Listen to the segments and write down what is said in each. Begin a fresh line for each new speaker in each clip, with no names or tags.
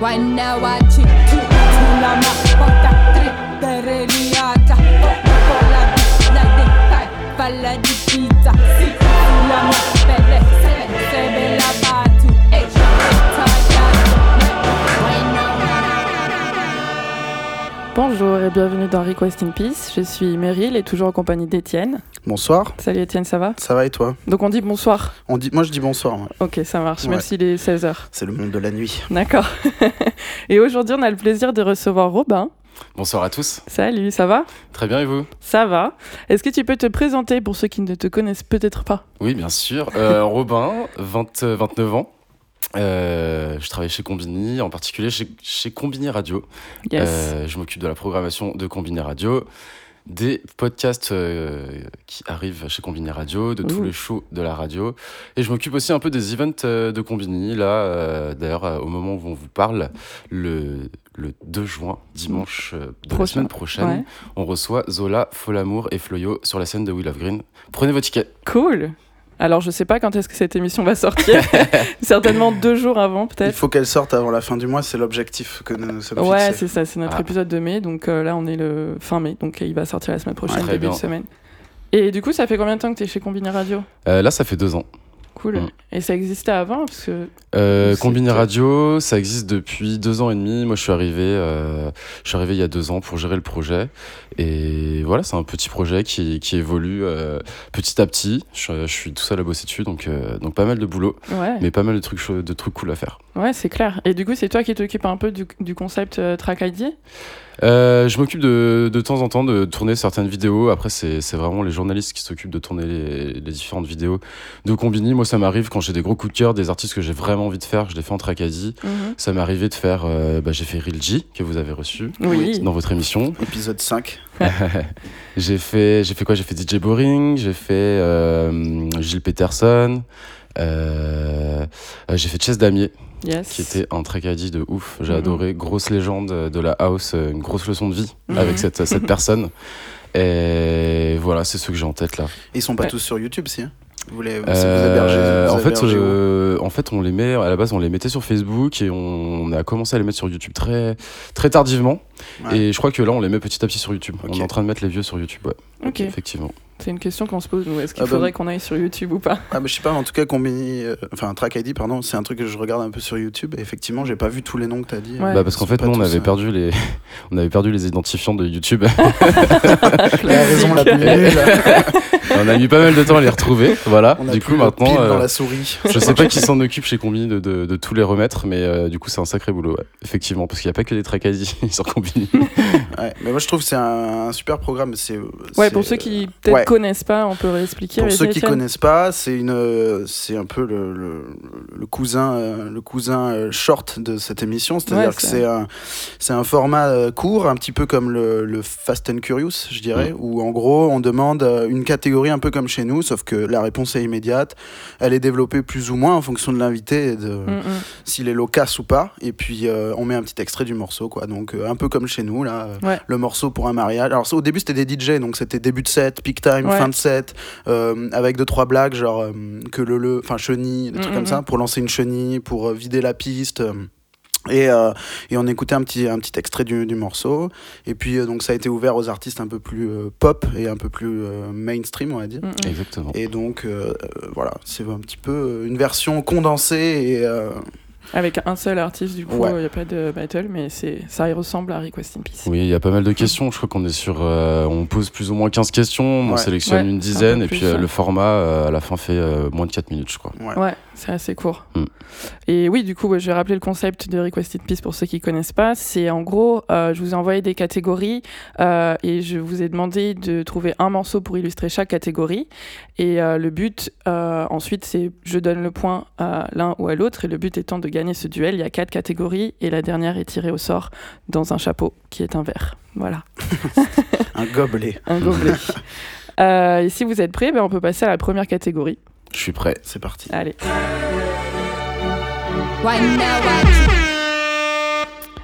Wanna watch it Tula ma porta tre Tereliata Cola di la de Palla di pizza Si Tula ma pelle Se se
Bonjour et bienvenue dans Request in Peace. Je suis Meryl et toujours en compagnie d'Étienne.
Bonsoir.
Salut Étienne, ça va?
Ça va et toi?
Donc on dit bonsoir.
on dit, Moi je dis bonsoir. ouais.
Ok, ça marche,
Ouais.
même s'il est 16h.
C'est le monde de la nuit.
D'accord. et aujourd'hui, on a le plaisir de recevoir Robin.
Bonsoir à tous.
Salut, ça va?
Très bien et vous?
Ça va. Est-ce que tu peux te présenter pour ceux qui ne te connaissent peut-être pas?
Oui, bien sûr. Euh, Robin, 20, euh, 29 ans. Euh, je travaille chez Combini, en particulier chez, chez Combini Radio.
Yes.
Euh, je m'occupe de la programmation de Combini Radio, des podcasts euh, qui arrivent chez Combini Radio, de tous
Ouh.
les shows de la radio. Et je m'occupe aussi un peu des events de Combini. Là, d'ailleurs, au moment où on vous parle, le, le 2 juin, dimanche de la semaine prochaine,
Ouais.
on reçoit Zola, Folamour et Floyo sur la scène de Will of Green. Prenez vos tickets.
Cool. Alors, je sais pas quand est-ce que cette émission va sortir. Certainement deux jours avant,
Il
peut-être.
faut qu'elle sorte avant la fin du mois, c'est l'objectif que nous nous sommes
Ouais,
fixés.
c'est ça, c'est notre
Ah.
épisode de mai. Donc euh, là, on est le fin mai. Donc il va sortir la semaine prochaine,
très
début de semaine. Et du coup, ça fait combien de temps que tu es chez Combini Radio?
Euh, là, ça fait deux ans.
Cool.
Mm.
Et ça existait avant parce que
Euh, Combini Radio, ça existe depuis deux ans et demi. Moi, je suis arrivé, euh, je suis arrivé il y a deux ans pour gérer le projet. Et voilà, c'est un petit projet qui, qui évolue euh, petit à petit. Je, je suis tout seul à bosser dessus, donc, euh, donc pas mal de boulot,
ouais,
mais pas mal de trucs, de trucs cool à faire.
ouais, c'est clair. Et du coup, c'est toi qui t'occupes un peu du, du concept Track ID
Euh, je m'occupe de, de temps en temps de tourner certaines vidéos. Après, c'est c'est vraiment les journalistes qui s'occupent de tourner les, les différentes vidéos de Combini. Moi, ça m'arrive quand j'ai des gros coups de cœur, des artistes que j'ai vraiment envie de faire, je les fais en Tracadie.
Mhm.
Ça m'est arrivé de faire, euh, bah, j'ai fait Real G, que vous avez reçu
Oui.
dans votre émission.
Épisode 5.
j'ai fait, j'ai fait quoi? J'ai fait DJ Boring, j'ai fait euh, Gilles Peterson, j'ai fait Chess Damier,
Yes.
qui était un Tracadie de ouf. J'ai adoré, grosse légende de la house, euh, une grosse leçon de vie
Mhm.
avec cette, cette personne. Et voilà, c'est ceux que j'ai en tête là.
Ils sont pas
Ouais.
tous sur YouTube, si hein vous les, vous
Euh,
hébergez, vous
en, fait, euh, en fait, on les met à la base, on les mettait sur Facebook et on a commencé à les mettre sur YouTube très, très tardivement.
Ouais.
Et je crois que là, on les met petit à petit sur YouTube. On est en train de mettre les vieux sur YouTube, ouais. Effectivement.
C'est une question qu'on se pose, nous. Est-ce qu'il
Ah bah,
faudrait qu'on aille sur YouTube ou pas
Ah, mais je sais pas, en tout cas, Combini, euh, enfin, Track ID, pardon, c'est un truc que je regarde un peu sur YouTube. Et effectivement, j'ai pas vu tous les noms que t'as dit.
Ouais.
Bah parce qu'en fait, nous, on avait
euh,
perdu les, on avait perdu les identifiants de YouTube.
La raison la plus
on a mis pas mal de temps à les retrouver. Voilà.
On a
du coup, maintenant,
pile dans
euh,
la souris.
je sais pas qui s'en occupe chez Combini de, de, de tous les remettre, mais euh, du coup, c'est un sacré boulot. ouais. Effectivement, parce qu'il n'y a pas que les Tracadie sur Combini.
Ouais, mais moi, je trouve que c'est un, un super programme. C'est,
Ouais,
c'est,
pour ceux qui peut-être
ouais.
Connaissent pas, on peut réexpliquer.
Pour ceux qui connaissent pas, c'est une, euh, c'est un peu le, le, le cousin, euh, le cousin euh, short de cette émission. C'est-à-dire
Ouais,
que
c'est-
un, c'est un format court, un petit peu comme le, le Fast and Curious, je dirais, où en gros on demande une catégorie un peu comme chez nous, sauf que la réponse est immédiate. Elle est développée plus ou moins en fonction de l'invité et de
Mm, mm.
s'il est loquace ou pas. Et puis euh, on met un petit extrait du morceau, quoi. Donc un peu comme chez nous là,
Ouais.
le morceau pour un mariage. Alors ça, au début c'était des DJ, donc c'était début de set, peak time,
Ouais.
fin de set, euh, avec deux trois blagues genre euh, que le le, enfin chenille, des trucs
Mm,
comme
mm,
ça pour lancer une chenille, pour euh, vider la piste. euh, et, euh, et on écoutait un petit, un petit extrait du, du morceau. Et puis, euh, donc, ça a été ouvert aux artistes un peu plus euh, pop et un peu plus euh, mainstream, on va dire.
Mm, mm.
Exactement.
Et donc, voilà, c'est un petit peu une version condensée et, euh,
Avec un seul artiste, du coup, il
Ouais.
n'y a pas de battle, mais c'est ça y ressemble à Request in Peace.
Oui, il y a pas mal de questions. Je crois qu'on est sur. euh, on pose plus ou moins 15 questions. On sélectionne
Ouais,
une
un
dizaine. Et puis euh, le format, euh, à la fin, fait euh, moins de 4 minutes, je crois.
ouais.
Ouais, c'est assez court.
Mm.
Et oui, du coup, ouais, je vais rappeler le concept de Requested Peace pour ceux qui connaissent pas. C'est en gros, euh, je vous ai envoyé des catégories euh, et je vous ai demandé de trouver un morceau pour illustrer chaque catégorie. Et euh, le but, euh, ensuite, c'est je donne le point à l'un ou à l'autre. Et le but étant de gagner ce duel. Il y a quatre catégories et la dernière est tirée au sort dans un chapeau qui est un verre. Voilà,
Un gobelet.
un gobelet. Euh, et si vous êtes prêts, ben, on peut passer à la première catégorie.
Je suis prêt.
C'est parti.
Allez.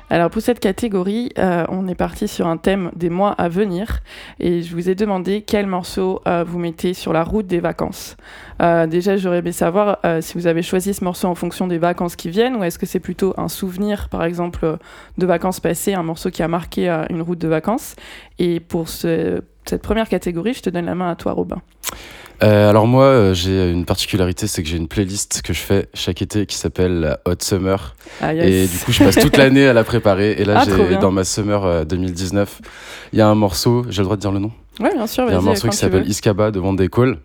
Alors pour cette catégorie, euh, on est parti sur un thème des mois à venir et je vous ai demandé quel morceau euh, vous mettez sur la route des vacances. Euh, déjà, j'aurais aimé savoir si vous avez choisi ce morceau en fonction des vacances qui viennent ou est-ce que c'est plutôt un souvenir, par exemple, de vacances passées, un morceau qui a marqué une route de vacances. Et pour ce- cette première catégorie, je te donne la main à toi, Robin.
Euh, alors moi, euh, j'ai une particularité, c'est que j'ai une playlist que je fais chaque été qui s'appelle la Hot Summer.
Ah,
Et du coup, je passe toute l'année à la préparer. Et là,
Ah,
j'ai dans ma Summer euh, 2019, il y a un morceau, j'ai le droit de dire le nom?
Ouais, bien sûr,
Il y a un morceau qui s'appelle. Iskaba de Call.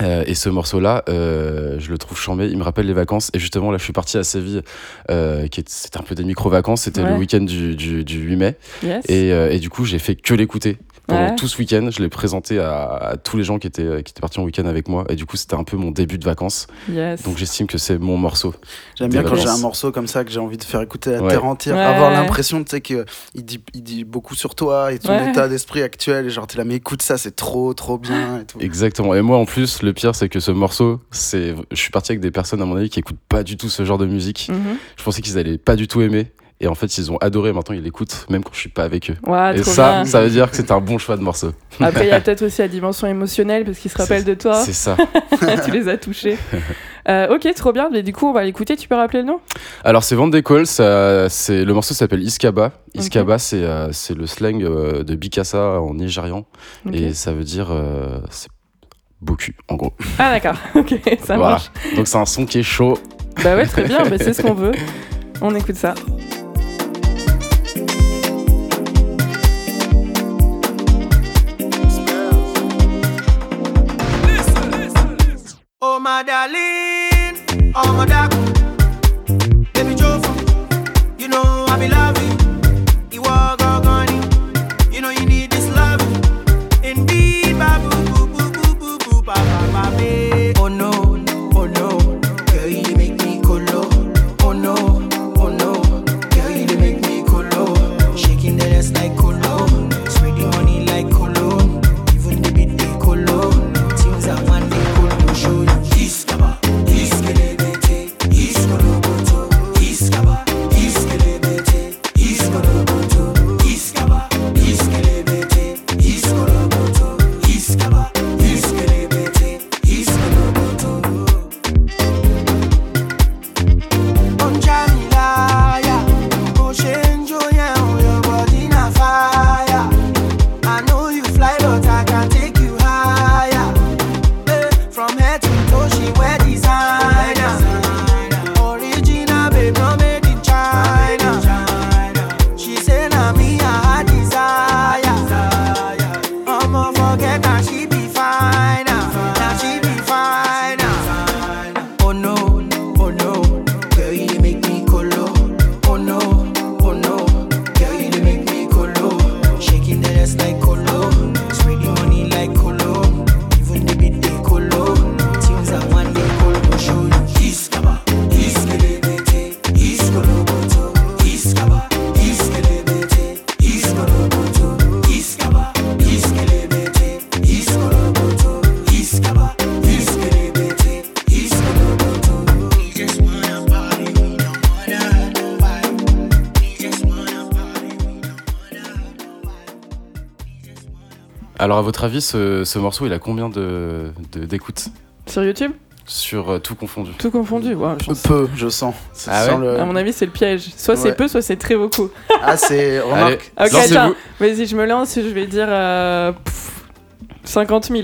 Euh, et ce morceau-là, euh, je le trouve chambé. Il me rappelle les vacances. Et justement, là, je suis parti à Séville, euh, qui c'était un peu des micro-vacances. C'était
Ouais.
le week-end du, du, du 8 mai.
Yes.
Et, euh, et du coup, j'ai fait que l'écouter. Pendant
Ouais.
tout ce week-end, je l'ai présenté à, à tous les gens qui étaient, qui étaient partis en week-end avec moi. Et du coup, c'était un peu mon début de vacances.
Yes.
Donc, j'estime que c'est mon morceau.
J'aime bien quand j'ai un morceau comme ça que j'ai envie de faire écouter à
Ouais.
terre entière,
Ouais.
avoir l'impression tu sais qu'il dit, il dit beaucoup sur toi et ton
Ouais.
état d'esprit actuel et genre t'es là mais écoute ça c'est trop trop bien et tout.
Exactement. Et moi, en plus, le pire, c'est que ce morceau, c'est, je suis parti avec des personnes, à mon avis, qui écoutent pas du tout ce genre de musique.
Mhm.
Je pensais qu'ils allaient pas du tout aimer. Et en fait, ils ont adoré. Maintenant, ils l'écoutent, même quand je suis pas avec eux. Et ça,
bien.
ça veut dire que c'est un bon choix de morceau.
Après, il y a peut-être aussi la dimension émotionnelle parce qu'ils se rappellent de toi.
C'est ça.
tu les as touchés. Euh, ok, trop bien. Mais du coup, on va l'écouter. Tu peux rappeler le nom?
Alors, c'est Van de Call, ça, c'est, le morceau s'appelle Iskaba. Iskaba, c'est, euh, c'est le slang euh, de Bikasa en nigérian. Et ça veut dire, euh, beau cul, en gros.
Ah, d'accord. Ok, ça
Voilà.
marche.
Donc, c'est un son qui est chaud.
Bah ouais, très bien. Bah, c'est ce qu'on veut. On écoute ça.
Oh, my darling, oh my dark, baby Jofa, you know I be loving.
À votre avis, ce, ce morceau, il a combien de, de- d'écoutes
Sur YouTube
sur euh, tout confondu
Tout confondu. Ouais, je-
Peu, je sens.
Ah
sent
ouais
le-
À mon avis, c'est le piège. Soit c'est peu, soit c'est très beaucoup.
Ah c'est
Allez,
remarque.
Ok, attends. Vas-y, je me lance. Je vais dire euh, pff, 50 000.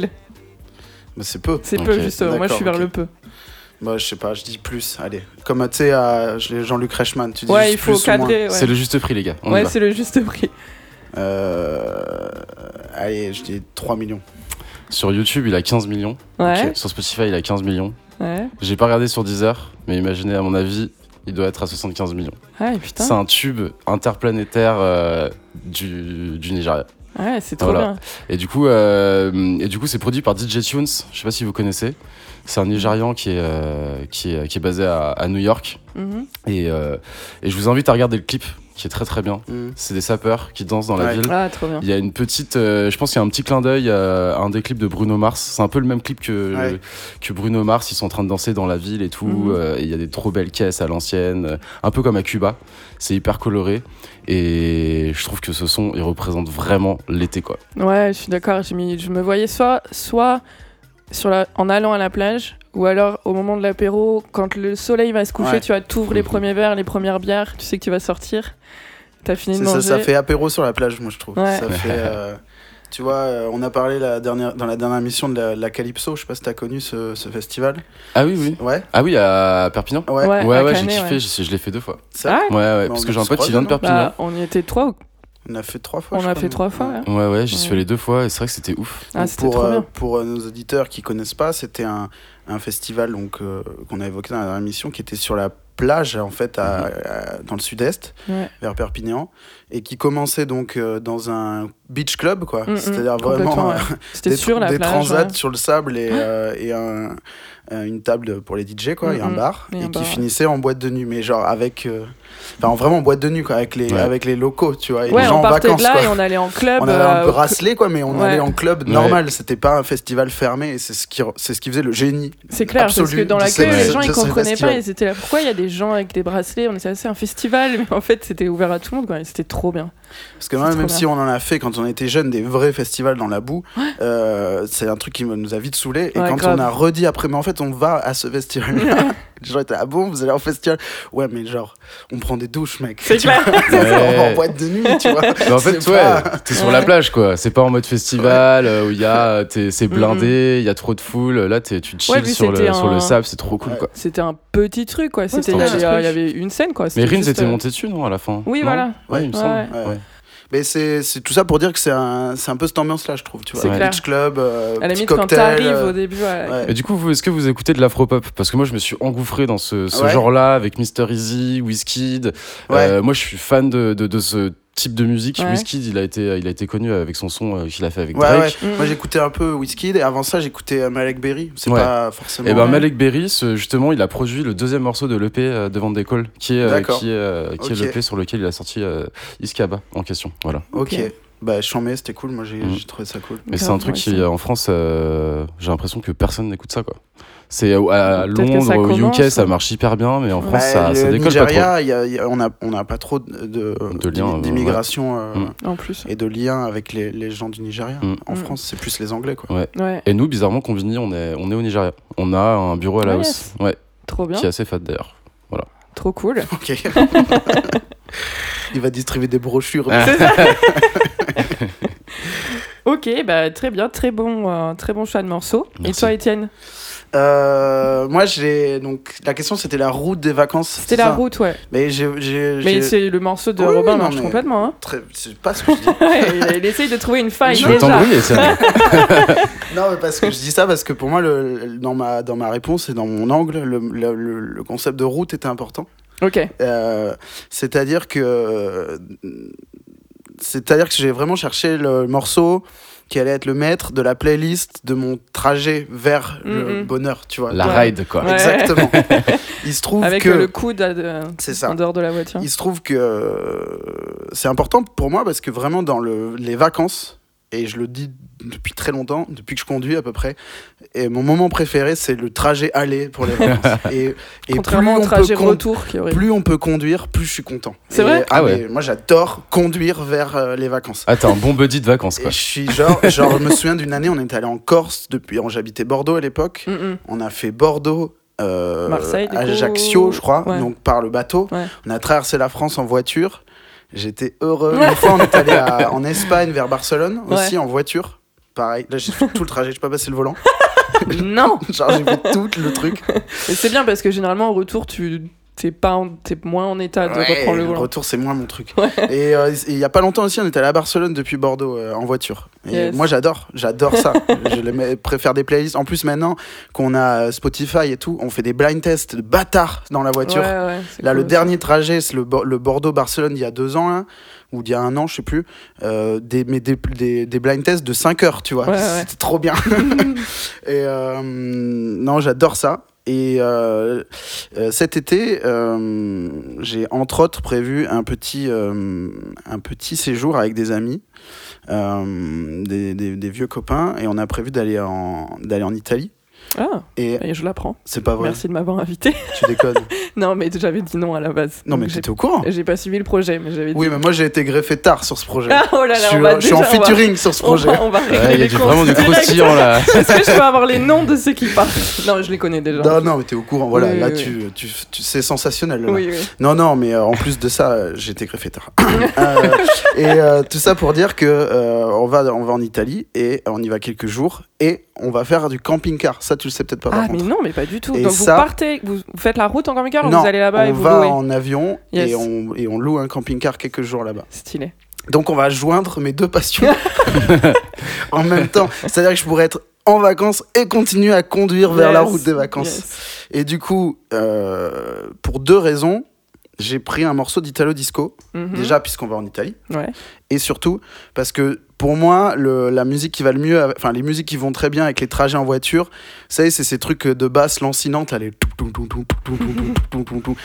Mais c'est peu.
C'est peu, justement. Moi, je suis vers le peu.
Moi je sais pas, je dis plus. Allez, comme tu sais à Jean-Luc Reichmann, tu dis
Ouais,
juste
il faut
plus
cadrer. Ouais,
C'est le juste prix, les gars. On
Ouais, c'est le juste prix.
Allez, je dis 3 millions.
Sur YouTube, il a 15 millions.
Ouais,
Sur Spotify, il a 15 millions.
ouais.
J'ai pas regardé sur Deezer, mais imaginez, à mon avis, il doit être à 75 millions.
Ouais, putain.
C'est un tube interplanétaire euh, du, du Nigeria.
Ouais, c'est trop
Voilà.
bien.
Et du coup, euh, et du coup, c'est produit par DJ Tunes. Je sais pas si vous connaissez. C'est un Nigérian qui est, euh, qui est, qui est basé à, à New York.
Mhm.
Et, euh, et je vous invite à regarder le clip. Qui est très très bien.
Mm.
C'est des sapeurs qui dansent dans la ville.
Ah, trop bien.
Il y a une petite, euh, je pense qu'il y a un petit clin d'œil à un des clips de Bruno Mars. C'est un peu le même clip que,
Ouais.
que Bruno Mars. Ils sont en train de danser dans la ville et tout.
Mhm.
euh, et il y a des trop belles caisses à l'ancienne, euh, un peu comme à Cuba. C'est hyper coloré. Et je trouve que ce son, il représente vraiment l'été, quoi.
Ouais, je suis d'accord. Je me voyais soit, soit sur la, en allant à la plage, ou alors au moment de l'apéro, quand le soleil va se coucher,
Ouais.
tu vois, t'ouvres les premiers verres, les premières bières, tu sais que tu vas sortir. T'as fini de
C'est ça,
manger.
ça fait apéro sur la plage, moi je trouve.
Ouais.
Ça fait, euh, tu vois, euh, on a parlé la dernière, dans la dernière émission de la, la Calypso, je sais pas si t'as connu ce, ce festival.
Ah oui, oui.
Ouais,
Ah oui, à Perpignan
ouais.
Ouais.
Ouais, j'ai kiffé.
ouais.
Je, je l'ai fait deux fois.
Ça,
Ah,
Ouais, ouais,
Bon,
parce que j'ai un pote qui vient de Perpignan.
bah, on y était trois.
On a fait trois fois.
On
je
a
crois,
fait trois fois.
Ouais.
ouais.
Ouais, j'y suis
Ouais.
allé deux fois et c'est vrai que c'était ouf.
Ah,
pour,
trop
euh,
bien.
pour euh, nos auditeurs qui connaissent pas, c'était un, un festival donc euh, qu'on a évoqué dans la dernière émission qui était sur la plage en fait à- à- dans le sud-est
Ouais.
vers Perpignan et qui commençait donc euh, dans un beach club quoi c'est-à-dire vraiment
ouais. C'était
des,
sur la
des
plage.
transats
ouais.
sur le sable et, euh, et un- euh, une table pour les DJ quoi et un bar
Et
et,
un
qui
bar,
finissait en boîte de nuit mais genre avec euh, enfin vraiment en boîte de nuit quoi avec les
Ouais.
avec les locaux tu vois et
Ouais,
les gens
on
en vacances
de là
quoi.
et on allait en club.
on avait un
euh,
peu racelé quoi mais on
Ouais.
allait en club
Ouais.
normal c'était pas un festival fermé et c'est ce qui c'est ce qui faisait le génie
C'est clair, parce que dans l'accueil, les gens ils comprenaient pas, ils étaient là. Pourquoi il y a des gens avec des bracelets? On était assez un festival, mais en fait c'était ouvert à tout le monde, quoi. et C'était trop bien.
Parce que même
trop
si on en a fait quand on était jeune des vrais festivals dans la boue, euh, c'est un truc qui nous a vite saoulé. Et
Ouais,
quand
grave.
on a redit après, mais en fait, on va à ce festival-là. les gens étaient ah bon, vous allez en festival? Ouais, mais genre, on prend des douches, mec.
C'est
Tu
clair.
vois, on va en boîte de nuit, tu vois.
Mais en fait, ouais, t'es sur la plage, quoi. C'est pas en mode festival euh, où il y a, t'es- c'est blindé, il y a trop de foule. Là, t'es- tu chilles
Ouais,
sur, le, sur le sable, c'est trop cool,
Ouais.
quoi.
C'était un petit truc, quoi. C'était, il y avait, euh, une scène, quoi.
Mais
C'était
Rin
juste,
était
euh,
monté dessus, non, à la fin?
Oui,
Non?
voilà.
Ouais, il me
Ouais,
semble.
Ouais.
Ouais.
Ouais.
Mais c'est c'est tout ça pour dire que c'est un, c'est un peu cette ambiance-là, je trouve. Tu vois,
clair.
beach club, euh,
À la limite, quand t'arrives
euh,
au début, ouais.
ouais.
Et du coup, vous, est-ce que vous écoutez de l'afro-pop? Parce que moi, je me suis engouffré dans ce, ce
Ouais.
genre-là avec Mr. Easy, Wizkid. Euh, moi, je suis fan de, de, de ce type de musique.
Ouais.
Wizkid, il a été, il a été connu avec son son euh, qu'il a fait avec
Ouais,
Drake.
ouais. Moi, j'écoutais un peu Wizkid et avant ça, j'écoutais euh, Malek Berry. C'est
Ouais.
pas forcément.
Et ben
Ouais.
Malek Berry, ce- justement, il a produit le deuxième morceau de l'EP euh, de Van Décolle, qui est, euh,
D'accord.
qui est, euh, qui
Ok.
est l'EP sur lequel il a sorti euh, Iskaba en question. Voilà.
Ok. Bah, chambé, c'était cool. Moi, j'ai j'ai trouvé ça cool.
Mais c'est un truc
ouais,
qui, en France, euh, j'ai l'impression que personne n'écoute ça, quoi. C'est à
que
Londres, au
commence,
UK, ça
hein.
marche hyper bien, mais en France,
Bah,
ça, ça
le
décolle pas trop.
Nigeria, y a- y a- on n'a on a pas trop de, de,
De liens, euh,
d'immigration euh,
Mm.
En plus.
et de liens avec les, les gens du Nigeria.
Mm.
En
Mm.
France, c'est plus les Anglais, quoi.
Ouais,
Et nous, bizarrement, Convini, on est, on est au Nigeria. On a un bureau à
Ah,
Laos,
yes.
ouais,
trop bien.
qui est assez fat d'ailleurs.
Trop cool.
Ok. il va distribuer des brochures.
Ah.
C'est ça. ok, bah très bien, très bon, euh, très bon choix de morceaux.
Merci.
Et toi, Étienne?
Euh, moi, j'ai donc la question, c'était la route des vacances.
C'était la
ça
route, ouais.
Mais j'ai, j'ai,
Mais
j'ai-
c'est le morceau de
Oui,
Robin
non,
marche
mais-
complètement. Hein.
très- c'est pas ce que je dis.
Il, il essaye de trouver une faille
Je
déjà.
tiens.
Non, mais parce que je dis ça parce que pour moi, le, le- dans, ma, dans ma réponse et dans mon angle, le, le, le- le concept de route était important.
Ok.
Euh, c'est-à-dire que. C'est-à-dire que j'ai vraiment cherché le morceau qui allait être le maître de la playlist de mon trajet vers le
Mhm.
bonheur, tu vois.
La
Ouais.
ride, quoi.
Ouais.
Exactement. Il se trouve
Avec
que.
euh, le coude de-
C'est ça.
en dehors de la voiture.
Il se trouve que euh, c'est important pour moi parce que vraiment dans le, les vacances, et je le dis depuis très longtemps, depuis que je conduis à peu près, et mon moment préféré c'est le trajet aller pour les vacances. et, et
Contrairement au
plus on,
trajet
peut con-
retour qui
plus on peut conduire, plus je suis content.
C'est vrai
ah
Ah ouais.
Moi j'adore conduire vers euh, les vacances.
Ah, t'as un bon buddy de vacances,
Et
quoi.
je suis genre, genre, je me souviens d'une année, on est allé en Corse depuis, j'habitais Bordeaux à l'époque.
Mm, mm.
On a fait Bordeaux, euh,
Marseille, coup.
Ajaccio, je crois,
Ouais.
donc par le bateau.
Ouais.
On a traversé la France en voiture. J'étais heureux. Une fois, on est allé à- en Espagne vers Barcelone aussi en voiture. Pareil, là j'ai fait tout le trajet, j'ai pas passé le volant.
Non
Genre j'ai fait tout le truc.
Et c'est bien parce que généralement au retour, tu t'es pas en- t'es moins en état de
Ouais,
reprendre le
le
volant.
retour, c'est moins mon truc. Et euh, et il y a pas longtemps aussi, on allé à Barcelone depuis Bordeaux euh, en voiture. Et
Yes.
moi, j'adore, j'adore ça. je les préfère des playlists. En plus, maintenant qu'on a euh, Spotify et tout, on fait des blind tests de bâtards dans la voiture.
Ouais,
Là, le dernier trajet, c'est le, le Bordeaux-Barcelone il y a deux ans, là, ou il y a un an, je sais plus. Euh, des, mais des, des, des blind tests de 5 heures, tu vois. C'était trop bien. et euh, non, j'adore ça. Et euh, euh, cet été, euh, j'ai entre autres prévu un petit, séjour avec des amis, des, vieux copains, et on a prévu d'aller en, d'aller en Italie.
Ah,
Et
et je l'apprends.
c'est pas vrai,
Merci de m'avoir invité.
tu déconnes.
non, mais j'avais dit non à la base.
Non, mais t'étais au courant.
J'ai pas suivi le projet, mais j'avais dit.
Oui, mais moi j'ai été greffé tard sur ce projet.
Ah, oh là
je
là,
suis,
on va
je suis en
on va-
featuring sur ce
On
projet.
va, on va régler
Ouais, Il y a du, vraiment du croustillant là.
Est-ce que je peux avoir les noms de ceux qui partent? Non, je les connais déjà.
Non, non, mais t'es au courant. Voilà,
Oui,
là,
oui,
tu, tu, tu- c'est sensationnel. là.
Oui, oui.
Non, non, mais euh, en plus de ça, euh, j'ai été greffé tard. Euh, et euh, tout ça pour dire que euh, on, va, on va en Italie et on y va quelques jours et on va faire du camping-car. Ça, tu le sais peut-être pas. par
Ah, mais
contre.
non, mais pas du tout.
Et
Donc
ça-
vous partez, vous faites la route en camping-car ou vous allez là-bas et
on
vous
va
louez
en avion
Yes.
et, on, et on loue un camping-car quelques jours là-bas.
Stylé.
Donc on va joindre mes deux passions en même temps. C'est-à-dire que je pourrais être en vacances et continuer à conduire vers la route des vacances.
yes.
Et du coup, euh, pour deux raisons, j'ai pris un morceau d'Italo Disco,
Mhm.
déjà puisqu'on va en Italie,
Ouais.
et surtout parce que pour moi, le, la musique qui va le mieux, enfin les musiques qui vont très bien avec les trajets en voiture, vous savez, c'est ces trucs de basse lancinante, là, les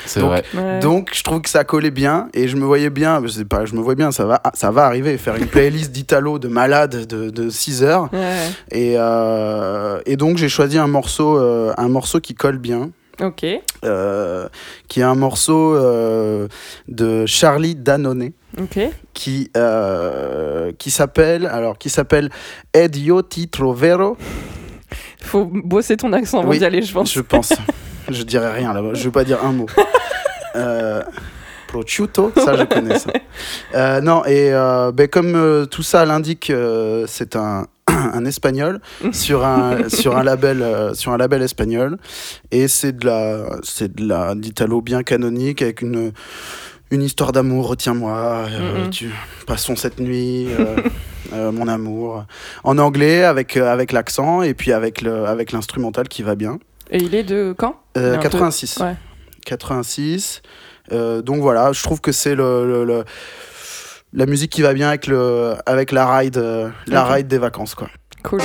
C'est vrai.
Donc, je trouve que ça collait bien et je me voyais bien, je, pas, je me voyais bien, ça va, ça va arriver, faire une playlist d'Italo de malade de, de 6 heures.
Ouais.
Et, euh, et donc, j'ai choisi un morceau, euh, un morceau qui colle bien.
Ok.
euh, qui est un morceau euh, de Charlie Danone
Ok.
qui euh, qui s'appelle alors qui s'appelle Ed Io Ti Trovero
Faut bosser ton accent avant
Oui,
d'y aller, je pense.
je pense je dirais rien là-bas je vais pas dire un mot prosciutto ça je connais ça non et ben, comme tout ça l'indique c'est un un espagnol sur un sur un label euh, sur un label espagnol. Et c'est de la c'est de la d'italo bien canonique avec une une histoire d'amour retiens-moi euh, tu passons cette nuit euh, mon amour. En anglais avec avec l'accent et puis avec le avec l'instrumental qui va bien.
Et il est de quand?
Euh,
Il est un peu-
86
ouais.
86 Euh, donc voilà je trouve que c'est le, le- le- la musique qui va bien avec le avec la ride euh, la ride des vacances quoi
Cool.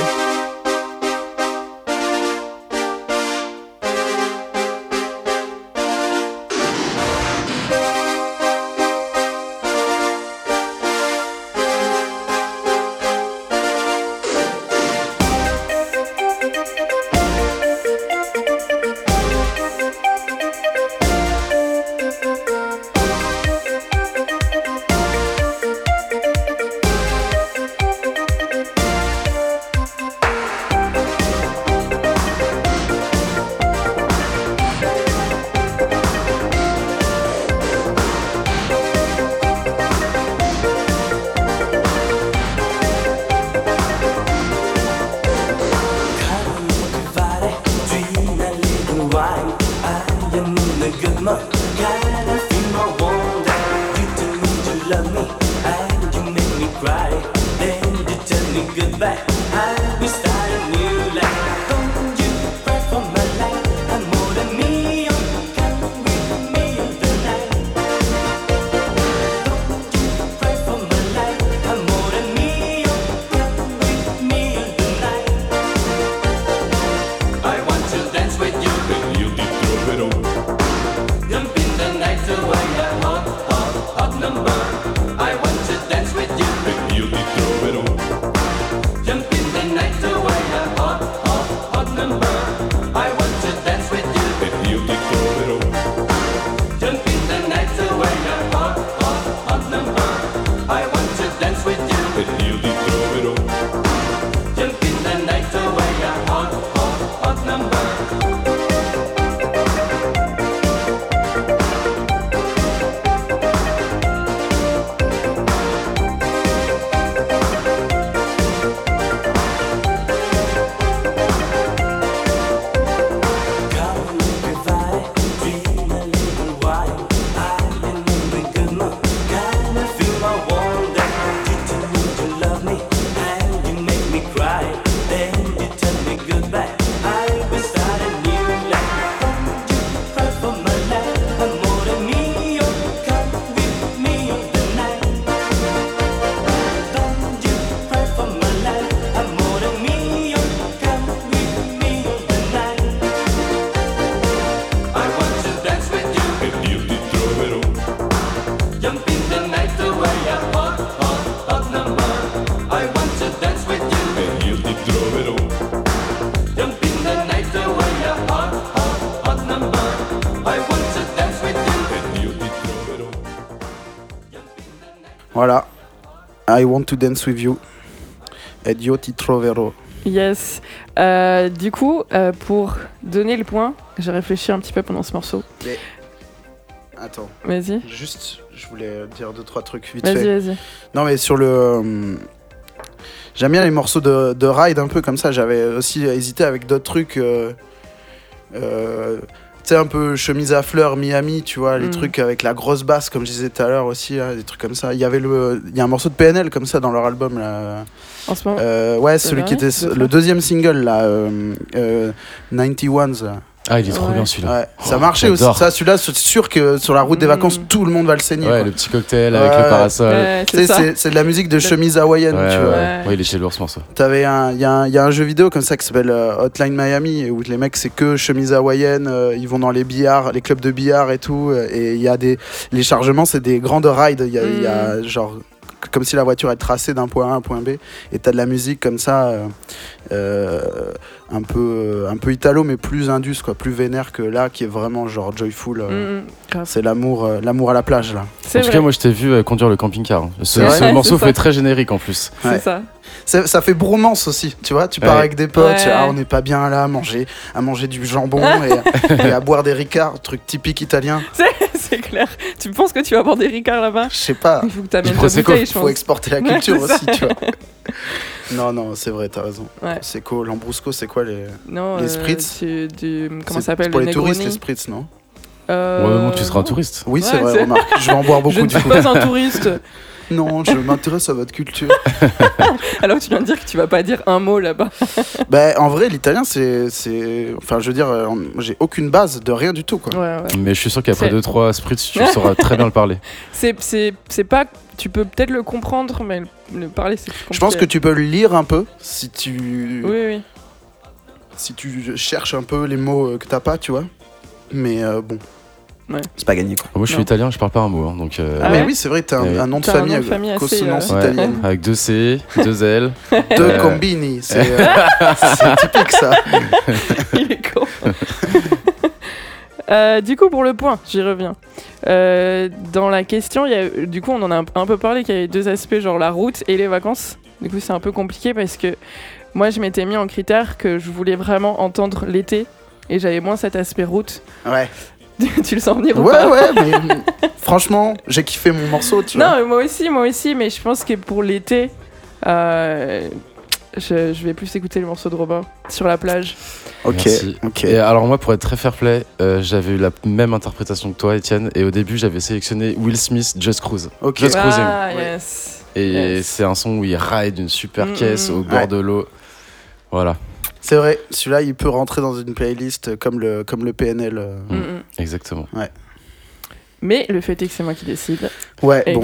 I want to dance with you.
Et io ti troverò.
Yes. Euh, du coup, euh, pour donner le point, j'ai réfléchi un petit peu pendant ce morceau.
Attends,
Vas-y.
juste, je voulais dire deux trois trucs vite
Vas-y,
fait.
vas-y.
Non mais sur le, euh, j'aime bien les morceaux de, de ride un peu comme ça. J'avais aussi hésité avec d'autres trucs. euh, sais un peu chemise à fleurs Miami, tu vois, les
Mm.
trucs avec la grosse basse comme je disais tout à l'heure aussi, là, des trucs comme ça. Il y avait le, il y a un morceau de PNL comme ça dans leur album là.
En ce moment.
Euh, ouais, celui qui était le deuxième single là, euh, euh, 91s. là.
Ah, il est trop
Ouais.
bien celui-là.
Ouais, ça
Oh,
marchait aussi.
j'adore.
Ça, celui-là, c'est sûr que sur la route des
Mm.
vacances, tout le monde va le saigner.
Ouais,
quoi.
le petit cocktail avec
Ouais.
le parasol.
Ouais,
Tu
c'est
sais,
ça.
c'est c'est de la musique de chemise hawaïenne,
Ouais,
tu
ouais,
vois.
Ouais.
Ouais, il est chez lourd ce morceau.
T'avais un, il y, a un- il y a un jeu vidéo comme ça qui s'appelle euh, Hotline Miami où les mecs c'est que chemise hawaïenne, euh, ils vont dans les billards, les clubs de billard et tout, euh, et il y a des, les chargements c'est des grandes rides, il y a, il y a genre comme si la voiture est tracée d'un point A à un point B, et t'as de la musique comme ça, euh, euh, un peu, un peu italo mais plus indus quoi, plus vénère que là qui est vraiment genre joyful. euh,
Mm, mm.
C'est l'amour, euh, l'amour à la plage là.
C'est
En tout cas, moi je t'ai vu euh, conduire le camping-car. hein. Ce, morceau fait très générique en plus.
C'est
Ouais.
ça.
Ça, ça fait bromance aussi, tu vois. Tu pars
Ouais.
avec des potes,
Ouais.
ah, on n'est pas bien là à manger, à manger du jambon et, et à boire des ricards, truc typique italien.
c'est clair. Tu penses que tu vas boire des Ricard là-bas?
Je sais pas,
Il faut que
Prosecco.
bouteille, je
faut exporter la
Ouais,
culture aussi, tu vois. Non, non, c'est vrai, t'as raison.
Ouais.
C'est quoi Lambrusco, c'est quoi les.
Non,
Les
euh,
spritz
du- comment
c'est-
ça s'appelle
c'est Pour
le
les touristes, les spritz, non
Euh,
Ouais, bon, tu seras un touriste.
Oui, c'est
Ouais,
vrai,
c'est-
remarque. Je vais en boire
Je
beaucoup
ne
du
suis pas un touriste.
Non, je m'intéresse à votre culture.
Alors tu viens de dire que tu vas pas dire un mot là-bas.
bah, en vrai, l'italien, c'est. c'est- Enfin, je veux dire, euh, j'ai aucune base de rien du tout, quoi.
Ouais, ouais.
Mais je suis sûr qu'après
C'est-
2-3 spritz, tu sauras très bien le parler.
C'est, c'est, c'est pas. Tu peux peut-être le comprendre, mais le, le parler, c'est plus
Je pense que
compliqué.
tu peux le lire un peu si tu.
Oui, oui.
si tu cherches un peu les mots euh, que t'as pas, tu vois. Mais euh, bon,
Ouais.
c'est pas gagné quoi.
Moi je suis
Non.
italien, je parle pas un mot. hein, donc, euh,
Ah
mais
ouais
oui, c'est vrai, t'as un,
Ouais.
un nom de famille,
nom de famille assez,
consonance
euh,
Ouais. Avec deux C, deux L.
Deux
Euh,
combini, c'est euh, c'est typique ça.
Il est con. Euh, du coup, pour le point, j'y reviens. Euh, dans la question, il y a, du coup, on en a un, un peu parlé qu'il y avait deux aspects, genre la route et les vacances. Du coup, c'est un peu compliqué parce que moi, je m'étais mis en critère que je voulais vraiment entendre l'été et j'avais moins cet aspect route.
Ouais,
tu le sens venir ou
ouais,
pas
ouais, mais franchement, j'ai kiffé mon morceau, tu vois.
Non, moi aussi, moi aussi, mais je pense que pour l'été, euh, je, je vais plus écouter le morceau de Robin sur la plage.
Ok,
Merci.
ok.
Et alors moi, pour être très fair play, euh, j'avais eu la même interprétation que toi, Étienne. Et au début, j'avais sélectionné Will Smith, Just Cruise.
Ok.
Just Cruising.
Ah, yes.
Et
Yes.
c'est un son où il ride une super
Mm,
caisse
mm,
au bord
Ouais.
de l'eau. Voilà,
C'est vrai, celui-là, il peut rentrer dans une playlist comme le, comme le PNL. euh.
Mm, mm.
exactement.
Mais le fait est que c'est moi qui décide.
Ouais,
Et-
bon,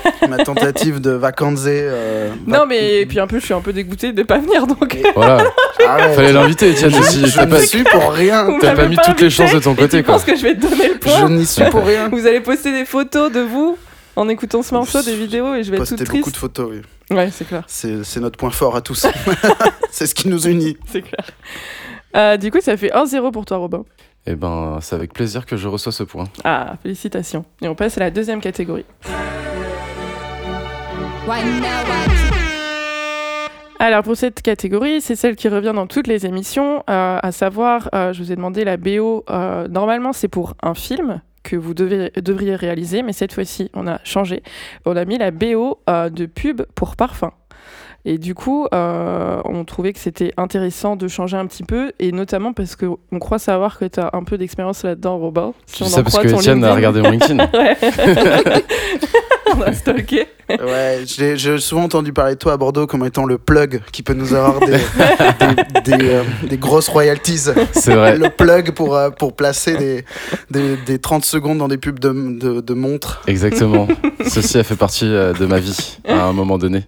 ma tentative de vacances. euh, va-
Non, mais et puis un peu, je suis un peu dégoûtée de pas venir donc.
Voilà,
Arrête.
fallait l'inviter, aussi.
Je
T'as pas,
ne suis pour rien.
T'as pas mis toutes les chances de ton côté, quoi.
penses que je vais te donner le
Je
point
n'y suis pour rien.
Vous allez poster des photos de vous en écoutant ce morceau, des vidéos, et je vais être
Poster
toute
beaucoup
triste.
de photos, oui.
Ouais, c'est clair,
C'est c'est notre point fort à tous. c'est ce qui nous unit.
c'est clair. Euh, du coup, ça fait 1-0 pour toi, Robin.
Eh ben, c'est avec plaisir que je reçois ce point.
Ah, félicitations. Et on passe à la deuxième catégorie. Alors pour cette catégorie, c'est celle qui revient dans toutes les émissions, euh, à savoir, euh, je vous ai demandé la BO, euh, normalement c'est pour un film que vous devez- devriez réaliser, mais cette fois-ci on a changé, on a mis la BO euh, de pub pour parfum. Et du coup, euh, on trouvait que c'était intéressant de changer un petit peu, et notamment parce qu'on croit savoir que tu as un peu d'expérience là-dedans, Robin. Si on
dis
en
ça parce
croit
que
ton
Étienne a
LinkedIn.
regardé mon LinkedIn.
Ouais. on a stalké.
Ouais, j'ai souvent entendu parler de toi à Bordeaux comme étant le plug qui peut nous avoir des, des, des, euh, des grosses royalties.
C'est vrai.
Le plug pour, euh, pour placer des, des, des 30 secondes dans des pubs de, de, de montres.
Exactement. Ceci a fait partie euh, de ma vie à un moment donné.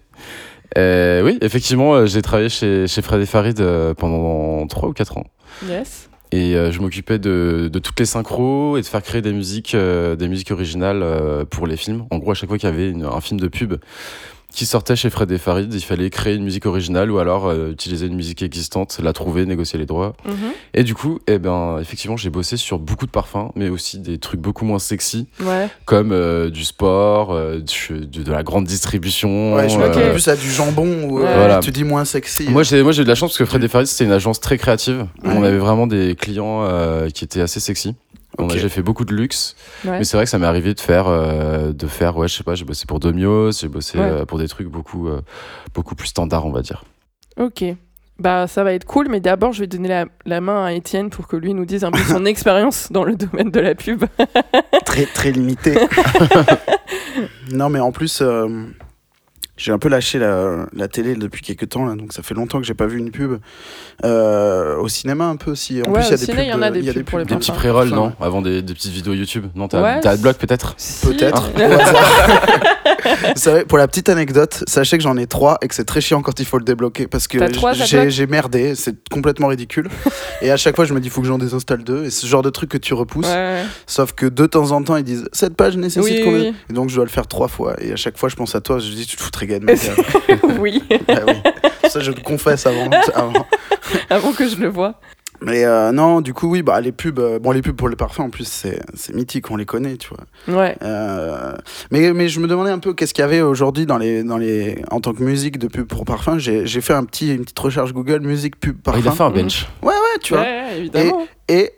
Euh, oui, effectivement, euh, j'ai travaillé chez, chez Fred et Farid euh, pendant 3 ou 4 ans.
Yes.
Et euh, je m'occupais de, toutes les synchros et de faire créer des musiques, euh, des musiques originales euh, pour les films. En gros, à chaque fois qu'il y avait un film de pub, qui sortait chez Fred et Farid. Il fallait créer une musique originale ou alors euh, utiliser une musique existante, la trouver, négocier les droits.
Mhm.
Et du coup, eh ben, effectivement, j'ai bossé sur beaucoup de parfums, mais aussi des trucs beaucoup moins sexy,
Ouais.
comme euh, du sport, euh, du- de, de la grande distribution.
Ouais, je
Ok.
m'attends plus à du jambon ou euh,
Ouais.
Voilà.
tu dis moins sexy.
Moi, j'ai, moi, j'ai eu de la chance parce que Fred et Farid, c'était une agence très créative.
Ouais.
On avait vraiment des clients euh, qui étaient assez sexy. On a-
Ok.
J'ai fait beaucoup de luxe,
Ouais.
mais c'est vrai que ça m'est arrivé de faire, euh, de faire, ouais, je sais pas, j'ai bossé pour Domios, j'ai bossé
Ouais.
euh, pour des trucs beaucoup, euh, beaucoup plus standards, on va dire.
Ok. Bah, ça va être cool, mais d'abord, je vais donner la, la main à Étienne pour que lui nous dise un peu son expérience dans le domaine de la pub.
très très limité. non, mais en plus, euh, j'ai un peu lâché la, la télé depuis quelques temps, là, donc ça fait longtemps que j'ai pas vu une pub. Euh, au cinéma, un peu aussi. En
Ouais,
plus, il y a des pubs.
y en a
de-
des
y a
pubs pour les
Des petits pré-rolls,
enfin,
non Avant des, des petites vidéos YouTube Non, t'as
Ouais,
Adblock peut-être
Si.
Peut-être. Savez, pour la petite anecdote, sachez que j'en ai trois et que c'est très chiant quand il faut le débloquer parce que j'ai merdé, c'est complètement ridicule. et à chaque fois, je me dis, il faut que j'en désinstalle deux. Et ce genre de truc que tu repousses.
Ouais.
Sauf que de temps en temps, ils disent cette page nécessite
Oui,
combien
oui.
Et donc je dois le faire trois fois. Et à chaque fois, je pense à toi. Je dis tu te foutrais
oui,
Ah oui. Ça, je le confesse avant. avant.
avant que je le vois.
Mais euh, non, du coup, oui, bah les pubs, euh, bon les pubs pour les parfums en plus c'est c'est mythique, on les connaît, tu vois.
Ouais.
Euh, mais mais je me demandais un peu qu'est-ce qu'il y avait aujourd'hui dans les dans les en tant que musique de pub pour parfum. J'ai j'ai fait un petit une petite recherche Google musique pub
Ah, Il a
parfum.
fait un bench.
Ouais ouais, tu vois.
Ouais, évidemment.
Et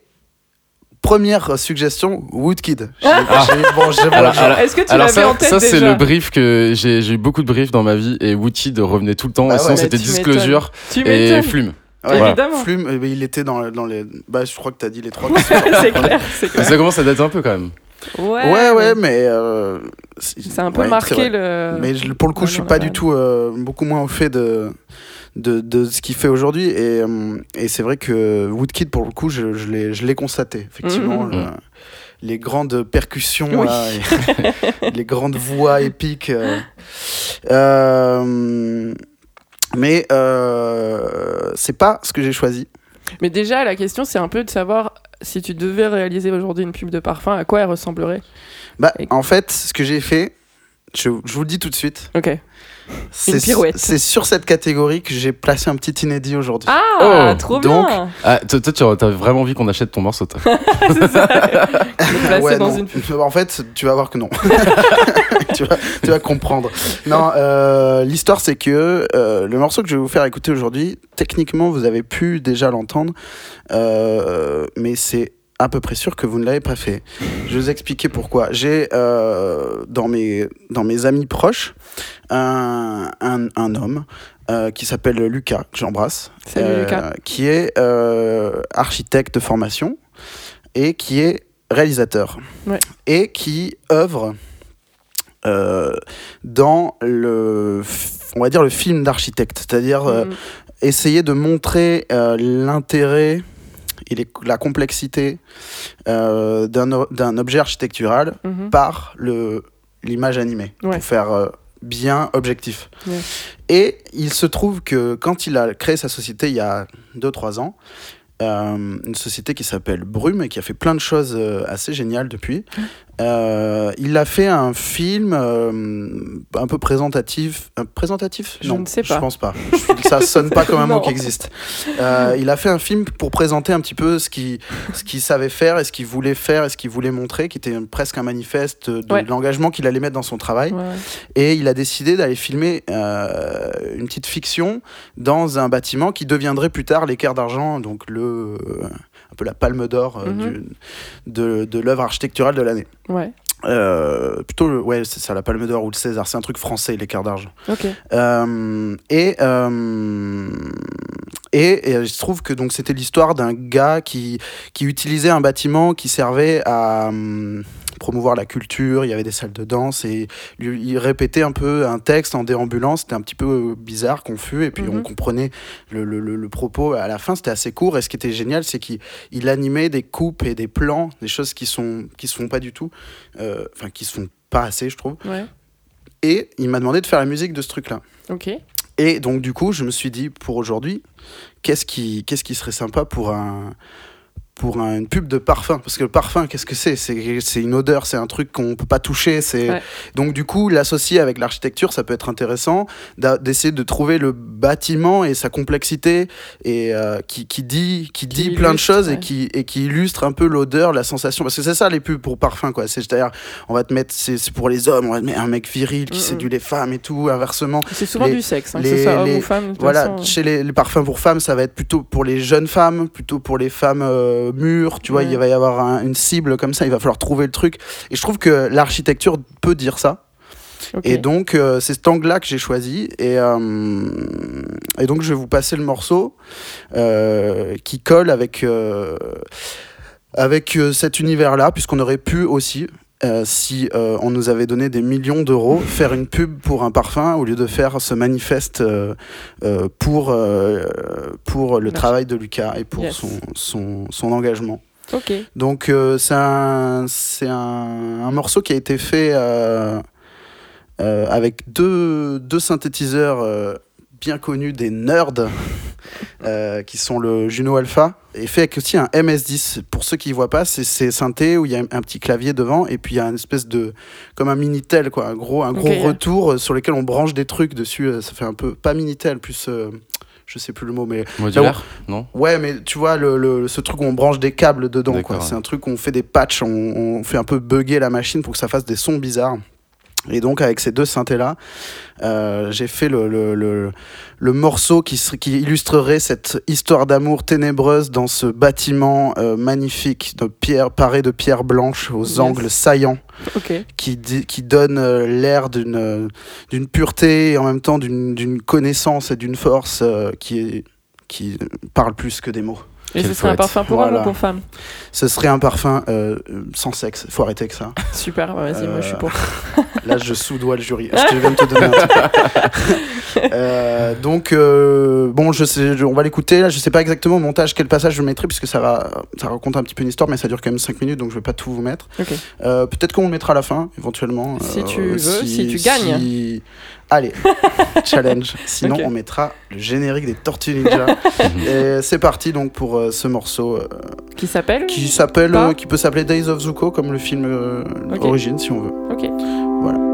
première suggestion, Woodkid. J'ai-
Ah.
bon,
alors-
Est-ce que tu l'avais
ça,
en tête
ça c'est le brief que j'ai eu beaucoup de briefs dans ma vie et Woodkid revenait tout le temps.
Bah
et sinon c'était Disclosure et. Flume.
Ouais,
Évidemment.
Flume, euh, il était dans, dans les. Bah, je crois que t'as dit les trois.
c'est clair, clair.
ça commence à dater un peu quand même.
Ouais,
ouais, ouais, mais. euh,
C'est un peu
ouais,
marqué le.
Mais je- pour le coup,
Ouais,
je suis pas du tout. euh, beaucoup moins au fait de. De, de ce qu'il fait aujourd'hui et, euh, et c'est vrai que Woodkid pour le coup je, je l'ai je l'ai constaté effectivement
Mhm.
le- les grandes percussions
Oui.
là, et les grandes voix épiques euh. Euh, mais euh, c'est pas ce que j'ai choisi
Mais déjà, la question, c'est un peu de savoir si tu devais réaliser aujourd'hui une pub de parfum, à quoi elle ressemblerait?
Bah,
Et-
en fait, ce que j'ai fait, je, je vous le dis tout de suite,
Ok.
C'est
pirouette.
c'est sur cette catégorie que j'ai placé un petit inédit aujourd'hui.
Ah,
Oh,
trop
donc-
bien
Ah, toi, toi, tu as vraiment envie qu'on achète ton morceau, toi.
C'est ça. Le placer
Ouais,
dans une pub.
En fait, tu vas voir que non. tu, vas, tu vas comprendre. Non, euh, l'histoire, c'est que euh, le morceau que je vais vous faire écouter aujourd'hui, techniquement, vous avez pu déjà l'entendre, euh, mais c'est à peu près sûr que vous ne l'avez pas fait. Je vais vous expliquer pourquoi. J'ai euh, dans, mes, dans mes amis proches un, un, un homme euh, qui s'appelle Lucas, que j'embrasse,
Salut
euh,
Lucas.
qui est euh, architecte de formation et qui est réalisateur
Ouais.
et qui œuvre dans le on va dire le film d'architecte c'est-à-dire
Mhm.
essayer de montrer l'intérêt et les- la complexité euh, d'un objet architectural
Mhm.
par l'image animée
Ouais.
pour faire euh, bien objectif.
Ouais.
Et il se trouve que quand il a créé sa société il y a 2-3 ans, euh, une société qui s'appelle Brume et qui a fait plein de choses assez géniales depuis. Euh, il a fait un film euh, un peu présentatif. euh, présentatif?
Je
Non,
ne sais pas.
Je pense pas. Ça sonne pas comme un mot qui existe. Euh, il a fait un film pour présenter un petit peu ce qu'il ce qu'il savait faire et ce qu'il voulait faire et ce qu'il voulait montrer, qui était presque un manifeste de
Ouais.
l'engagement qu'il allait mettre dans son travail.
Ouais.
Et il a décidé d'aller filmer euh, une petite fiction dans un bâtiment qui deviendrait plus tard l'équerre d'argent, donc le, euh, un peu la palme d'or euh,
Mhm.
de, de l'œuvre architecturale de l'année.
Ouais.
Euh, plutôt, le, ouais, c'est ça, la palme d'or ou le César, c'est un truc français, l'équerre d'argent.
Ok.
Euh, et, euh, et, et il se trouve que donc c'était l'histoire d'un gars qui, qui utilisait un bâtiment qui servait à hum, promouvoir la culture, il y avait des salles de danse et lui, il répétait un peu un texte en déambulant, c'était un petit peu bizarre, confus et puis on
Mhm.
comprenait le, le- le- le propos à la fin, c'était assez court et ce qui était génial c'est qu'il il animait des coupes et des plans, des choses qui sont qui se font pas du tout, euh, enfin qui se font pas assez je trouve
Ouais.
et il m'a demandé de faire la musique de ce truc là.
Ok.
Et donc, du coup, je me suis dit, pour aujourd'hui, qu'est-ce qui, qu'est-ce qui serait sympa pour un, pour un- une pub de parfum. Parce que le parfum, qu'est-ce que c'est? C'est une odeur, c'est un truc qu'on peut pas toucher. C'est
Ouais.
Donc du coup, l'associer avec l'architecture, ça peut être intéressant d'essayer de trouver le bâtiment et sa complexité et euh, qui, qui dit, qui dit plein de choses
ouais.
et, qui, et qui illustre un peu l'odeur, la sensation. Parce que c'est ça les pubs pour parfum. quoi. C'est-à-dire, on va te mettre, c'est pour les hommes, on va te mettre un mec viril qui
Mm,
séduit les femmes et tout, inversement.
C'est souvent
Les-
du sexe, hein, que
les-
ce soit homme ou femme.
Voilà,
façon.
chez les, les parfums pour femmes, ça va être plutôt pour les jeunes femmes, plutôt pour les femmes euh, mûres. Tu vois,
Ouais.
il va y avoir un- une cible comme ça, il va falloir trouver le truc. Et je trouve que l'architecture peut dire ça. Et donc, euh, c'est cet angle-là que j'ai choisi. Et, euh, et donc, je vais vous passer le morceau euh, qui colle avec, avec cet univers-là, puisqu'on aurait pu aussi. Euh, si euh, on nous avait donné des millions d'euros, faire une pub pour un parfum au lieu de faire ce manifeste euh, pour, pour le
Merci.
travail de Lucas et pour
Yes.
son, son, son engagement. Donc c'est un, un, un morceau qui a été fait avec deux, deux synthétiseurs bien connus des nerds, euh, qui sont le Juno Alpha, et fait avec aussi un MS10. Pour ceux qui ne voient pas, c'est ces synthés où il y a un petit clavier devant, et puis il y a une espèce de... comme un Minitel, quoi, un gros, un gros retour euh, sur lequel on branche des trucs dessus. euh, Ça fait un peu... pas Minitel, plus... euh, je sais plus le mot, mais
Modulaire Non?
Ouais, mais tu vois, le, le- ce truc où on branche des câbles dedans, quoi.
ouais.
C'est un truc où on fait des patchs, on, on fait un peu bugger la machine pour que ça fasse des sons bizarres. Et donc, avec ces deux synthés-là, euh, j'ai fait le, le, le, le morceau qui, qui illustrerait cette histoire d'amour ténébreuse dans ce bâtiment euh, magnifique de pierre, paré de pierre blanche aux
Yes.
angles saillants
Ok.
qui, qui donne euh, l'air d'une euh, d'une pureté et en même temps d'une d'une connaissance et d'une force euh, qui, est, qui parle plus que des mots.
Et
Quel
ce serait un parfum pour homme
Voilà.
ou pour femme?
Ce serait un parfum euh, sans sexe. Faut arrêter avec ça.
Super, vas-y, moi je suis
Euh,
pour.
Là, je soudoie le jury. Je te viens de te donner un truc. Euh, donc, euh, bon, je sais, on va l'écouter. Là, je sais pas exactement au montage quel passage je mettrai, puisque ça va, ça raconte un petit peu une histoire, mais ça dure quand même 5 minutes, donc je vais pas tout vous mettre.
Ok.
Euh, Peut-être qu'on le mettra à la fin, éventuellement. euh,
Si tu veux, si tu gagnes.
si- Allez, challenge. Sinon, on mettra le générique des Tortues Ninja. Et c'est parti donc pour euh, ce morceau euh,
Qui s'appelle
qui s'appelle,
Pas
euh, qui peut s'appeler Days of Zuko, comme le film euh,
Ok.
Origine, si on veut.
Ok.
Thank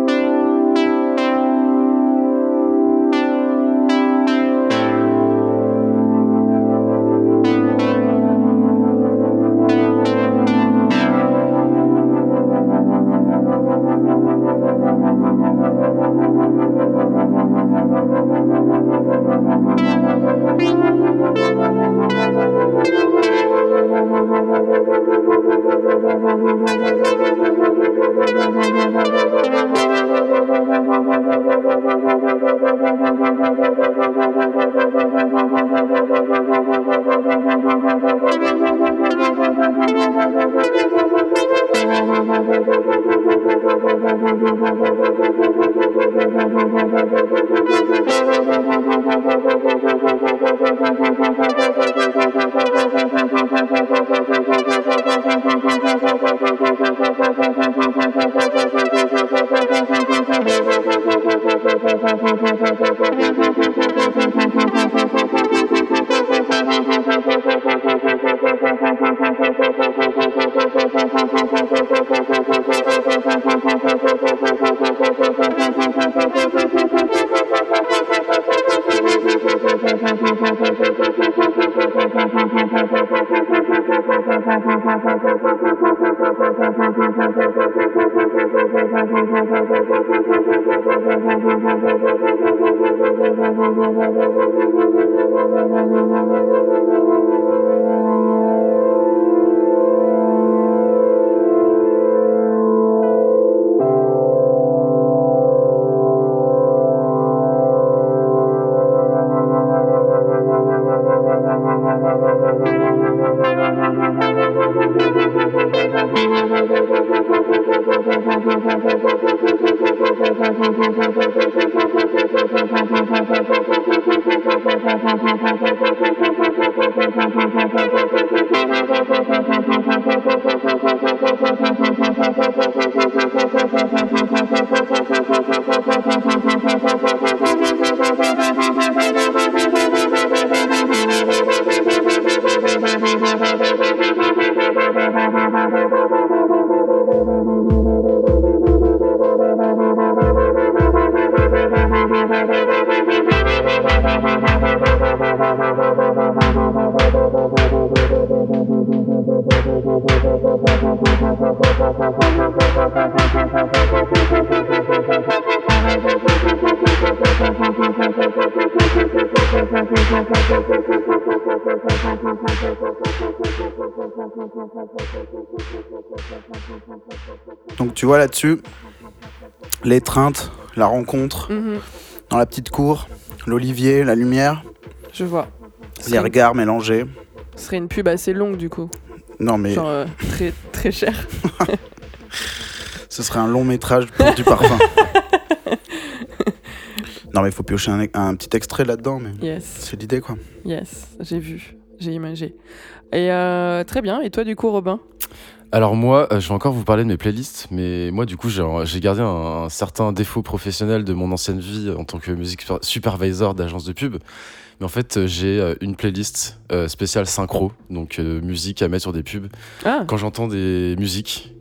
Donc tu vois là-dessus, l'étreinte, la rencontre,
Mhm,
dans la petite cour, l'olivier, la lumière,
Je vois. Ce
les
serait,
regards mélangés.
ce serait une pub assez longue du coup.
Non mais
Genre euh, très, très cher.
ce serait un long métrage pour du parfum. non mais il faut piocher un, un petit extrait là-dedans, mais
Yes,
c'est l'idée quoi.
yes, j'ai vu, j'ai imagé. Et euh, très bien. Et toi du coup, Robin?
Alors moi, euh, je vais encore vous parler de mes playlists, mais moi du coup j'ai j'ai gardé un, un certain défaut professionnel de mon ancienne vie en tant que music super- supervisor d'agence de pub. Mais en fait, euh, j'ai euh, une playlist euh, spéciale synchro, donc euh, musique à mettre sur des pubs.
Ah,
Quand j'entends des musiques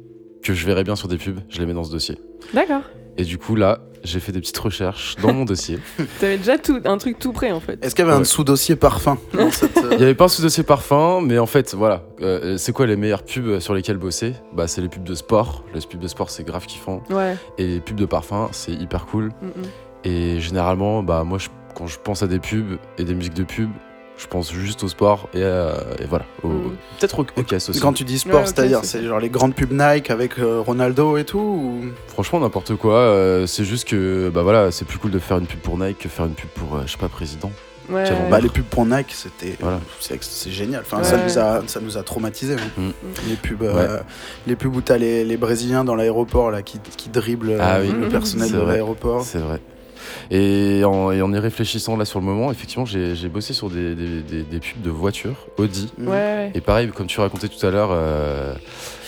que je verrais bien sur des pubs, je les mets dans ce dossier.
d'accord.
Et du coup là, j'ai fait des petites recherches dans mon dossier.
T'avais déjà tout, un truc tout prêt en fait.
Est-ce qu'il y avait un sous-dossier parfum dans cette, euh,
Il y avait pas un sous-dossier parfum, mais en fait, voilà. Euh, c'est quoi les meilleures pubs sur lesquelles bosser? Bah, c'est les pubs de sport. Les pubs de sport, c'est grave kiffant.
Ouais.
Et les pubs de parfum, c'est hyper cool.
mm, mm.
Et généralement, bah, moi, je- quand je pense à des pubs et des musiques de pubs, je pense juste au sport et, euh, et voilà. Au-
Mm.
Peut-être au, au caisse aussi.
Quand tu dis sport,
Ouais,
c'est-à-dire
c'est-
c'est genre les grandes pubs Nike avec euh, Ronaldo et tout ou...
Franchement, n'importe quoi. euh, c'est juste que, bah voilà, c'est plus cool de faire une pub pour Nike que faire une pub pour, euh, je sais pas, président.
Ouais.
Bah, les pubs pour Nike, c'était
Voilà.
c'est c'est génial. Enfin,
Ouais.
ça, nous a, ça nous a traumatisés. hein.
Mm.
Les pubs, euh, les pubs où t'as les, les Brésiliens dans l'aéroport là qui, qui dribblent
Ah oui.
le personnel
C'est
de
vrai.
l'aéroport.
C'est vrai. Et en, et en y réfléchissant là sur le moment, effectivement, j'ai bossé sur des, des- des- des pubs de voitures, Audi.
Ouais, ouais.
Et pareil, comme tu racontais tout à l'heure, euh,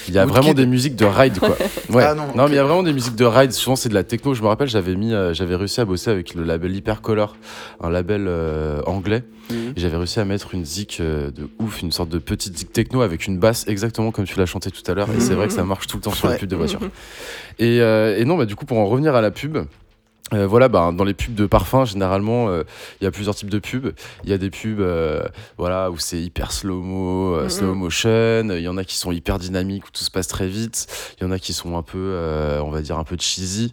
il y a vraiment des musiques de ride, quoi. Ouais.
Ah non,
mais il y a vraiment des musiques de ride. Souvent, c'est de la techno. Je me rappelle, j'avais mis, euh, j'avais réussi à bosser avec le label Hypercolor, un label euh, anglais.
Mhm.
Et j'avais réussi à mettre une zik de ouf, une sorte de petite zik techno avec une basse exactement comme tu l'as chanté tout à l'heure. Et c'est vrai que ça marche tout le temps sur les pubs de voiture. Et, euh, et non, bah, du coup, pour en revenir à la pub. Euh, voilà, bah, dans les pubs de parfum, généralement, euh, il y a plusieurs types de pubs. Il y a des pubs euh, voilà, où c'est hyper slow-mo, euh, slow motion. Il y en a qui sont hyper dynamiques, où tout se passe très vite. Il y en a qui sont un peu, euh, on va dire, un peu cheesy.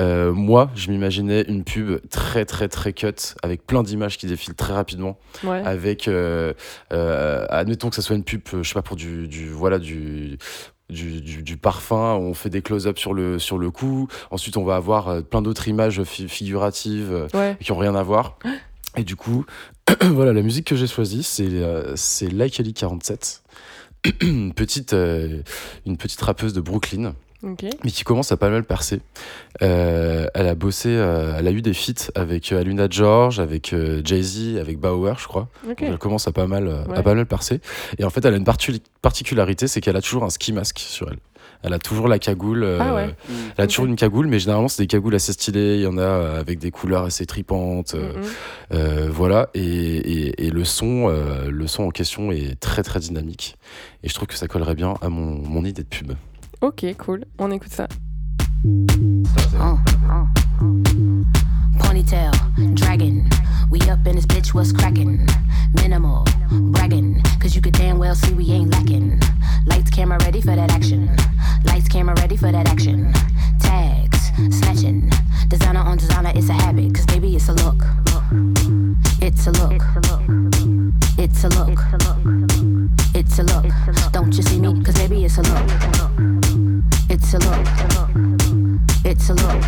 Euh, moi, je m'imaginais une pub très, très, très cut, avec plein d'images qui défilent très rapidement
Ouais.
avec euh, euh, admettons que ça soit une pub je sais pas pour du, du voilà du du, du, du parfum, on fait des close-up sur le, sur le cou. Ensuite, on va avoir euh, plein d'autres images fi- figuratives euh,
Ouais.
qui ont rien à voir. Et du coup, voilà, la musique que j'ai choisie, c'est euh, Like Ellie 47, une petite, euh, une petite rappeuse de Brooklyn Mais qui commence à pas mal percer. Euh, elle a bossé, euh, elle a eu des feats avec euh, Aluna George, avec Jay-Z, avec Bauer, je crois. Donc elle commence à pas mal,
Ouais.
à pas mal percer. Et en fait, elle a une particularité, c'est qu'elle a toujours un ski mask sur elle. Elle a toujours la cagoule.
Ah ouais.
Elle a toujours une cagoule, mais généralement c'est des cagoules assez stylées. Il y en a avec des couleurs assez tripantes. voilà. Et, et- et le son, le son en question est très très dynamique. Et je trouve que ça collerait bien à mon, mon idée de pub.
Ok, cool. On écoute ça.
Ponytail, dragon. We up in this bitch, what's cracking? Minimal, bragging. Cause you could damn well see we ain't lacking. Lights, camera ready for that action. Lights, camera ready for that action. Tags, snatching. Designer on designer, it's a habit. Cause baby, it's a look. It's a look. It's a look. It's a look. Don't you see me? Cause baby, it's a look. It's a look. It's a look.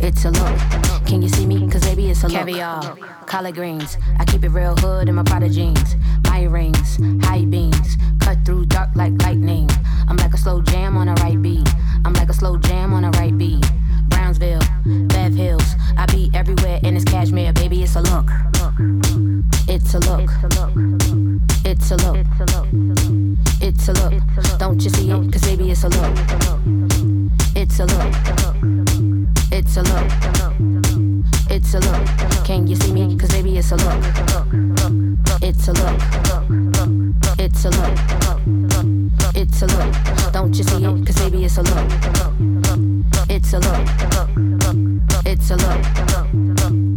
It's a look. Can you see me? Cause baby, it's a look. Caviar, collard greens. I keep it real hood in my Prada jeans. My rings, high beams. Cut through dark like lightning. I'm like a slow jam on a right beat. I'm like a slow jam on a right beat. Brownsville, Bev Hills. I be everywhere in this cashmere. Baby, it's a look. It's a look. It's a look. It's a look. Don't you see it? Cause baby, it's a look. It's a look. It's a look. It's a look. Can you see me? Cause baby, it's a look. It's a look. It's a low. It's a low. Don't you see it? Cause baby it's a low. It's a low. It's a low. It's a low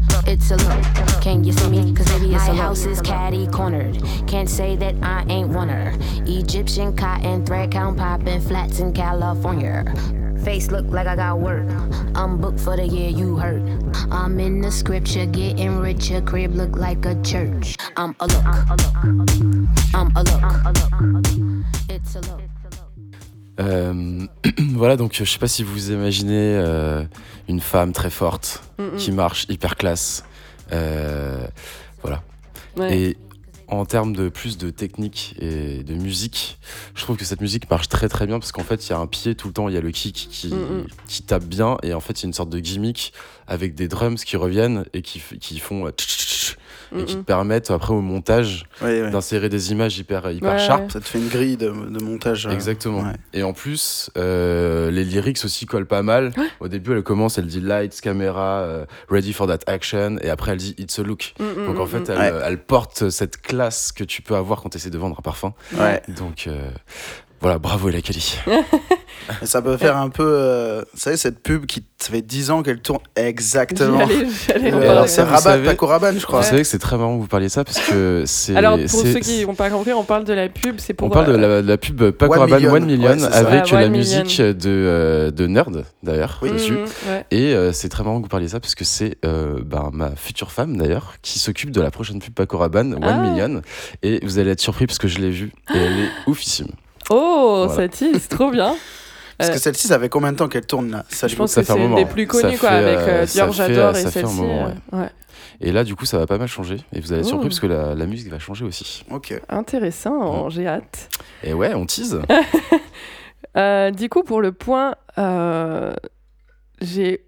look. Can you see me? Cause maybe it's My a house is caddy cornered. Can't say that I ain't one her. Egyptian cotton thread count popping flats in California. Face look like I got work. I'm booked for the year you heard. I'm in the scripture, getting richer. Crib look like a church. I'm a look. I'm a look. It's a look.
Euh, voilà, donc je sais pas si vous imaginez euh, une femme très forte
Mm, mm.
qui marche hyper classe. Euh, voilà.
Ouais.
Et en termes de plus de technique et de musique, je trouve que cette musique marche très très bien parce qu'en fait il y a un pied tout le temps, il y a le kick qui,
Mm,
qui tape bien et en fait il y a une sorte de gimmick avec des drums qui reviennent et qui, qui font euh, tch, tch, tch,
Mm,
et qui te permettent après au montage
Ouais, ouais.
d'insérer des images hyper, hyper
Ouais,
sharp.
Ça te fait une grille de, de montage. euh,
Exactement.
ouais.
Et en plus, euh, les lyrics aussi collent pas mal. Au début, elle commence, elle dit lights, camera, euh, ready for that action, et après elle dit it's a look.
Mm, mm,
Donc en
mm,
fait,
mm.
elle,
Ouais.
elle porte cette classe que tu peux avoir quand tu essaies de vendre un parfum.
Ouais.
Donc euh, voilà, bravo la Kelly.
Et ça peut faire un peu. euh, vous savez, cette pub qui ça fait 10 ans qu'elle tourne exactement. Euh, c'est Rabat,
savez-
Paco Rabanne, je crois.
Vous savez que c'est très marrant que vous parliez ça parce que c'est.
Alors, pour
c'est-
ceux qui n'ont pas compris, on parle de la pub, c'est pour.
On parle de
euh,
la, de la pub Paco
One
Rabanne
Million.
One Million
Ouais,
avec
Ouais,
la musique de, euh, de Nerd d'ailleurs
Oui.
dessus.
ouais.
Et euh, c'est très marrant que vous parliez ça parce que c'est euh, ben, ma future femme d'ailleurs qui s'occupe de la prochaine pub Paco Rabanne, One
Ah.
Million. Et vous allez être surpris parce que je l'ai vue et elle est oufissime.
Oh,
Voilà.
ça tease, trop bien.
Parce que
Euh,
celle-ci, ça fait combien de temps qu'elle tourne là Ça,
Je pense
ça
que
fait un
c'est une des plus
Ça
connues, quoi, avec
euh,
euh,
ça
Dior,
fait,
j'adore, et
ça fait un
celle-ci.
moment,
euh, ouais.
Et là, du coup, ça va pas mal changer. Et vous allez être
Oh.
surpris parce que la, la musique va changer aussi.
Ok.
Intéressant, j'ai hâte.
Et ouais, on tease.
Euh, du coup, pour le point, euh, j'ai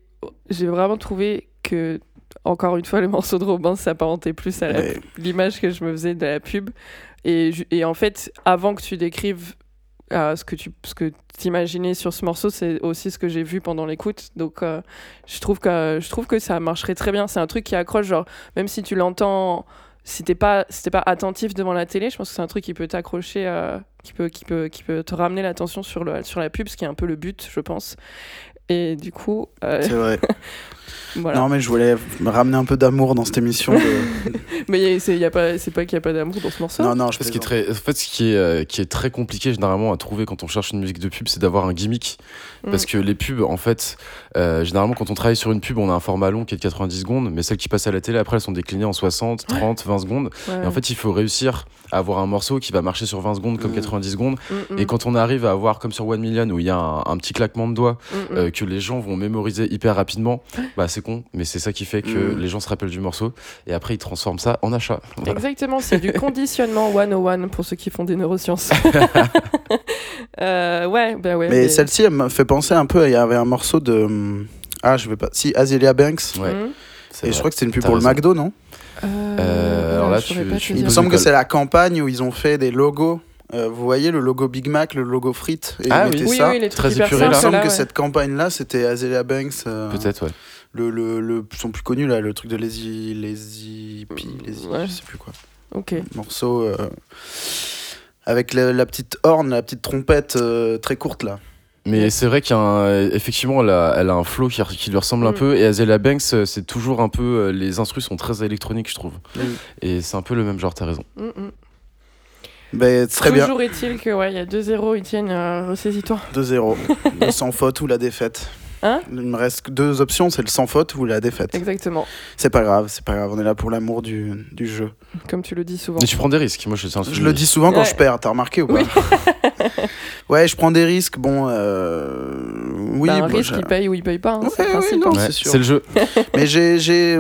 vraiment trouvé que, encore une fois, le morceau de Robin s'apparentait plus à
Ouais.
l'image que je me faisais de la pub. Et en fait, avant que tu décrives ce que tu ce que t'imaginais sur ce morceau, c'est aussi ce que j'ai vu pendant l'écoute. Donc, euh, je trouve que je trouve que ça marcherait très bien. C'est un truc qui accroche, genre même si tu l'entends, si t'es pas si pas attentif devant la télé, je pense que c'est un truc qui peut t'accrocher, euh, qui peut qui peut qui peut te ramener l'attention sur le sur la pub, ce qui est un peu le but, je pense. Et du coup, euh,
C'est vrai.
voilà.
Non, mais je voulais me ramener un peu d'amour dans cette émission. de-
Mais c'est y a pas c'est pas qu'il y a pas d'amour dans ce morceau.
non, non, je
Ce qui est
plaisante.
très, en fait, ce qui est, euh, qui est très compliqué généralement à trouver quand on cherche une musique de pub, c'est d'avoir un gimmick. Parce
Mm.
que les pubs, en fait, euh, généralement, quand on travaille sur une pub, on a un format long qui est de 90 secondes, mais celles qui passent à la télé, après, elles sont déclinées en 60, 30, 20 secondes.
Ouais.
Et en fait, il faut réussir à avoir un morceau qui va marcher sur 20 secondes comme
Mm.
90 secondes.
Mm, mm,
Et quand on arrive à avoir, comme sur One Million, où il y a un, un petit claquement de doigts
mm, mm.
euh, que les gens vont mémoriser hyper rapidement, bah c'est con, mais c'est ça qui fait que
Mm.
les gens se rappellent du morceau. Et après, ils transforment ça en achat. Voilà.
Exactement, c'est du conditionnement 101 pour ceux qui font des neurosciences. euh, ouais, bah ouais.
Mais celle-ci, elle m'a fait penser un peu. Il y avait un morceau de. Ah, je vais pas. Si, Azealia Banks.
Ouais,
Mm.
c'est
Et je crois que c'était une pub pour le. McDo, non?
Euh,
alors là, tu- tu
dire.
Il me semble que c'est la campagne où ils ont fait des logos. Euh, vous voyez le logo Big Mac, le logo frites et
Ah
ils
oui.
mettaient
Oui,
ça.
oui, les
Très épuré,
Il me semble
là,
que
ouais.
cette campagne-là, c'était Azealia Banks. euh,
Peut-être, ouais.
Le, le, le son plus connu, là, le truc de Lazy. Lazy. Pi, Lazy
Ouais.
Je sais plus quoi.
Ok.
Morceau. euh, avec la, la petite horn, la petite trompette euh, très courte, là.
Mais c'est vrai qu'effectivement, elle, a- elle a un flow qui, qui lui ressemble un
Mm.
peu. Et Azalea Banks, euh, c'est toujours un peu. euh, Les instrus sont très électroniques, je trouve.
Mm.
Et c'est un peu le même genre, t'as raison.
Mm.
Ben, très.
Toujours est-il que ouais, il y a 2-0, Etienne, euh, ressaisis-toi.
2-0. le sans faute ou la défaite.
Hein
Il me reste que deux options, c'est le sans faute ou la défaite.
Exactement,
C'est pas grave, c'est pas grave, on est là pour l'amour du, du jeu.
comme tu le dis souvent.
Mais tu prends des risques. Moi, je, c'est un
Je le dis souvent quand
Ouais.
je perds, t'as remarqué ou pas
Oui.
Ouais, je prends des risques, bon... Euh... Oui,
Bah, un
bah,
risque,
j'ai-
il paye ou il paye pas, hein, c'est
Ouais,
le
ouais, non,
hein.
c'est sûr.
C'est le jeu.
Mais j'ai...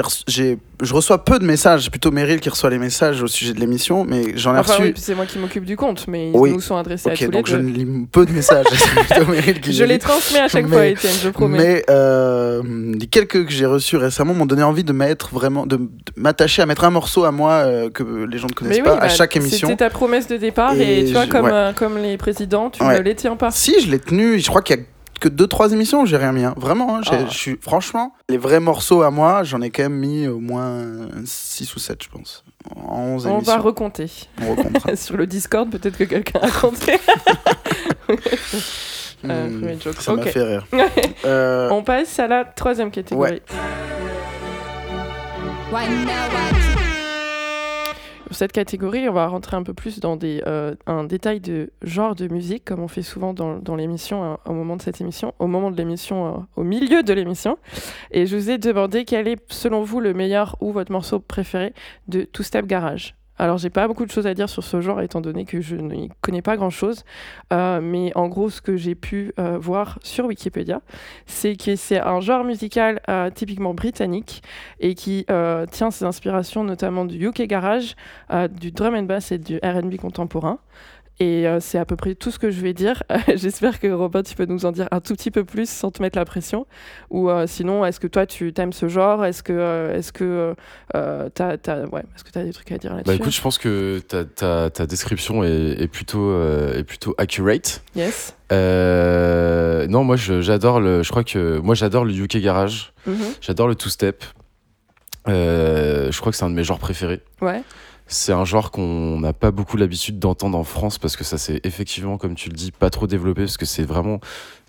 reçu- j'ai- je reçois peu de messages, c'est plutôt Meryl qui reçoit les messages au sujet de l'émission, mais j'en ai
Enfin,
reçu...
oui, c'est moi qui m'occupe du compte, mais ils
Oui.
nous sont adressés à
ok,
tous les
donc je
deux.
ne lis peu de messages, c'est plutôt Meryl qui
Je
les
les transmets à chaque
Mais-
fois, Étienne, je promets.
Mais euh, les quelques que j'ai reçus récemment m'ont donné envie de mettre vraiment, de, de m'attacher à mettre un morceau à moi euh, que les gens ne connaissent
Mais
pas
oui,
à
bah,
chaque émission.
C'était ta promesse de départ et,
Et
tu vois,
je-
comme,
ouais.
euh, comme les présidents, tu
Ouais.
ne les tiens pas.
Si, je l'ai tenu. Je crois qu'il y a que deux trois émissions où j'ai rien mis. hein. Vraiment, hein,
Ah.
je suis franchement les vrais morceaux à moi, j'en ai quand même mis au moins 6 ou 7 je pense. En 11
On
émissions.
va recompter.
On recomptera.
Sur le Discord, peut-être que quelqu'un a compté. euh, joke.
Ça m'a
Ok.
fait rire. Euh,
On passe à la troisième catégorie.
Ouais.
Cette catégorie, on va rentrer un peu plus dans des, euh, un détail de genre de musique, comme on fait souvent dans, dans l'émission, euh, au moment de cette émission, au moment de l'émission, euh, au milieu de l'émission. Et je vous ai demandé quel est, selon vous, le meilleur ou votre morceau préféré de Two Step Garage. Alors, j'ai pas beaucoup de choses à dire sur ce genre, étant donné que je n'y connais pas grand-chose. Euh, mais en gros, ce que j'ai pu euh, voir sur Wikipédia, c'est que c'est un genre musical euh, typiquement britannique et qui tient ses inspirations notamment du UK Garage, du drum and bass et du R&B contemporain. Et euh, c'est à peu près tout ce que je vais dire. J'espère que Robin, tu peux nous en dire un tout petit peu plus sans te mettre la pression. Ou euh, sinon, est-ce que toi, tu aimes ce genre? Est-ce que euh, est-ce que t'as, t'as- ouais, est-ce que t'as des trucs à dire là-dessus?
Bah écoute, je pense que ta, ta, ta description est, est plutôt, est plutôt accurate.
Yes.
Non, moi je- j'adore le. Je crois que moi j'adore le UK Garage.
Mhm.
J'adore le two step. Euh, je crois que c'est un de mes genres préférés.
Ouais.
C'est un genre qu'on n'a pas beaucoup l'habitude d'entendre en France parce que ça c'est effectivement, comme tu le dis, pas trop développé parce que c'est vraiment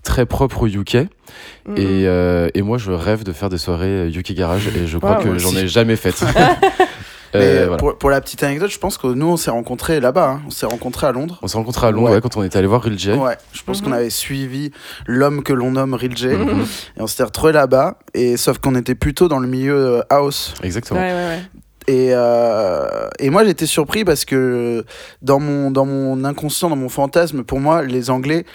très propre au UK.
Mhm.
Et, euh, et moi je rêve de faire des soirées UK Garage et je crois que j'en ai jamais faites.
mais
Euh, voilà.
pour, pour la petite anecdote, je pense que nous, on s'est rencontrés là-bas. hein. On s'est rencontrés à Londres.
On s'est rencontrés à Londres
Ouais.
ouais, quand on était allé voir Real J.
Ouais, je pense
Mhm.
qu'on avait suivi l'homme que l'on nomme Real J.
Mhm.
Et on s'était retrouvés là-bas. Et sauf qu'on était plutôt dans le milieu euh, house.
Exactement.
Ouais, ouais, ouais.
Et, euh, et moi, j'étais surpris parce que dans mon, dans mon inconscient, dans mon fantasme, pour moi, les Anglais,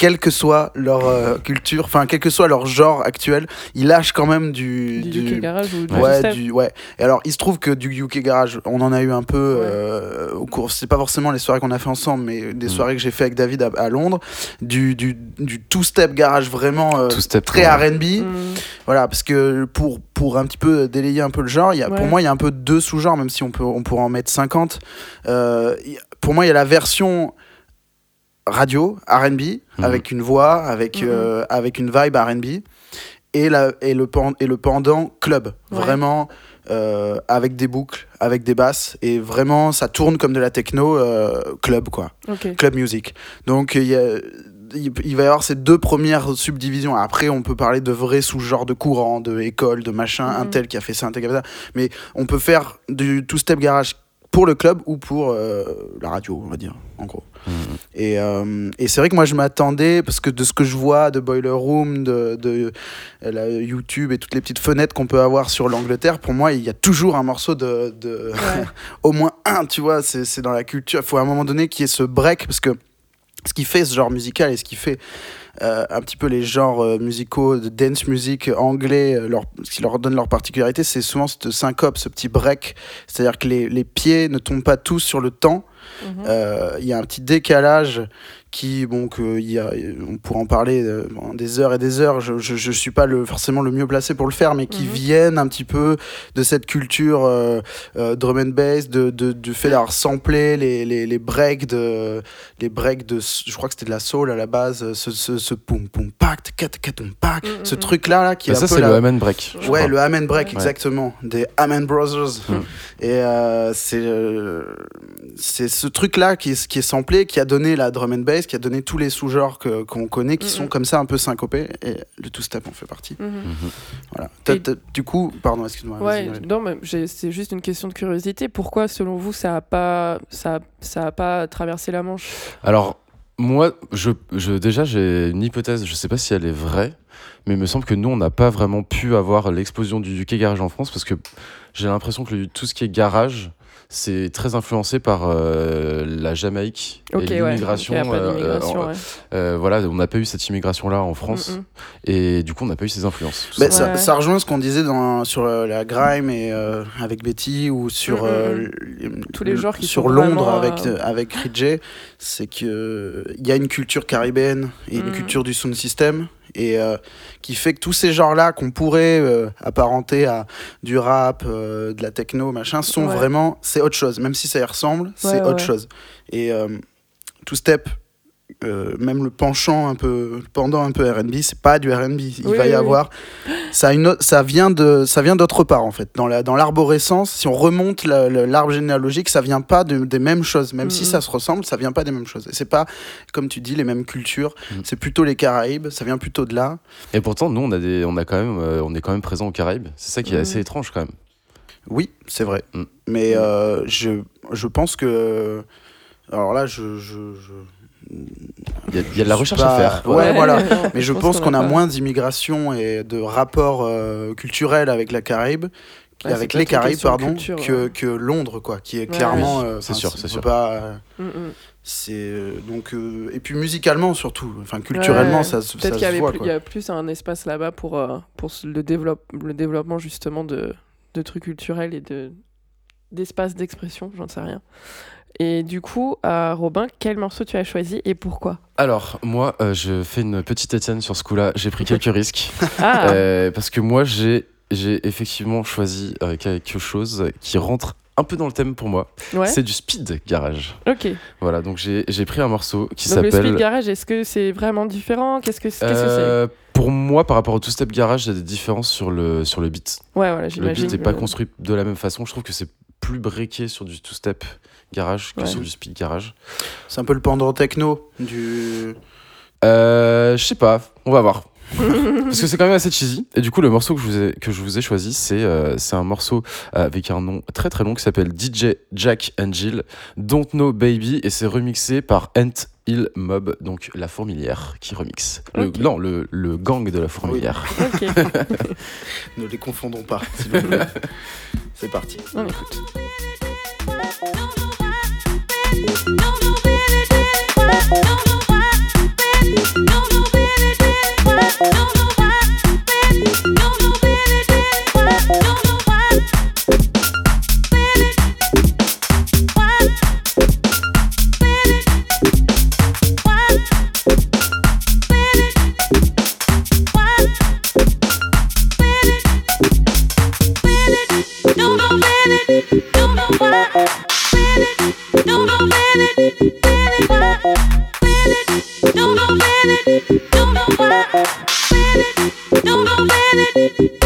quelle que soit leur euh, culture, enfin, quel que soit leur genre actuel, ils lâchent quand même du.
Du, UK Garage ou du
Ouais, du, ouais. Et alors, il se trouve que du UK Garage, on en a eu un peu euh, au cours. C'est pas forcément les soirées qu'on a fait ensemble, mais des
Mm.
soirées que j'ai fait avec David à, à Londres. Du, du, du two-step garage vraiment euh,
Two step,
très
ouais.
RB.
Mhm.
Voilà, parce que pour, pour un petit peu délayer un peu le genre, il y a,
Ouais.
pour moi, il y a un peu deux sous-genres, même si on, peut, on pourrait en mettre 50. Euh, il y a- pour moi, il y a la version radio, RB,
Mhm.
avec une voix, avec,
Mhm.
euh, avec une vibe RB, et, la, et, le, pen- et le pendant club.
Ouais.
Vraiment. euh, avec des boucles, avec des basses, et vraiment ça tourne comme de la techno euh, club quoi club music. Donc il y a- il va y avoir ces deux premières subdivisions. Après, on peut parler de vrais sous-genres de courant, de école, de machin, un
Mhm.
tel qui a fait ça, un tel qui a fait ça. Mais on peut faire du two-step garage pour le club ou pour euh, la radio, on va dire, en gros.
Mhm.
Et, euh, et c'est vrai que moi, je m'attendais, parce que de ce que je vois de Boiler Room, de, de euh, la YouTube et toutes les petites fenêtres qu'on peut avoir sur l'Angleterre, pour moi, il y a toujours un morceau de, de
Ouais.
au moins un, tu vois, c'est c'est dans la culture. Il faut à un moment donné qu'il y ait ce break, parce que ce qui fait ce genre musical et ce qui fait euh, un petit peu les genres euh, musicaux de dance music anglais, euh, leur, ce qui leur donne leur particularité, c'est souvent cette syncope, ce petit break. C'est-à-dire que les, les pieds ne tombent pas tous sur le temps.
Mhm.
Euh, Il y a un petit décalage qui, bon, que il y a, on pourrait en parler euh, des heures et des heures. Je, je, je suis pas le, forcément le mieux placé pour le faire, mais qui
Mhm.
viennent un petit peu de cette culture euh, euh, drum and bass, de, de, du fait d'avoir samplé les, les, les breaks de, les breaks de, je crois que c'était de la soul à la base, ce, ce, ce poum poum pac, cat cat pac,
Mhm,
ce
mhm.
truc là, là qui
Bah,
est
ça
un peu
c'est
la-
le Amen Break.
Ouais,
crois.
le Amen Break,
Ouais.
exactement, des Amen Brothers.
Mm.
Et euh, c'est euh, c'est ce truc-là qui est, qui est samplé, qui a donné la drum and bass, qui a donné tous les sous-genres que- qu'on connaît, qui
Mm,
sont
mm.
comme ça un peu syncopés. Et le two-step en fait partie.
Mhm.
Mhm.
Voilà. T'as-
Et-
t'as- du coup, pardon, excuse-moi.
Ouais,
vas-y, Maëlle.
non, mais j'ai- c'est juste une question de curiosité. Pourquoi, selon vous, ça a pas, ça, ça a pas traversé la Manche?
Alors, moi, je, je, déjà, j'ai une hypothèse, je sais pas si elle est vraie, mais il me semble que nous, on n'a pas vraiment pu avoir l'explosion du UK Garage en France parce que j'ai l'impression que le- tout ce qui est garage, c'est très influencé par euh, la Jamaïque et l'immigration. euh, euh,
ouais.
euh, voilà, on n'a pas eu cette immigration-là en France
Mm, mm.
et du coup, on n'a pas eu ces influences.
Bah,
Ouais,
ça, rejoint ce qu'on disait dans, sur la grime et euh, avec Betty ou sur
Mm. Tous les genres qui
sur
sont
Londres avec
euh,
avec Ridgey, c'est que il y a une culture caribéenne et une culture du sound system et euh, qui fait que tous ces genres-là qu'on pourrait euh, apparenter à du rap, euh, de la techno, machin, sont
Ouais.
vraiment c'est autre chose. Même si ça y ressemble, c'est
Ouais,
autre chose. Et two step. Euh, même le penchant un peu le pendant un peu R&B c'est pas du R&B il
Oui,
va y
oui, oui.
avoir ça, une autre- ça vient de, ça vient d'autre part en fait. Dans la, dans l'arborescence, si on remonte la- la- l'arbre généalogique, ça vient pas de- des mêmes choses. Même si ça se ressemble, ça vient pas des mêmes choses. Et c'est pas, comme tu dis, les mêmes cultures.
Mhm.
C'est plutôt les Caraïbes. Ça vient plutôt de là.
Et pourtant, nous, on, a des, on, a quand même, euh, on est quand même présent aux Caraïbes. C'est ça qui est
Mhm.
assez étrange quand même.
Oui, c'est vrai.
Mm.
Mais euh, je, je pense que. Alors là, je. je, je-
Il y a, il y a de la recherche à faire.
Ouais, voilà.
non,
Mais je pense qu'on a moins d'immigration et de rapports euh, culturels avec la Caraïbe,
Ouais,
avec les
peut-être
Caraïbes, pardon,
culture,
que,
ouais.
que Londres, quoi, qui est
Ouais.
clairement.
Oui,
euh,
c'est sûr, c'est sûr.
Pas, euh,
Mm, mm.
c'est euh, donc euh, et puis musicalement surtout, enfin culturellement
Ouais,
ça, se-
Peut-être
ça
qu'il y,
se voit.
a plus un espace là-bas pour, euh, pour le, développe, le développement justement de, de trucs culturels et de d'espace d'expression, j'en sais rien. Et du coup, euh, Robin, quel morceau tu as choisi et pourquoi?
Alors, moi, euh, je fais une petite Étienne sur ce coup-là. J'ai pris quelques risques.
Ah,
Euh, parce que moi, j'ai j'ai effectivement choisi quelque chose qui rentre un peu dans le thème pour moi.
ouais,
C'est du speed garage.
ok.
Voilà, donc j'ai j'ai pris un morceau qui
Donc le speed
s'appelle.
garage, est-ce que c'est vraiment différent? Qu'est-ce que
Euh, pour moi, par rapport au two-step garage, il y a des différences sur le, sur le beat.
c'est Ouais, voilà,
Le
j'imagine.
beat n'est pas construit de la même façon. Je trouve que c'est plus breaké sur du two-step garage que
Ouais.
sur du speed garage.
C'est un peu le pendant techno du.
Euh, je sais pas, on va voir. Parce que c'est quand même assez cheesy. Et du coup, le morceau que je vous ai, que je vous ai choisi, c'est euh, c'est un morceau avec un nom très très long qui s'appelle DJ Jack and Jill, Don't Know Baby, et c'est remixé par Ant Hill Mob, donc la fourmilière qui remixe. Le. Non, le, le gang de la fourmilière.
Ok,
Ne les confondons pas. s'il vous plaît. C'est parti.
on écoute.
Don't go with it, don't go with it, don't go with it.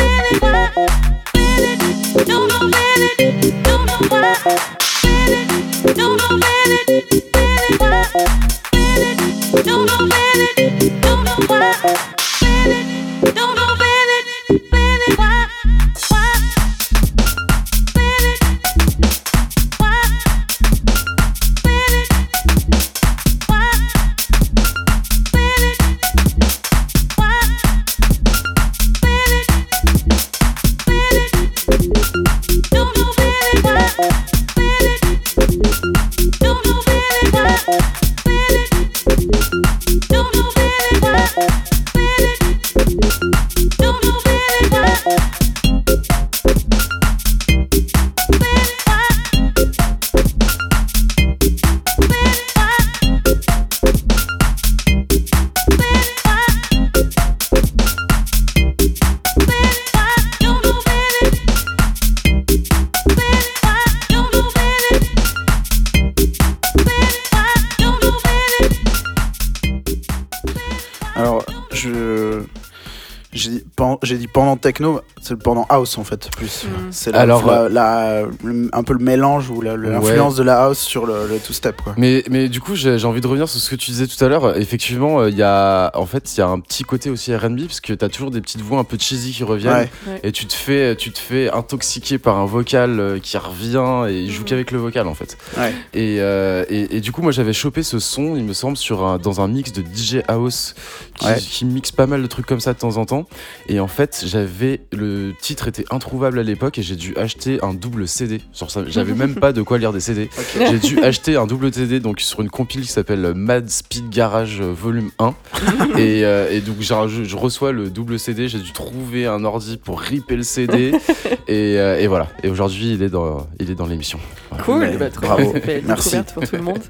Pendant house en fait plus.
Mm.
C'est
Alors,
la- la- le- un peu le mélange ou l'influence de la house sur le, le two step quoi.
Mais, mais du coup, j'ai envie de revenir sur ce que tu disais tout à l'heure. Effectivement, euh, il y a, en fait, il y a un petit côté aussi R&B parce que t'as toujours des petites voix un peu cheesy qui reviennent.
Ouais.
Et tu te fais, tu te fais intoxiquer par un vocal euh, qui revient et il joue
Mhm.
qu'avec le vocal en fait.
Ouais.
Et, euh, et, et du coup, moi j'avais chopé ce son, il me semble, sur un, dans un mix de DJ House qui,
Ouais.
qui mixe pas mal de trucs comme ça de temps en temps. Et en fait, j'avais le titre était introuvable à l'époque et j'ai dû acheter un double CD. Sur ça, j'avais même pas de quoi lire des CD. J'ai dû acheter un double CD donc sur une compile qui s'appelle Mad Speed Garage euh, Volume 1. et, euh, et donc je, je reçois le double CD, j'ai dû trouver un ordi pour ripper le CD. et, euh, et voilà. Et aujourd'hui, il est dans, il est dans l'émission.
Cool,
Mais
bah, trop
bravo. Merci.
découverte pour tout le monde.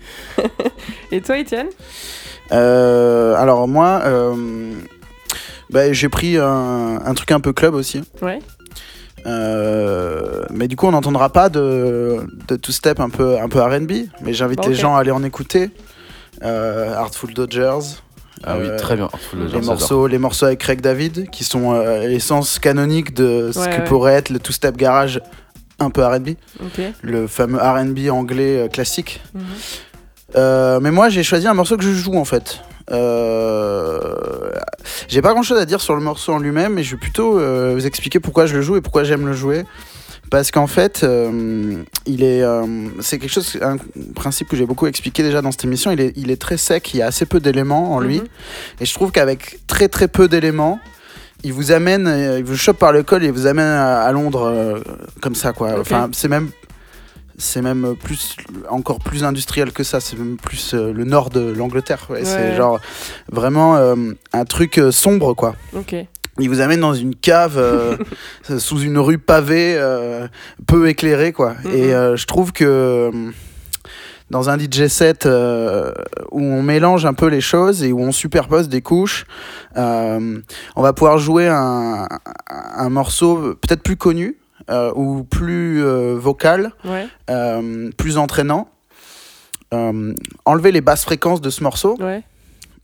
et toi, Étienne?
Euh, alors moi, euh, bah, j'ai pris un, un truc un peu club aussi.
Ouais.
Euh, mais du coup, on n'entendra pas de, de two step un peu, un peu RB. Mais j'invite
Ok.
les gens à aller en écouter. Euh, Artful Dodgers,
Ah oui,
Euh,
très bien.
Les morceaux, les morceaux avec Craig David, qui sont euh, l'essence canonique de ce
Ouais,
que
ouais.
pourrait être le two-step garage un peu R&B,
Ok.
le fameux R&B anglais classique.
Mhm.
Euh, mais moi, j'ai choisi un morceau que je joue en fait. Euh, j'ai pas grand chose à dire sur le morceau en lui-même, mais je vais plutôt euh, vous expliquer pourquoi je le joue et pourquoi j'aime le jouer. Parce qu'en fait, euh, il est, euh, c'est quelque chose, un principe que j'ai beaucoup expliqué déjà dans cette émission. Il est, il est très sec, il y a assez peu d'éléments en lui,
Mhm.
et je trouve qu'avec très très peu d'éléments, il vous amène, il vous chope par le col et il vous amène à, à Londres euh, comme ça quoi. Enfin, c'est même c'est même plus encore plus industriel que ça c'est même plus euh, le nord de l'Angleterre ouais. c'est genre vraiment euh, un truc euh, sombre quoi
Ok.
il vous amène dans une cave sous une rue pavée peu éclairée quoi
Mhm.
et je trouve que dans un DJ set euh, où on mélange un peu les choses et où on superpose des couches, euh, on va pouvoir jouer un, un morceau peut-être plus connu ou plus euh, vocal,
Ouais.
euh, plus entraînant. Euh, enlever les basses fréquences de ce morceau,
Ouais.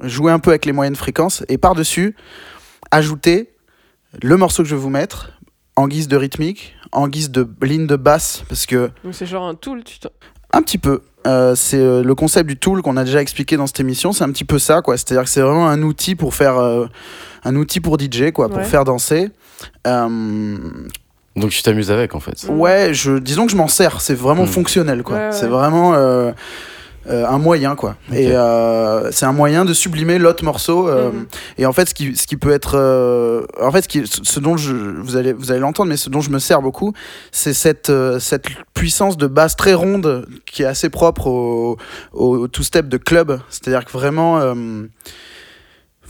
jouer un peu avec les moyennes fréquences et par-dessus ajouter le morceau que je vais vous mettre en guise de rythmique, en guise de ligne de basse parce que
c'est genre un tool. Tu
un petit peu. Euh, c'est euh, le concept du tool qu'on a déjà expliqué dans cette émission. C'est un petit peu ça, quoi. C'est-à-dire que c'est vraiment un outil pour faire euh, un outil pour DJ, quoi, pour
Ouais.
faire danser. Euh,
Donc tu t'amuses avec en fait.
ouais, je disons que je m'en sers. C'est vraiment
Mm.
fonctionnel, quoi.
Ouais, ouais.
C'est vraiment euh, euh, un moyen, quoi. Et euh, c'est un moyen de sublimer l'autre morceau. euh,
Mhm.
Et en fait, ce qui, ce qui peut être, euh, en fait, ce, qui, ce dont je, vous allez, vous allez l'entendre, mais ce dont je me sers beaucoup, c'est cette, euh, cette puissance de basse très ronde qui est assez propre au, au, two-step de club. C'est-à-dire que vraiment, euh,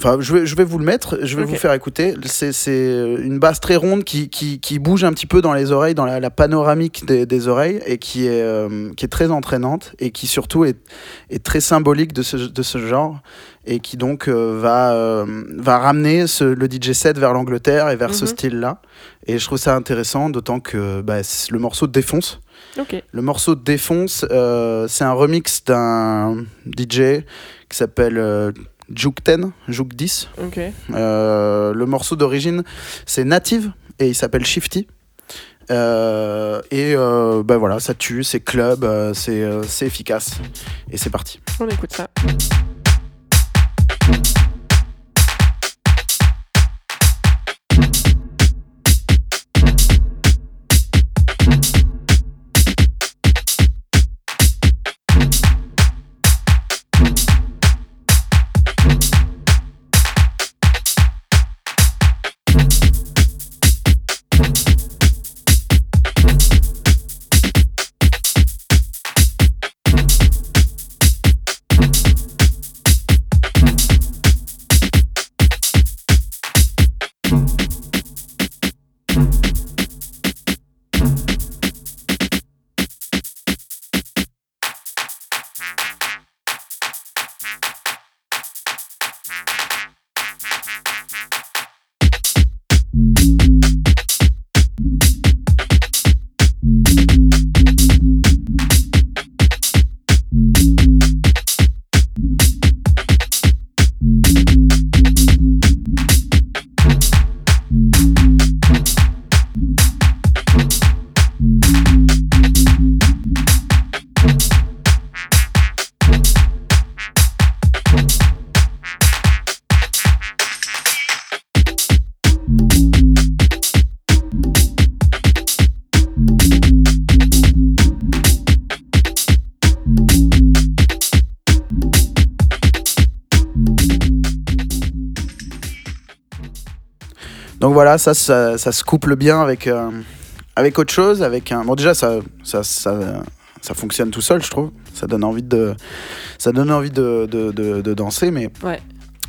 enfin, je vais, je vais vous le mettre, je vais vous faire écouter. C'est, c'est une basse très ronde qui, qui, qui bouge un petit peu dans les oreilles, dans la, la panoramique des, des oreilles, et qui est, euh, qui est très entraînante et qui surtout est, est très symbolique de ce, de ce genre et qui donc euh, va, euh, va ramener ce- le DJ set vers l'Angleterre et vers ce
Mhm.
style-là. Et je trouve ça intéressant, d'autant que bah, le morceau défonce. Le morceau défonce, euh, c'est un remix d'un DJ qui s'appelle euh, Juke 10, Juke 10.
Ok.
Euh, le morceau d'origine, c'est Native et il s'appelle Shifty. Euh, et euh, bah voilà, ça tue, c'est club, c'est c'est efficace. Et c'est parti.
On écoute ça.
Voilà, ça, ça, ça se couple bien avec, euh, avec autre chose. Avec un... Bon, déjà, ça, ça, ça, ça fonctionne tout seul, je trouve. Ça donne envie de, ça donne envie de, de, de- de danser, mais
Ouais.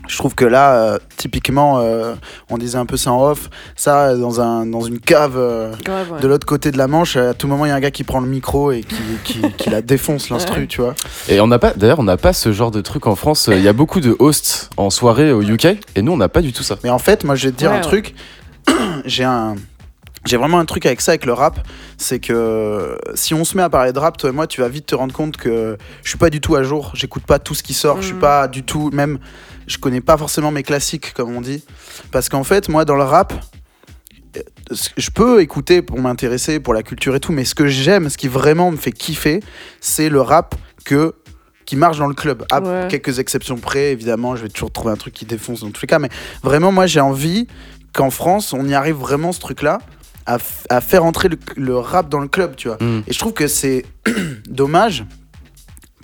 je trouve que là, euh, typiquement, euh, on disait un peu ça en off, ça, dans, un, dans une cave euh,
Grave. ouais.
de l'autre côté de la Manche, à tout moment, il y a un gars qui prend le micro et qui, qui, qui la défonce, l'instru,
Ouais.
tu vois.
Et on n'a pas, d'ailleurs, on n'a pas ce genre de truc en France. Il y a beaucoup de hosts en soirée au UK et nous, on n'a pas du tout ça.
Mais en fait, moi, je vais te dire
Ouais,
un
ouais.
truc. J'ai un, j'ai vraiment un truc avec ça, avec le rap, c'est que si on se met à parler de rap, toi et moi, tu vas vite te rendre compte que je suis pas du tout à jour, j'écoute pas tout ce qui sort, je suis
Mhm.
pas du tout, même, je connais pas forcément mes classiques, comme on dit. Parce qu'en fait, moi, dans le rap, euh, je peux écouter pour m'intéresser, pour la culture et tout, mais ce que j'aime, ce qui vraiment me fait kiffer, c'est le rap que qui marche dans le club. À
Ouais.
quelques exceptions près, évidemment, je vais toujours trouver un truc qui défonce dans tous les cas, mais vraiment, moi, j'ai envie qu'en France, on y arrive vraiment ce truc-là, à, faire entrer le, le rap dans le club, tu vois.
Mm.
Et je trouve que c'est dommage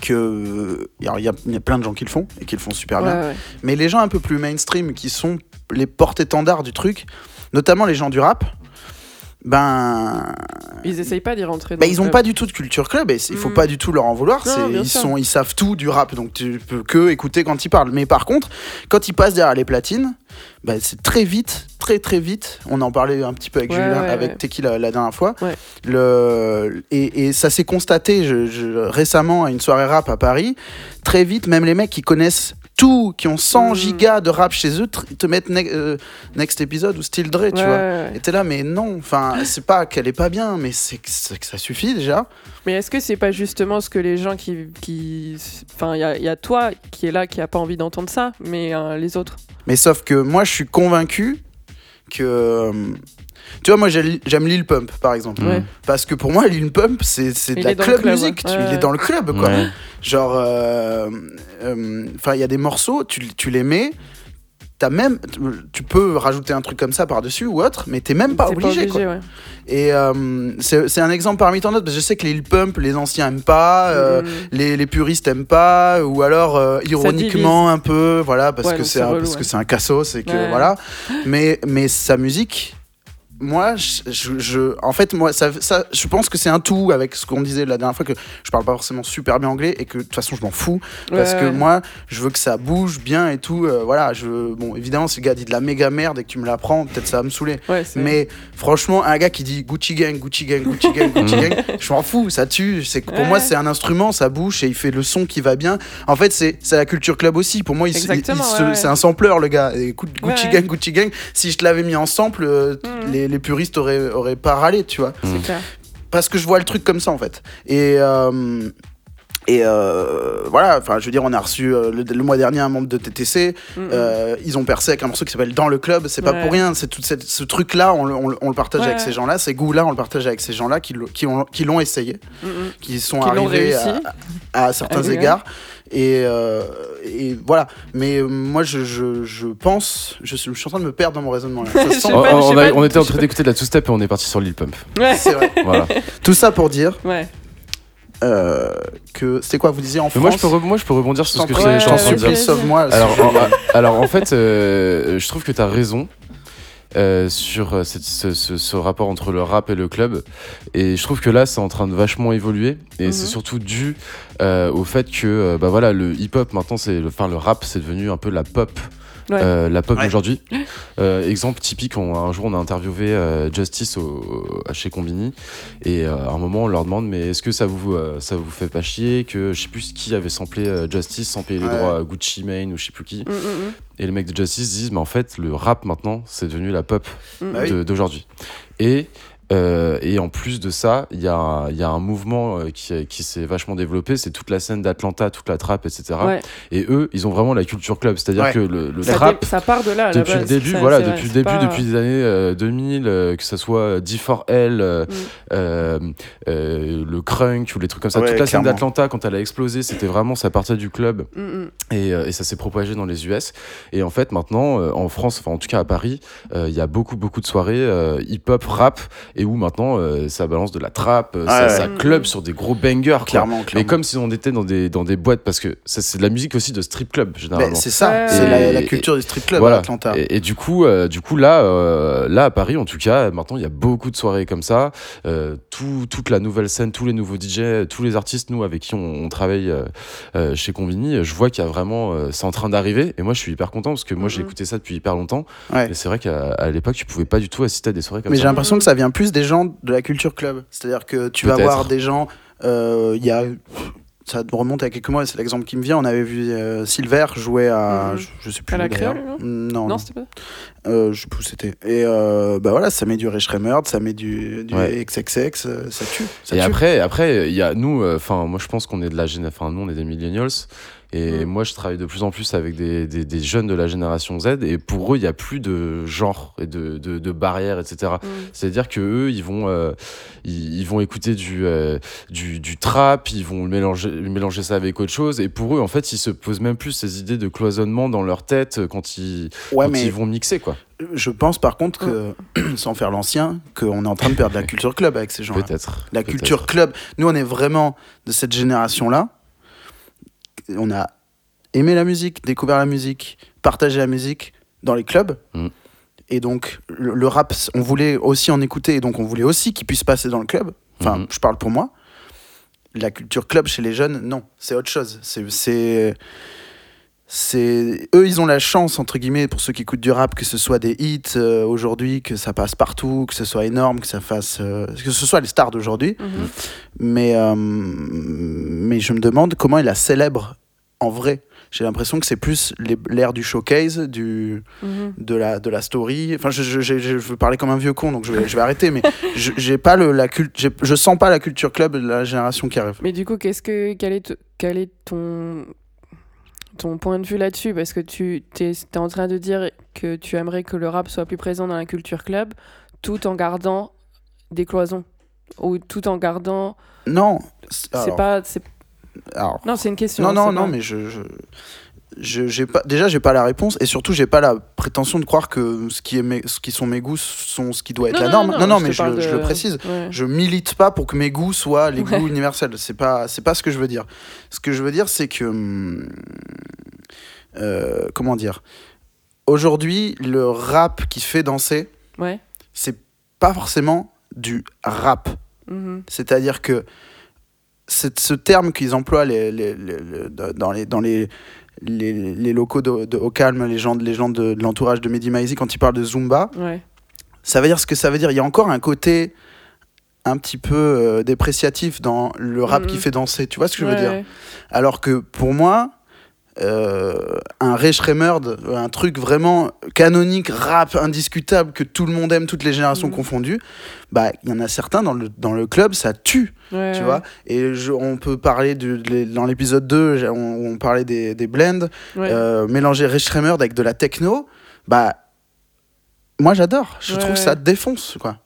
que. alors, Il y, a- il y a plein de gens qui le font et qui le font super bien.
Ouais.
Mais les gens un peu plus mainstream qui sont les porte-étendards du truc, notamment les gens du rap, ben.
Ils essayent pas d'y rentrer. dans le
ils ont
club.
pas du tout de culture club et il faut
Mm.
pas du tout leur en vouloir.
Non,
c'est-
bien
ils,
sûr.
sont, ils savent tout du rap, donc tu peux que écouter quand ils parlent. Mais par contre, quand ils passent derrière les platines, bah, c'est très vite, très très vite. On en parlait un petit peu avec
Ouais,
Julien,
ouais,
avec
ouais.
Teki la, la dernière fois. Le, et, et ça s'est constaté je- je- récemment à une soirée rap à Paris. Très vite, même les mecs qui connaissent tout, qui ont 100
Mm.
gigas de rap chez eux, te mettent ne- euh, Next Episode ou Still Dre, tu vois. Et t'es là, mais non, enfin, c'est pas qu'elle est pas bien, mais c'est que, ça suffit déjà.
Mais est-ce que c'est pas justement ce que les gens qui. qui... Enfin, il y y a toi qui est là qui a pas envie d'entendre ça, mais euh, les autres?
Mais sauf que moi, je suis convaincu que. Tu vois, moi, j'ai- j'aime Lil Pump, par exemple.
Ouais.
Parce que pour moi, Lil Pump, c'est de
Il
la club
club,
musique.
ouais.
tu-
Ouais,
il est dans le club, quoi.
Ouais.
Genre, euh, euh, enfin, il y a des morceaux, tu, tu les mets. T'as même, tu peux rajouter un truc comme ça par-dessus ou autre, mais t'es même pas obligé, quoi.
ouais.
Et euh, c'est un exemple parmi tant d'autres, parce que je sais que les Lil Pump, les anciens aiment pas, euh, les, les puristes aiment pas, ou alors euh, ironiquement un peu, voilà, parce
Ouais,
que c'est un,
ouais.
que c'est un cassos et que
Ouais.
voilà. Mais, mais sa musique, moi, je, je- je- en fait, moi, ça, ça, je pense que c'est un tout avec ce qu'on disait la dernière fois que je parle pas forcément super bien anglais et que de toute façon je m'en fous parce
Ouais,
que moi, je veux que ça bouge bien et tout. euh, voilà, je, bon, évidemment, si le gars dit de la méga merde et que tu me l'apprends, peut-être ça va me saouler.
Ouais,
Mais franchement, un gars qui dit Gucci Gang, Gucci Gang, Gucci Gang, Gucci Gang, je m'en fous, ça tue. C'est que pour
Ouais.
moi, c'est un instrument, ça bouge et il fait le son qui va bien. En fait, c'est c'est la culture club aussi. Pour moi, il, se- il- il
Exactement,
se-
ouais, ouais.
c'est un sampleur, le gars. Écoute, Gucci
Ouais,
Gang. Gucci Gang, si je te l'avais mis en sample, euh,
Mhm.
les, les puristes auraient, auraient pas râlé, tu vois.
c'est clair.
Parce que je vois le truc comme ça, en fait. Et. euh, et euh, voilà, enfin, je veux dire, on a reçu euh, le, le mois dernier un membre de TTC. Euh, ils ont percé avec un morceau qui s'appelle Dans le club. C'est pas
Ouais.
pour rien. C'est tout cette- ce truc-là, on, le- on le- on le partage
Ouais,
avec ces gens-là. Ces goûts-là, on le partage avec ces gens-là qui, l'ont- qui, ont- qui l'ont essayé, qui sont
Qui
arrivés à, à certains égards. Et, euh, et voilà. Mais euh, moi, je, je, je pense, je suis, je suis en train de me perdre dans mon raisonnement. Là. Ça
Je
sent-
sais
On,
pas,
on
sais
a-
pas,
on était en train d'écouter de la two-step et on est parti sur Lil Pump.
Ouais.
C'est vrai.
Voilà.
Tout ça pour dire
Ouais.
euh, que c'est quoi vous disiez en
Mais
France
moi je, peux moi, je peux rebondir sur ce que je
Ouais,
en train de dire.
sauve-moi.
Alors, en, alors en fait, euh, je trouve que tu as raison euh, sur euh, cette- ce, ce- ce rapport entre le rap et le club. Et je trouve que là, c'est en train de vachement évoluer. Et
Mhm.
c'est surtout dû euh, au fait que euh, bah voilà, le hip-hop, maintenant, c'est enfin, le rap, c'est devenu un peu la pop.
Ouais.
euh, la pop
Ouais.
d'aujourd'hui. Euh, exemple typique, on- un jour on a interviewé euh, Justice au, chez Combini et euh, à un moment on leur demande mais est-ce que ça vous euh, ça vous fait pas chier que je sais plus qui avait samplé euh, Justice sans payer les
Ouais.
droits à Gucci Mane ou je sais plus qui
Mhm, mhm.
et les mecs de Justice disent, mais en fait, le rap maintenant, c'est devenu la pop.
Bah
d'aujourd'hui. Et, euh, et en plus de ça, il y a, un- il y a un mouvement euh, qui, qui s'est vachement développé, c'est toute la scène d'Atlanta, toute la trap, etc.
Ouais.
Et eux, ils ont vraiment la culture club, c'est-à-dire
Ouais.
que le, le
Ça,
trap.
ça part de là.
Depuis le début,
Ça,
voilà,
c'est vrai,
depuis le début,
pas-
depuis les années euh, 2000, euh, que ça soit D4L, euh,
Mm.
euh, euh, le crunk ou les trucs comme ça,
Ouais,
toute la scène d'Atlanta quand elle a explosé, c'était vraiment ça partait du club
Mhm, mhm.
et, euh, et ça s'est propagé dans les US. Et en fait, maintenant, euh, en France, enfin en tout cas à Paris, euh, il y a beaucoup, beaucoup de soirées euh, hip-hop, rap, et où maintenant euh, ça balance de la trap, euh, ça,
Ouais,
ça club sur des gros bangers.
Clairement, clairement.
comme si on était dans des, dans des boîtes, parce que ça, c'est de la musique aussi de strip club, généralement.
c'est ça,
Ouais,
c'est la, la
Et-
culture du street club
voilà.
à Atlanta.
Et, et du coup, euh, du coup là, euh, là à Paris, en tout cas, maintenant il y a beaucoup de soirées comme ça. Euh, tout- toute la nouvelle scène, tous les nouveaux DJ, tous les artistes, nous avec qui on, on travaille chez Convini, je vois qu'il y a vraiment, euh, c'est en train d'arriver. Et moi, je suis hyper content parce que moi, j'ai
Mhm.
écouté ça depuis hyper longtemps.
Ouais.
Et c'est vrai qu'à à l'époque, tu pouvais pas du tout assister à des soirées comme
Mais j'ai
ça.
l'impression que ça vient plus des gens de la culture club. C'est-à-dire que tu vas voir des gens, euh, il y a ça remonte à quelques mois, c'est l'exemple qui me vient. On avait vu euh, Silver jouer à.
Mhm.
je, je sais plus.
À la créole, non
Non,
Non,
non.
c'était pas.
Euh, je sais plus où c'était. Et euh, bah voilà, ça met du Rich Remerd, ça met du, du
Ouais.
XXX, euh, ça tue. Ça
Et
tue.
après, après, il y a nous, enfin, moi je pense qu'on est de la génération, enfin, nous on est des millennials. Et
Mm.
moi, je travaille de plus en plus avec des, des, des jeunes de la génération Z. Et pour eux, il n'y a plus de genre et de, de, de barrières, etc.
Mm.
C'est-à-dire que eux, ils vont, euh, ils, ils vont écouter du, euh, du, du trap, ils vont mélanger, mélanger ça avec autre chose. Et pour eux, en fait, ils se posent même plus ces idées de cloisonnement dans leur tête quand ils,
Ouais,
quand
mais
ils vont mixer, quoi.
je pense par contre que, sans faire l'ancien, qu'on est en train de perdre la culture club avec ces gens-là.
Peut-être.
La culture club. Nous, on est vraiment de cette génération-là. On a aimé la musique, découvert la musique, partagé la musique dans les clubs.
Mm.
Et donc, le, le rap, on voulait aussi en écouter, et donc on voulait aussi qu'il puisse passer dans le club. Enfin,
Mhm.
je parle pour moi. La culture club chez les jeunes, non, c'est autre chose. C'est. C'est- eux ils ont la chance entre guillemets pour ceux qui écoutent du rap que ce soit des hits euh, aujourd'hui que ça passe partout que ce soit énorme que ça fasse euh, que ce soit les stars d'aujourd'hui
Mhm.
mais, euh, mais je me demande comment il la célèbre en vrai. J'ai l'impression que c'est plus l'ère du showcase, du,
Mhm.
de, la, de la story. Enfin, je, je, je, je veux parler comme un vieux con, donc je vais, je vais arrêter, mais je, j'ai pas le, la cult, j'ai- je sens pas la culture club de la génération qui arrive.
Mais du coup, qu'est-ce que quel est, t- quel est ton ton point de vue là-dessus Parce que tu es, en train de dire que tu aimerais que le rap soit plus présent dans la culture club, tout en gardant des cloisons ou tout en gardant.
Non, c'est
pas. c'est-
alors,
Non, c'est une question.
non, non, non,
pas-
mais je, je, je- j'ai pas, déjà, j'ai pas la réponse et surtout, j'ai pas la prétention de croire que ce qui, est mes- ce qui sont mes goûts sont ce qui doit être
Non,
la norme.
non,
Non, mais je, le- je
de-
le précise.
Ouais.
Je milite pas pour que mes goûts soient les
Ouais.
goûts universels. C'est pas, c'est pas ce que je veux dire. Ce que je veux dire, c'est que. hum, euh, comment dire? Aujourd'hui, le rap qui fait danser,
Ouais.
c'est pas forcément du rap.
Mhm.
C'est-à-dire que c'est ce terme qu'ils emploient les, les- les- les- dans les, dans les, les, les locaux de, de Au Calme, les gens, les gens de, de l'entourage de Mehdi Maizi, quand ils parlent de Zumba,
Ouais.
ça veut dire ce que ça veut dire. Il y a encore un côté un petit peu euh, dépréciatif dans le rap
Mhm.
qui fait danser. Tu vois ce que je veux dire? Alors que pour moi, euh, un Ray un truc vraiment canonique, rap indiscutable que tout le monde aime, toutes les générations
Mhm.
confondues, bah il y en a certains dans le, dans le club, ça tue,
Ouais,
tu
ouais.
vois. Et je- on peut parler de, de- dans l'épisode 2, j'ai- on, on parlait des, des blends,
Ouais.
euh, mélanger Ray avec de la techno, bah moi j'adore, je trouve ça défonce quoi.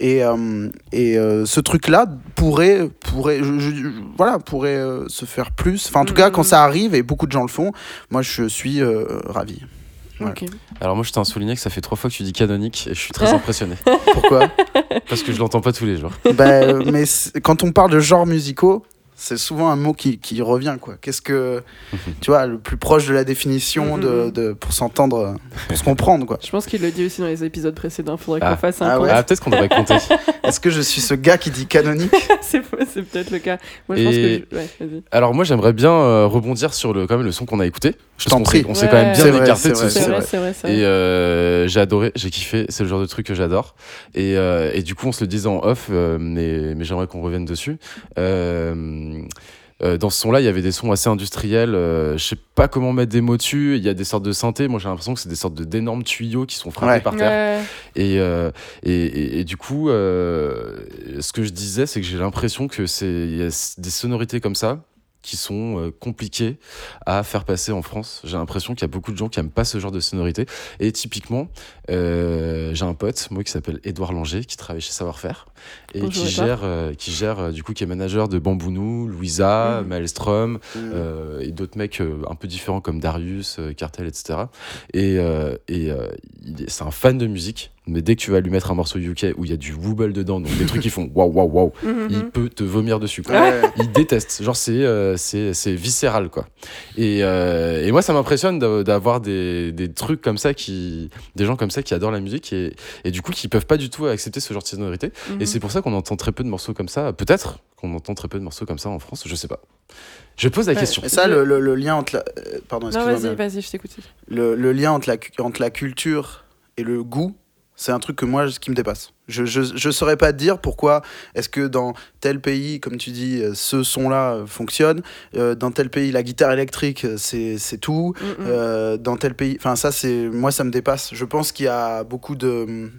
Et, euh, et euh, ce truc-là pourrait, pourrait, je- je- voilà, pourrait euh, se faire plus. Enfin, en tout cas,
Mhm.
quand ça arrive et beaucoup de gens le font, moi je suis euh, ravi.
Ok.
Alors moi, je tiens à souligner que ça fait trois fois que tu dis canonique et je suis très impressionné
Pourquoi?
Parce que je l'entends pas tous les jours.
Ben, euh, Mais quand on parle de genres musicaux, c'est souvent un mot qui, qui revient. quoi. Qu'est-ce que, tu vois, le plus proche de la définition
Mhm.
de, de- pour s'entendre, pour se comprendre. quoi.
Je pense qu'il le dit aussi dans les épisodes précédents. Faudrait
Ah.
qu'on fasse un
Ah ouais.
Ah, peut-être qu'on devrait compter.
Est-ce que je suis ce gars qui dit canonique?
C'est c'est peut-être le cas. Moi, je pense que. je- Ouais.
Alors moi, j'aimerais bien euh, rebondir sur le quand même le son qu'on a écouté.
Je t'en prie.
On s'est
Ouais.
quand même bien
vrai,
écarté de ce
vrai,
son.
vrai, c'est vrai. c'est vrai.
Et euh, j'ai adoré, j'ai kiffé, c'est le genre de truc que j'adore. Et, euh, et du coup, on se le disait en off, euh, mais, mais j'aimerais qu'on revienne dessus. Euh, euh, dans ce son-là, il y avait des sons assez industriels. euh, je sais pas comment mettre des mots dessus. Il y a des sortes de synthés. Moi, j'ai l'impression que c'est des sortes de- d'énormes tuyaux qui sont frappés
Ouais.
par terre.
Ouais.
Et, euh, et, et- et du coup, euh, ce que je disais, c'est que j'ai l'impression que c'est y a des sonorités comme ça qui sont euh, compliquées à faire passer en France. J'ai l'impression qu'il y a beaucoup de gens qui aiment pas ce genre de sonorité. Et typiquement, euh, j'ai un pote, moi, qui s'appelle Édouard Langer, qui travaille chez Savoir-Faire et
Bonjour,
qui gère, euh, qui gère euh, du coup, qui est manager de Bambounou, Louisa,
Mhm.
Maelstrom, euh, et d'autres mecs euh, un peu différents comme Darius, euh, Cartel, etc. Et, euh, euh, c'est un fan de musique, mais dès que tu vas lui mettre un morceau UK où il y a du wobble dedans, donc des trucs qui font waouh waouh waouh,
Mhm.
il peut te vomir dessus. Quoi.
Ouais.
Il déteste, genre c'est euh, c'est c'est viscéral quoi. Et, euh, et moi ça m'impressionne d'a- d'avoir des, des trucs comme ça qui des gens comme ça qui adorent la musique et, et du coup qui peuvent pas du tout accepter ce genre de sonorité.
Mhm.
Et c'est pour ça qu'on entend très peu de morceaux comme ça. Peut-être qu'on entend très peu de morceaux comme ça en France, je sais pas. Je pose la
Ouais.
question.
Et ça, le, le- le lien entre la... euh, Pardon,
Non,
excuse-moi.
vas-y, vas-y, je t'écoute.
le, le lien entre la, entre la culture et le goût, C'est un truc que moi, qui me dépasse. Je, je, je saurais pas te dire pourquoi est-ce que dans tel pays, comme tu dis, euh, ce son-là euh, fonctionne. Euh, dans tel pays, la guitare électrique, c'est c'est tout.
Mm, mm.
Euh, dans tel pays, enfin ça, c'est moi, ça me dépasse. Je pense qu'il y a beaucoup de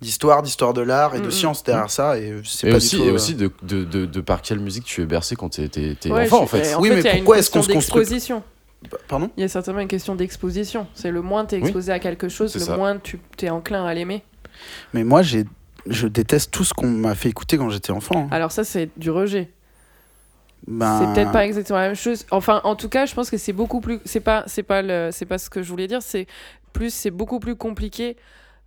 d'histoire, d'histoire de l'art et de
Mm,
science derrière ça. Et c'est
Et
pas
aussi,
du tout.
et
euh,
aussi de, de, de, de par quelle musique tu es bercé quand t'es
Ouais,
enfant, en fait.
Oui,
fait,
mais pourquoi est-ce qu'on se construit-. Pardon
Il y a certainement une question d'exposition. C'est le moins tu es
Oui.
exposé à quelque chose, le
ça.
moins tu es enclin à l'aimer.
Mais moi, j'ai je déteste tout ce qu'on m'a fait écouter quand j'étais enfant.
Alors ça, c'est du rejet.
Ben,
C'est peut-être pas exactement la même chose. Enfin, en tout cas, je pense que c'est beaucoup plus. C'est pas, c'est pas le, c'est pas ce que je voulais dire. C'est plus, c'est beaucoup plus compliqué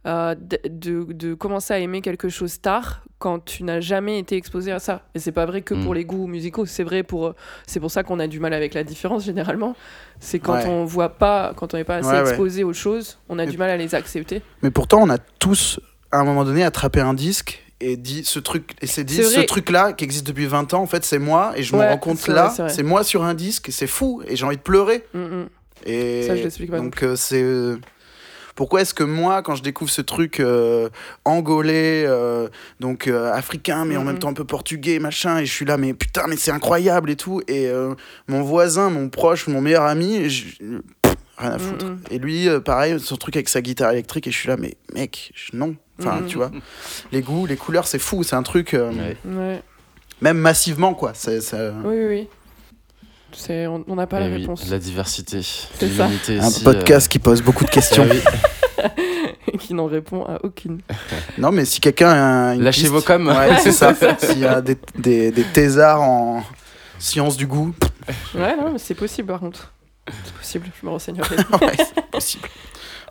euh, de, de, de commencer à aimer quelque chose tard quand tu n'as jamais été exposé à ça. Et c'est pas vrai que
Mm.
pour les goûts musicaux. C'est vrai pour. C'est pour ça qu'on a du mal avec la différence généralement. C'est quand
Ouais.
on voit pas, quand on n'est pas assez
Ouais, ouais.
exposé aux choses, on a
Mais-
du mal à les accepter.
Mais pourtant, on a tous, à un moment donné, attrapé un disque et dit ce truc et c'est dit ce truc là qui existe depuis 20 ans en fait c'est moi et je me rends compte là
c'est
moi sur un disque et c'est fou et j'ai envie de pleurer
Mm, mm.
et
Ça, je l'explique pas
donc euh, c'est euh, pourquoi est-ce que moi quand je découvre ce truc euh, angolais euh, donc euh, africain mais en même temps un peu portugais machin et je suis là mais putain mais c'est incroyable et tout et euh, mon voisin mon proche mon meilleur ami je- pff, rien à foutre
Mhm.
et lui euh, pareil son truc avec sa guitare électrique et je suis là mais mec je- non enfin
Mhm.
tu vois les goûts les couleurs c'est fou c'est un truc euh,
Ouais.
Ouais.
même massivement quoi
oui, oui. C'est, on n'a pas la
Eh oui,
réponse.
La diversité.
C'est ça.
un podcast qui pose beaucoup de
euh,
questions
oui.
qui n'en répond à aucune.
non mais si quelqu'un a une
Lâchez
piste-
vos coms.
ouais c'est ça s'il y a des, des, des thésards en sciences du goût
Ouais, non, mais c'est possible par contre. C'est possible, je me renseignerai.
ouais, c'est possible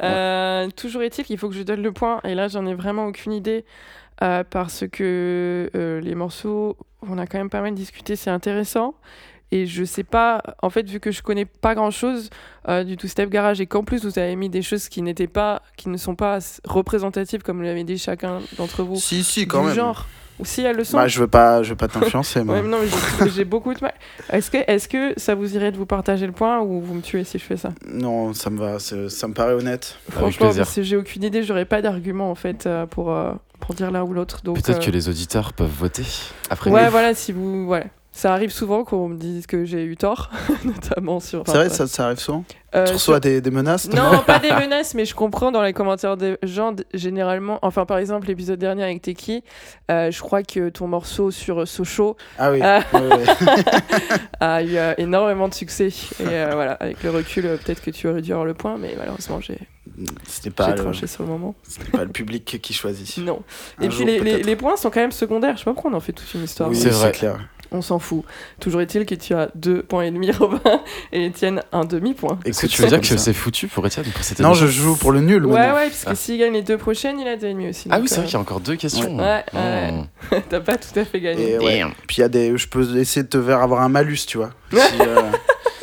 Euh, toujours est-il qu'il faut que je donne le point, et là j'en ai vraiment aucune idée, euh, parce que euh, les morceaux, on a quand même pas mal discuté, c'est intéressant. Et je sais pas, en fait, vu que je connais pas grand chose du two step garage et qu'en plus vous avez mis des choses qui n'étaient pas, qui ne sont pas représentatives comme l'avait dit chacun d'entre vous,
si si quand
du
même
genre, ou si elles le sont.
bah, je veux pas je veux pas t'influencer moi
Ouais, non, mais j'ai- beaucoup de mal. Est-ce que, est que ça vous irait de vous partager le point ou vous me tuez si je fais ça?
Non ça me va ça me paraît honnête
Franchement, parce que j'ai aucune idée, j'aurais pas d'argument en fait euh, pour, euh, pour dire l'un ou l'autre. Donc,
Peut-être
euh,
que les auditeurs peuvent voter après
Ouais,
nous.
voilà, si vous. Ouais. Ça arrive souvent qu'on me dise que j'ai eu tort, notamment sur.
c'est vrai
enfin,
ça, ça arrive souvent
euh,
tu reçois
sur-
des, des menaces
Non, pas des menaces, mais je comprends dans les commentaires des gens, généralement. Enfin, par exemple, l'épisode dernier avec Teki, euh, je crois que ton morceau sur euh, Sochaux
ah oui
a eu euh, énormément de succès. Et euh, voilà, avec le recul, euh, peut-être que tu aurais dû avoir le point, mais malheureusement, j'ai
c'était
j'ai
pas le,
tranché sur le moment.
c'était pas le public qui choisit
Non.
Un
Et puis
jour,
les, les- les points sont quand même secondaires. Je sais pas pourquoi on en fait toute une histoire.
oui
C'est
c'est
vrai.
clair
On s'en fout. Toujours est-il que tu as deux points et demi, Robin, et Étienne un demi-point.
Est-ce que tu veux dire que c'est foutu pour Étienne pour cette
non je joue pour le nul
Ouais,
maintenant.
ouais, parce que
Ah.
s'il gagne les deux prochaines, il a deux et demi aussi.
Ah oui, c'est vrai
euh,
qu'il y a encore deux questions.
Ouais, ouais.
Oh.
T'as pas tout à fait gagné.
Et ouais. Puis il y a des, je peux essayer de te faire avoir un malus, tu vois. Si, euh,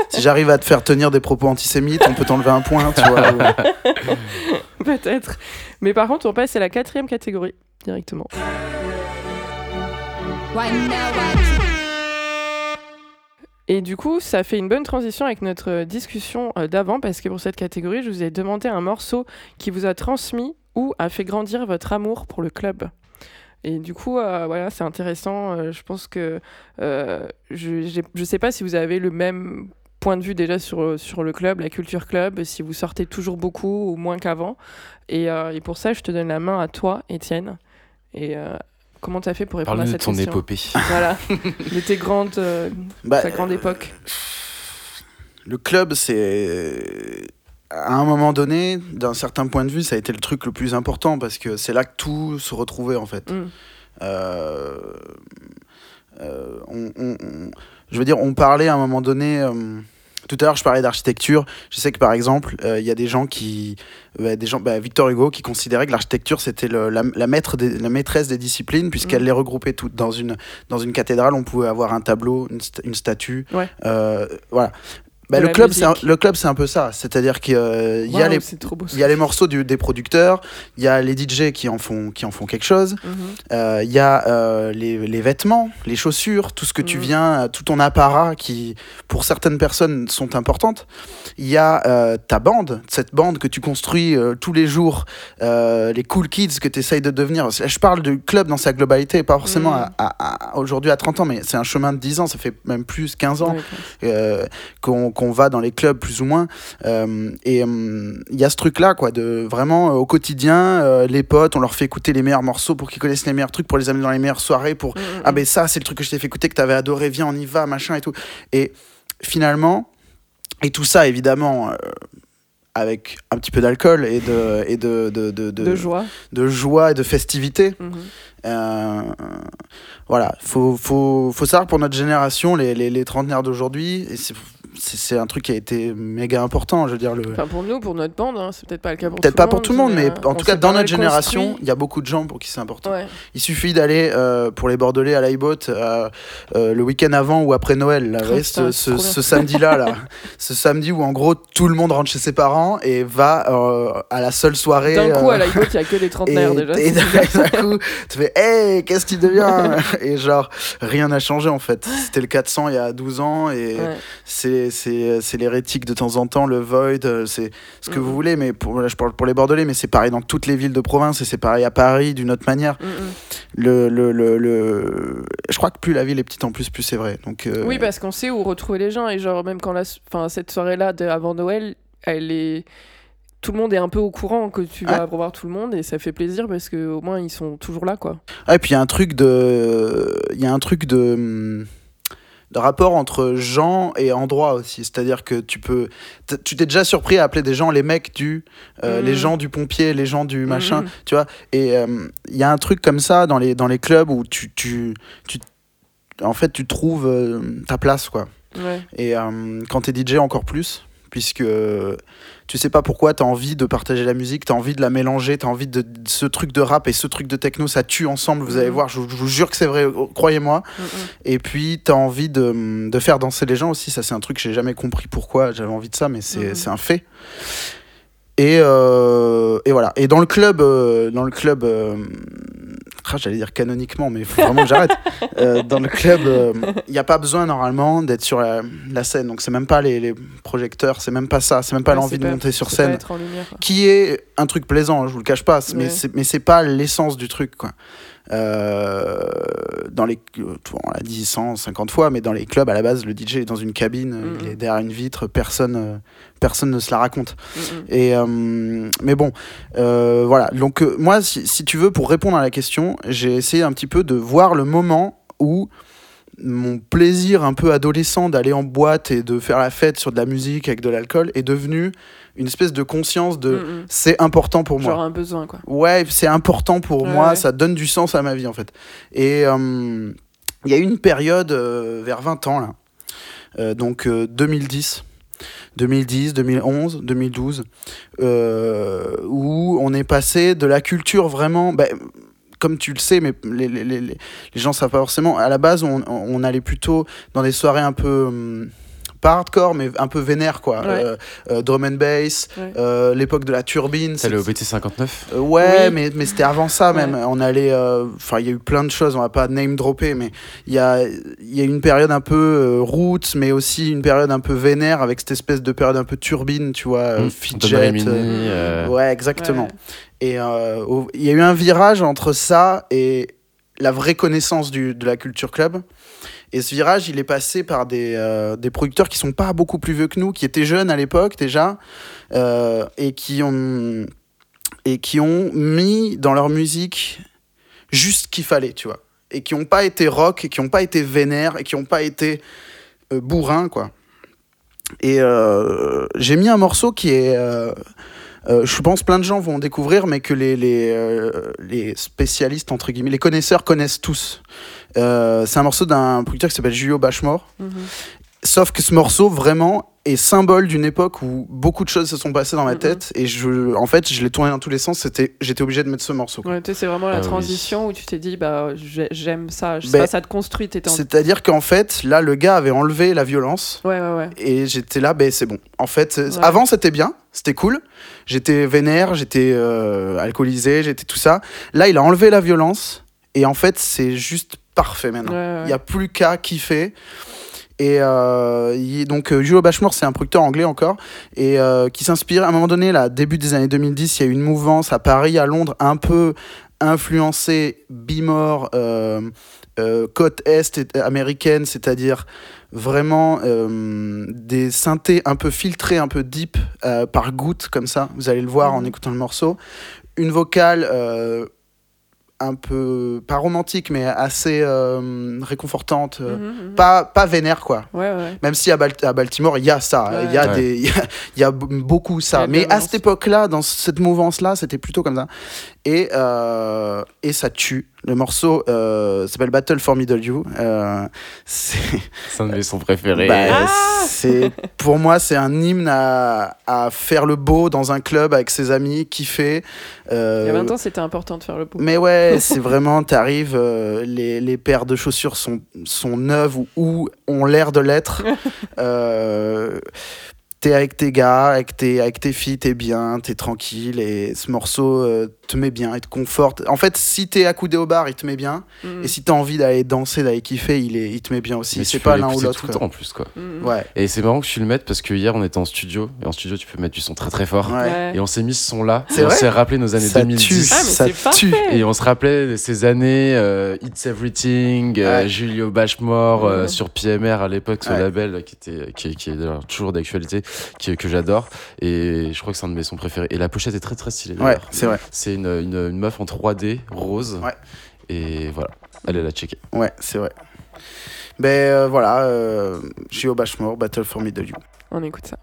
si j'arrive à te faire tenir des propos antisémites, on peut t'enlever un point, tu vois. ou-
Peut-être. Mais par contre, on passe à la quatrième catégorie directement. Et du coup, ça fait une bonne transition avec notre euh, discussion euh, d'avant, parce que pour cette catégorie, je vous ai demandé un morceau qui vous a transmis ou a fait grandir votre amour pour le club. Et du coup, euh, voilà, c'est intéressant. je pense que euh, je je sais pas si vous avez le même point de vue déjà sur, sur le club, la culture club, si vous sortez toujours beaucoup ou moins qu'avant. Et, et pour ça, je te donne la main à toi, Étienne. Et comment tu as fait pour répondre à
Parle-nous de
cette
ton
question
épopée.
Voilà, de tes grandes, euh,
Bah,
ta grande époque.
Le club, c'est. À un moment donné, d'un certain point de vue, ça a été le truc le plus important parce que c'est là que tout se retrouvait en fait.
Mm.
Euh, euh, on- on- on- je veux dire, on parlait à un moment donné. Tout à l'heure, je parlais d'architecture. Je sais que par exemple, euh, il y a des gens qui, bah, des gens, bah, Victor Hugo, qui considérait que l'architecture c'était la, la, maître des- la maîtresse des disciplines puisqu'elle
Mm.
les regroupait toutes dans une dans une cathédrale. On pouvait avoir un tableau, une, une statue.
Ouais.
Euh, voilà. Bah, le club, c'est un, le club, c'est un peu ça. C'est-à-dire qu'il y a les y a les morceaux du- des producteurs, il y a les DJ qui en font, qui en font quelque chose,
Mhm.
euh, il y a euh, les, les vêtements, les chaussures, tout ce que tu
Mhm.
viens, euh, tout ton apparat qui, pour certaines personnes, sont importantes. Il y a euh, ta bande, cette bande que tu construis euh, tous les jours, euh, les cool kids que tu essayes de devenir. Je parle du club dans sa globalité, pas forcément
Mhm.
à- à- à- aujourd'hui à 30 ans, mais c'est un chemin de 10 ans, ça fait même plus 15 ans euh, qu'on va dans les clubs plus ou moins. Euh, et euh, il y a ce truc-là, quoi, de vraiment euh, au quotidien, les potes, on leur fait écouter les meilleurs morceaux pour qu'ils connaissent les meilleurs trucs, pour les amener dans les meilleures soirées, pour
Mhm,
ah
mhm.
ben ça, c'est le truc que je t'ai fait écouter, que t'avais adoré, viens, on y va, machin et tout. Et finalement, et tout ça évidemment. euh, avec un petit peu d'alcool et de et de de, de, de-
de joie.
de joie et de festivité
Mhm.
euh, voilà, faut, faut, faut savoir pour notre génération, les, les, les trentenaires d'aujourd'hui, et c'est- c'est un truc qui a été méga important. Je veux dire, le...
Enfin, pour nous, pour notre bande, hein, c'est peut-être pas le cas pour
peut-être pas pour tout le monde, mais
euh,
en
on
tout cas, dans notre génération, il y a beaucoup de gens pour qui c'est important.
Ouais.
Il suffit d'aller euh, pour les Bordelais à l'iBoat euh, euh, le week-end avant ou après Noël, là,
putain,
ce, samedi-là, là, ce samedi où en gros tout le monde rentre chez ses parents et va euh, à la seule soirée.
D'un coup,
euh,
à la il y a que des trentenaires déjà.
et d'un coup, tu fais Hey, qu'est-ce qui devient Et genre, rien n'a changé en fait. C'était le 400 il y a 12 ans et
Ouais.
c'est c'est c'est l'hérétique de temps en temps, le Void, euh, c'est ce que vous voulez, mais pour, là, je parle pour les Bordelais, mais c'est pareil dans toutes les villes de province et c'est pareil à Paris d'une autre manière. Le, le, le, le- Je crois que plus la ville est petite en plus, plus c'est vrai. Donc, euh,
Oui, parce qu'on sait où retrouver les gens. Et genre, même quand la... enfin, cette soirée-là avant Noël, elle est. Tout le monde est un peu au courant que tu vas revoir tout le monde et ça fait plaisir parce que au moins ils sont toujours là quoi.
Ah, et puis il y a un truc de. Il y a un truc de. De rapport entre gens et endroits aussi. C'est-à-dire que tu peux. Tu t'es déjà surpris à appeler des gens les mecs du. euh,
Mhm.
Les gens du pompier, les gens du machin.
Mhm.
Tu vois Et euh, il y a un truc comme ça dans les, dans les clubs où tu. tu, tu en fait, tu trouves euh, ta place, quoi.
Ouais.
Et quand t'es DJ, encore plus, puisque euh, tu sais pas pourquoi t'as envie de partager la musique, t'as envie de la mélanger, t'as envie de, de- ce truc de rap et ce truc de techno, ça tue ensemble, vous allez
Mhm.
voir, je, vous- je vous jure que c'est vrai, oh, croyez-moi.
Mm, mm.
Et puis t'as envie de, de faire danser les gens aussi, ça c'est un truc que j'ai jamais compris pourquoi j'avais envie de ça, mais c'est un fait. Et, euh, et voilà. Et dans le club, euh, dans le club, euh, ah, j'allais dire canoniquement, mais il faut vraiment que j'arrête. Euh, dans le club, il n'y a pas besoin normalement d'être sur la, la scène. Donc c'est même pas les, les projecteurs, c'est même pas ça, c'est même pas
Ouais,
l'envie de monter sur scène.
lumière.
Qui est un truc plaisant, hein, je vous le cache pas, mais
Ouais.
mais c'est pas l'essence du truc quoi. Euh, dans les, on l'a dit 150 fois, mais dans les clubs à la base, le DJ est dans une cabine, il est derrière une vitre, personne, euh, personne ne se la raconte. Et euh, mais bon, voilà. Donc moi, si, si tu veux, pour répondre à la question, j'ai essayé un petit peu de voir le moment où mon plaisir un peu adolescent d'aller en boîte et de faire la fête sur de la musique avec de l'alcool est devenu une espèce de conscience de
Mm, mm.
c'est important pour moi.
Genre un besoin quoi.
Ouais, c'est important pour
Ouais,
moi,
ouais.
ça donne du sens à ma vie en fait. Et euh, il y a eu une période euh, vers 20 ans là, Euh, donc euh, 2010. 2010, 2011, 2012, euh, où on est passé de la culture vraiment, bah, comme tu le sais, mais les, les, les, les gens savent pas forcément, à la base on, on allait plutôt dans des soirées un peu... hum, pas hardcore, mais un peu vénère, quoi.
Ouais.
Euh, euh, drum and bass,
Ouais.
euh, l'époque de la turbine.
C'est le
c'est-
BT 59
euh, ouais,
Oui.
mais, mais c'était avant ça
Ouais.
même. On allait. euh, Enfin, il y a eu plein de choses, on va pas name dropper, mais il y a, il y a eu une période un peu euh, roots, mais aussi une période un peu vénère avec cette espèce de période un peu turbine, tu vois, euh,
Mmh.
fidget. Ouais, exactement.
Ouais.
Et euh, il y a eu un virage entre ça et la vraie connaissance du, de la culture club. Et ce virage, il est passé par des, euh, des producteurs qui sont pas beaucoup plus vieux que nous, qui étaient jeunes à l'époque déjà, euh, et qui ont et qui ont mis dans leur musique juste ce qu'il fallait, tu vois, et qui n'ont pas été rock, et qui n'ont pas été vénère, et qui n'ont pas été euh, bourrin, quoi. Et j'ai mis un morceau qui est euh, je pense plein de gens vont découvrir, mais que les, les, euh, les spécialistes, entre guillemets, les connaisseurs connaissent tous. Euh, c'est un morceau d'un producteur qui s'appelle Julio Bashmore.
Mhm.
Sauf que ce morceau, vraiment, est symbole d'une époque où beaucoup de choses se sont passées dans ma tête. Et je, en fait, je l'ai tourné dans tous les sens. C'était, j'étais obligé de mettre ce morceau.
Ouais, c'est vraiment la
Ah oui.
transition où tu t'es dit, bah, j'ai- j'aime ça. Je sais
Ben,
pas, ça te construit. En...
C'est-à-dire qu'en fait, là, le gars avait enlevé la violence.
Ouais, ouais, ouais.
Et j'étais là, ben c'est bon. En fait,
Ouais.
avant c'était bien, c'était cool. J'étais vénère, j'étais euh, alcoolisé, j'étais tout ça. Là, il a enlevé la violence. Et en fait, c'est juste parfait maintenant. Il
ouais.
n'y a plus qu'à kiffer. Et euh, donc, euh, Julio Bashmore, c'est un producteur anglais encore, et euh, qui s'inspire. À un moment donné, là, début des années 2010, il y a eu une mouvance à Paris, à Londres, un peu influencée, bimore, euh, côte est américaine, c'est-à-dire vraiment des synthés un peu filtrés, un peu deep, par gouttes, comme ça. Vous allez le voir en
Mhm.
écoutant le morceau. Une vocale. Un peu pas romantique mais assez euh, réconfortante euh,
Mhm, mhm.
pas pas vénère quoi
Ouais, ouais.
même si à, Bal- à Baltimore il y a ça
Ouais.
il y a
Ouais.
des il y a, y a beaucoup ça mais à cette époque là dans cette mouvance là c'était plutôt comme ça et euh, et ça tue le morceau euh, s'appelle Battle for Middle You euh, c'est
un de mes sons préférés.
bah,
Ah
c'est pour moi c'est un hymne à, à faire le beau dans un club avec ses amis kiffer euh,
Il y a 20 ans, c'était important de faire le bout.
mais ouais, c'est vraiment, t'arrives, euh, les, les paires de chaussures sont, sont neuves ou, ou ont l'air de l'être. Euh, t'es avec tes gars, avec tes, avec tes filles, t'es bien, t'es tranquille et ce morceau euh, te met bien, il te conforte. En fait, si t'es accoudé au bar, il te met bien.
Mhm.
Et si t'as envie d'aller danser, d'aller kiffer, il, est, il te met bien aussi.
Mais
C'est pas l'un ou l'autre.
tout le temps en plus quoi.
Mhm.
Ouais,
Et c'est marrant que tu le mettes parce que hier on était en studio et en studio tu peux mettre du son très très fort.
ouais.
Ouais.
Et on s'est mis ce son là.
C'est
Et on s'est rappelé nos années
Ça
2010.
tue,
Ah,
ça tue.
Et on se rappelait ces années euh, It's Everything, euh. Julio Bashmore euh,
Ouais.
sur PMR à l'époque, ce
Ouais.
label qui était qui, est- qui est d'ailleurs toujours d'actualité, qui, que j'adore. Et je crois que c'est un de mes sons préférés. Et la pochette est très très stylée.
Ouais, c'est vrai.
C'est une, une, une meuf en 3D rose.
Ouais.
Et voilà, allez la checker.
Ouais, c'est vrai. Ben euh, voilà, euh, Gio Bashmore, Battle for Middle You.
On écoute ça.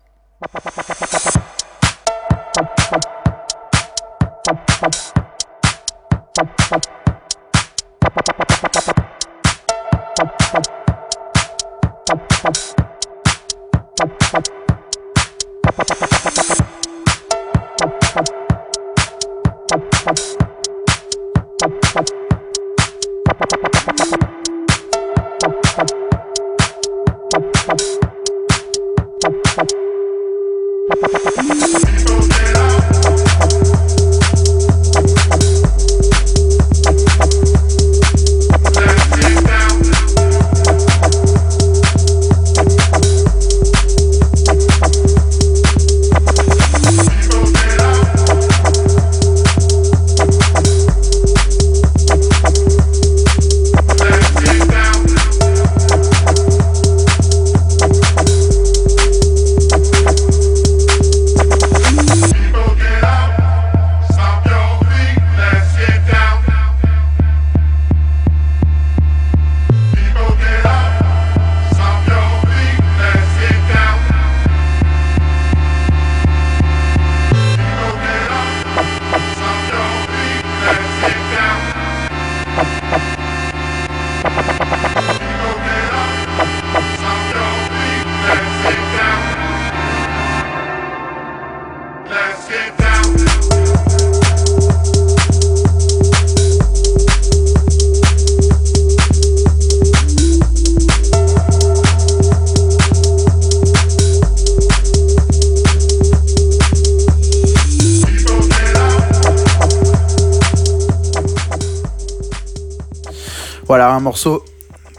Un morceau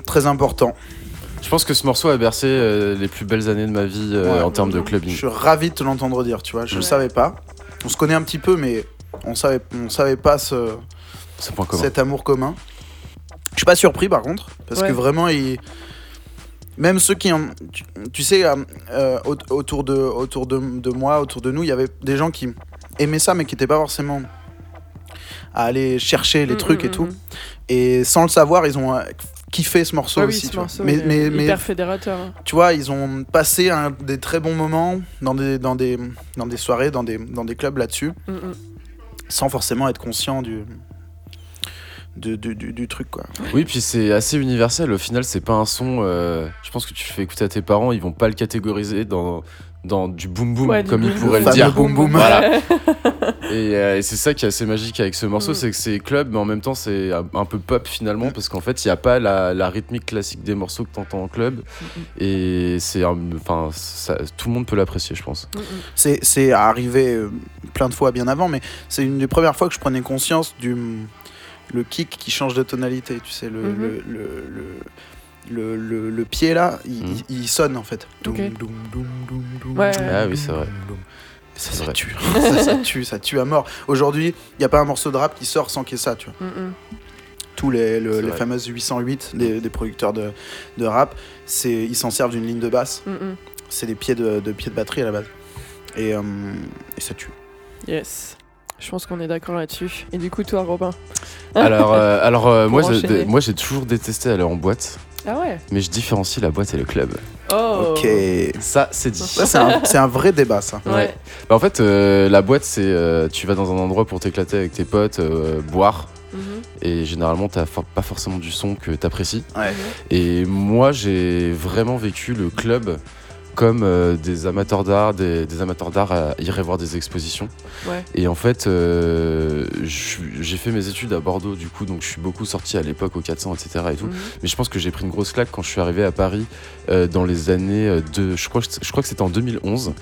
très important.
Je pense que ce morceau a bercé euh, les plus belles années de ma vie euh,
Ouais.
en termes de
Je
clubbing.
suis ravi de te l'entendre dire, tu vois. Je
Ouais.
le savais pas. On se connaît un petit peu, mais on savait, on savait pas ce,
C'est point commun.
cet amour commun. Je suis pas surpris par contre, parce
Ouais.
que vraiment, il... même ceux qui en... tu, tu sais, euh, au- autour, de, autour de, de moi, autour de nous, il y avait des gens qui aimaient ça, mais qui n'étaient pas forcément à aller chercher les
Mm,
trucs
mm,
et tout.
mm.
Et sans le savoir, ils ont euh, kiffé ce morceau
Ouais, oui,
aussi.
ce
tu
morceau,
mais, mais, mais
hyper fédérateur. hein.
tu vois, ils ont passé un- des très bons moments dans des, dans des, dans des soirées, dans des, dans des clubs là-dessus,
Mm, mm.
sans forcément être conscient du, du, du truc, quoi.
Oui, puis c'est assez universel. Au final, c'est pas un son. euh, je pense que tu le fais écouter à tes parents, ils vont pas le catégoriser dans, dans du boom boom
Ouais, du
comme pourraient
boom.
le dire.
Fameux boom boom.
Voilà. et euh, et c'est ça qui est assez magique avec ce morceau,
Mm.
c'est que c'est club, mais en même temps c'est un, peu pop finalement,
Mm.
parce qu'en fait il n'y a pas la, la rythmique classique des morceaux que t'entends en club. Et c'est enfin tout le monde peut l'apprécier, je pense.
C'est c'est arrivé euh, plein de fois bien avant, mais c'est une des premières fois que je prenais conscience du le kick qui change de tonalité. Tu sais, le,
Mhm.
le, le, le, le- le- le pied là, il,
Mhm.
il- sonne en fait.
Ok.
Doum, doum, doum, doum, doum,
Ouais.
doum,
Ah oui, c'est vrai.
doum. Ça,
C'est
ça
vrai.
tue. ça, ça tue, ça tue à mort. Aujourd'hui, il n'y a pas un morceau de rap qui sort sans qu'il y ait ça, tu vois.
Mm, mm.
Tous les, le- les fameuses 808 des, des producteurs de, de rap, c'est ils s'en servent d'une ligne de basse.
Mm.
C'est des pieds de, de pieds de batterie à la base. Et, euh, et ça tue.
Yes. Je pense qu'on est d'accord là-dessus. Et du coup, toi, Robin?
Alors, euh, alors euh,
enchaîner.
moi j'ai toujours détesté aller en boîte,
Ah ouais
mais je différencie la boîte et le club.
Oh
Ok.
Ça, c'est dit.
Ça, c'est un, c'est un vrai débat, ça.
Ouais.
Bah, en fait, euh, la boîte, c'est euh, tu vas dans un endroit pour t'éclater avec tes potes, euh, boire,
Mhm.
et généralement, t'as for- pas forcément du son que t'apprécies.
Ouais.
Et moi, j'ai vraiment vécu le club comme euh, des amateurs d'art, des, des amateurs d'art à iraient voir des expositions.
Ouais.
Et en fait, euh, j'ai fait mes études à Bordeaux, du coup, donc je suis beaucoup sorti à l'époque au 400, etc. Et tout.
Mhm.
Mais je pense que j'ai pris une grosse claque quand je suis arrivé à Paris euh, dans les années de. Je crois, que- je crois que c'était en 2011.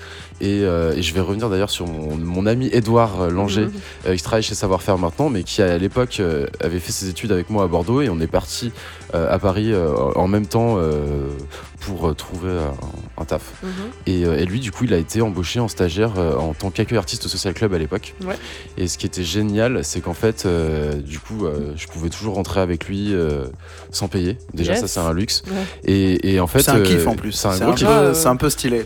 Et, et je vais revenir d'ailleurs sur mon, mon ami Édouard euh, Langer,
Mhm.
qui travaille chez Savoir Faire maintenant, mais qui à l'époque avait fait ses études avec moi à Bordeaux. Et on est parti à Paris euh, en même temps euh, pour euh, trouver un, un taf.
Mhm.
Et, euh, et lui, du coup, il a été embauché en stagiaire euh, en tant qu'accueil artiste au Social Club à l'époque.
Ouais.
Et ce qui était génial, c'est qu'en fait, euh, du coup, euh, je pouvais toujours rentrer avec lui euh, sans payer. Déjà,
Yes.
ça, c'est un luxe.
Ouais.
Et, et en fait,
C'est un
euh,
kiff en plus.
C'est un
C'est
gros
un,
kiff.
peu-
kiff.
c'est un peu stylé.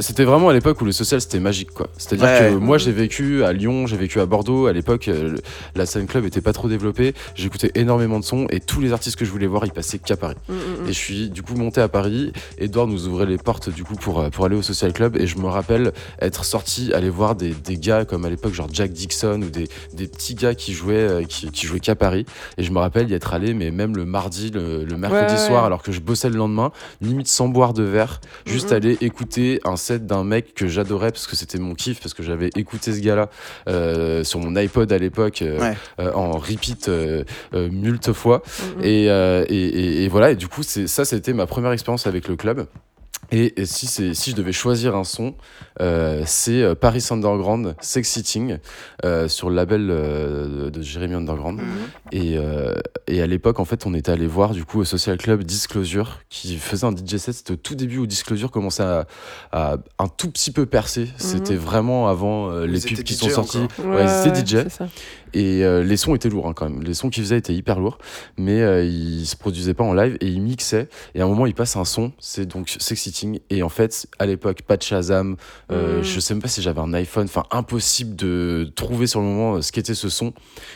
C'était vraiment à l'époque où le social c'était magique quoi. C'est-à-dire
Ouais.
que moi j'ai vécu à Lyon, j'ai vécu à Bordeaux. À l'époque, euh, la scène club était pas trop développée. J'écoutais énormément de sons et tous les artistes que je voulais voir, ils passaient qu'à Paris.
Mm, mm, mm.
Et je suis du coup monté à Paris. Edouard nous ouvrait les portes du coup pour, euh, pour aller au social club. Et je me rappelle être sorti, aller voir des, des gars comme à l'époque genre Jack Dixon ou des, des petits gars qui jouaient qui, qui jouaient qu'à Paris. Et je me rappelle y être allé, mais même le mardi, le, le mercredi
Ouais,
soir,
ouais.
alors que je bossais le lendemain, limite sans boire de verre, juste aller écouter un set d'un mec que j'adorais parce que c'était mon kiff, parce que j'avais écouté ce gars-là euh, sur mon iPod à l'époque euh,
Ouais.
euh, en repeat euh, euh, multe fois.
Mm.
Et, et, et- et voilà, et du coup, c'est, ça, c'était ma première expérience avec le club. Et, et si, c'est, si je devais choisir un son, euh, c'est euh, Paris Underground, Sex Sitting, euh, sur le label euh, de, de Jérémy Underground.
Mhm.
Et, euh, et à l'époque, en fait, on était allé voir du coup au Social Club Disclosure, qui faisait un DJ set. C'était au tout début où Disclosure commençait à, à un tout petit peu percer. C'était vraiment avant euh, les pubs qui
DJ
sont sortis. Ouais, ils étaient DJ. Et euh, les sons étaient lourds hein, quand même. Les sons qu'ils faisaient étaient hyper lourds, mais euh, ils se produisaient pas en live et ils mixaient. Et à un moment, ils passent un son, c'est donc Sex Sitting. Et en fait, à l'époque, pas de Shazam. euh,
Mhm.
Je sais même pas si j'avais un iPhone. Enfin, impossible de trouver sur le moment euh, ce qu'était ce son.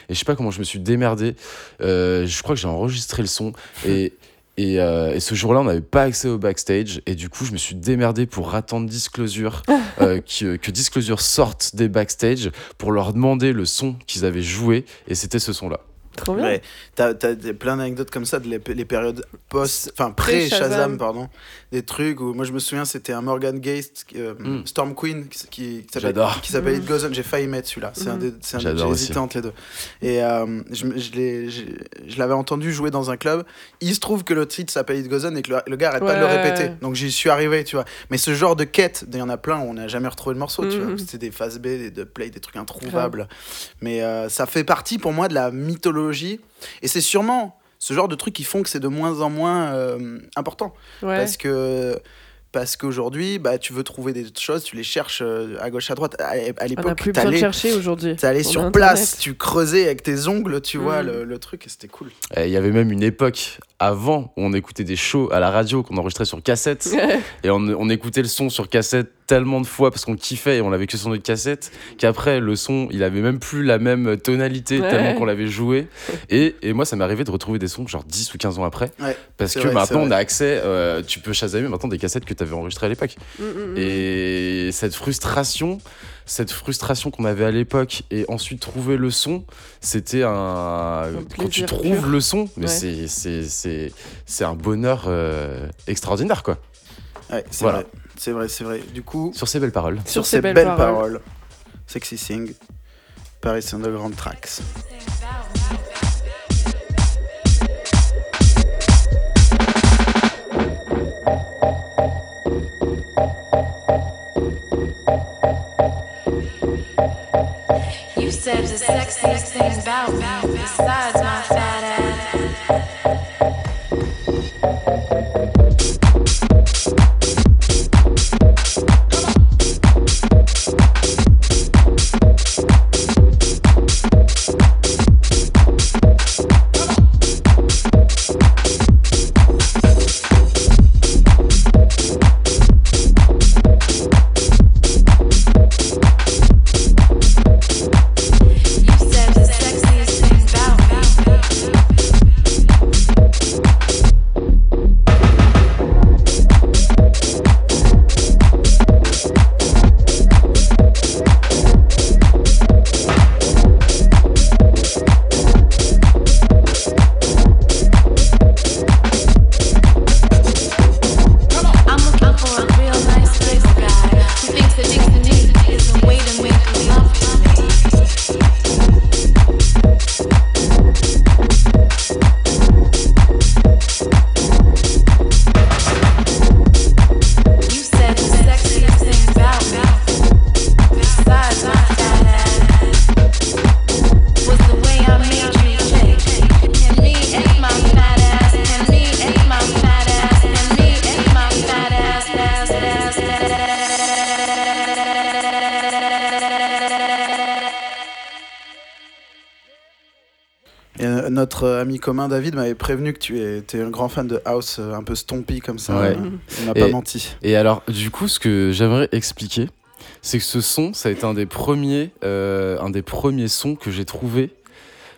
Et je sais pas comment je me suis démerdé. Euh, je crois que j'ai enregistré le son. Et. Et, euh, et ce jour-là, on n'avait pas accès au backstage. Et du coup, je me suis démerdé pour attendre Disclosure, euh, que, que Disclosure sorte des backstage pour leur demander le son qu'ils avaient joué. Et c'était ce son-là.
Trop bien.
Ouais, t'as t'as des- plein d'anecdotes comme ça de les, les périodes post, enfin
Pré-Shazam.
pardon, des trucs où moi je me souviens c'était un Morgan Geist, euh,
Mm.
Storm Queen qui, qui, qui s'appelle-
J'adore.
qui s'appelle
Mm.
It Goes On. J'ai failli mettre celui-là. C'est un
Mm.
des, c'est un
J'adore
j'ai
aussi.
hésité entre les deux. Et euh, je, je l'ai- je l'avais entendu jouer dans un club. Il se trouve que le titre s'appelle It Goes On et que le, le gars arrête pas de le répéter. Donc j'y suis arrivé, tu vois. Mais ce genre de quête, il y en a plein où on n'a jamais retrouvé le morceau, tu vois. C'était des phases B, des dubplays, des trucs introuvables. Mais euh, ça fait partie pour moi de la mythologie. Et c'est sûrement ce genre de trucs qui font que c'est de moins en moins euh, important.
Ouais.
Parce que. Parce qu'aujourd'hui, bah, tu veux trouver des choses, tu les cherches euh, à gauche, à droite. À, l'époque,
de
t'allais
chercher aujourd'hui.
t'allais
On a
sur
Internet.
place, tu creusais avec tes ongles, tu vois,
Mm.
le, le truc, et c'était cool.
Et Il y avait même une époque avant où on écoutait des shows à la radio qu'on enregistrait sur cassette. et on, on écoutait le son sur cassette tellement de fois parce qu'on kiffait et on l'avait que sur notre cassette qu'après le son il avait même plus la même tonalité
Ouais.
tellement qu'on l'avait joué et, et moi ça m'est arrivé de retrouver des sons genre 10 ou 15 ans après
Ouais,
parce que
vrai,
maintenant on a accès euh, tu peux chasamer maintenant des cassettes que tu avais enregistrées à l'époque
Mm, mm, mm.
et cette frustration cette frustration qu'on avait à l'époque et ensuite trouver le son, c'était un. Quand tu trouves
pur.
le son, mais
Ouais.
c'est- c'est- c'est c'est un bonheur euh, extraordinaire, quoi.
Ouais, c'est
Voilà.
vrai. C'est vrai, c'est vrai. Du coup,
Sur ces belles paroles.
sur ces belles, paroles. Sexy Sing, Paris Underground Tracks.
You said the sexiest thing about me besides my fat ass.
Notre ami commun David m'avait prévenu que tu étais un grand fan de house, euh, un peu stompy comme ça.
Ouais.
Il m'a pas menti.
Et alors, du coup, ce que j'aimerais expliquer, c'est que ce son, ça a été un des premiers, euh, un des premiers sons que j'ai trouvé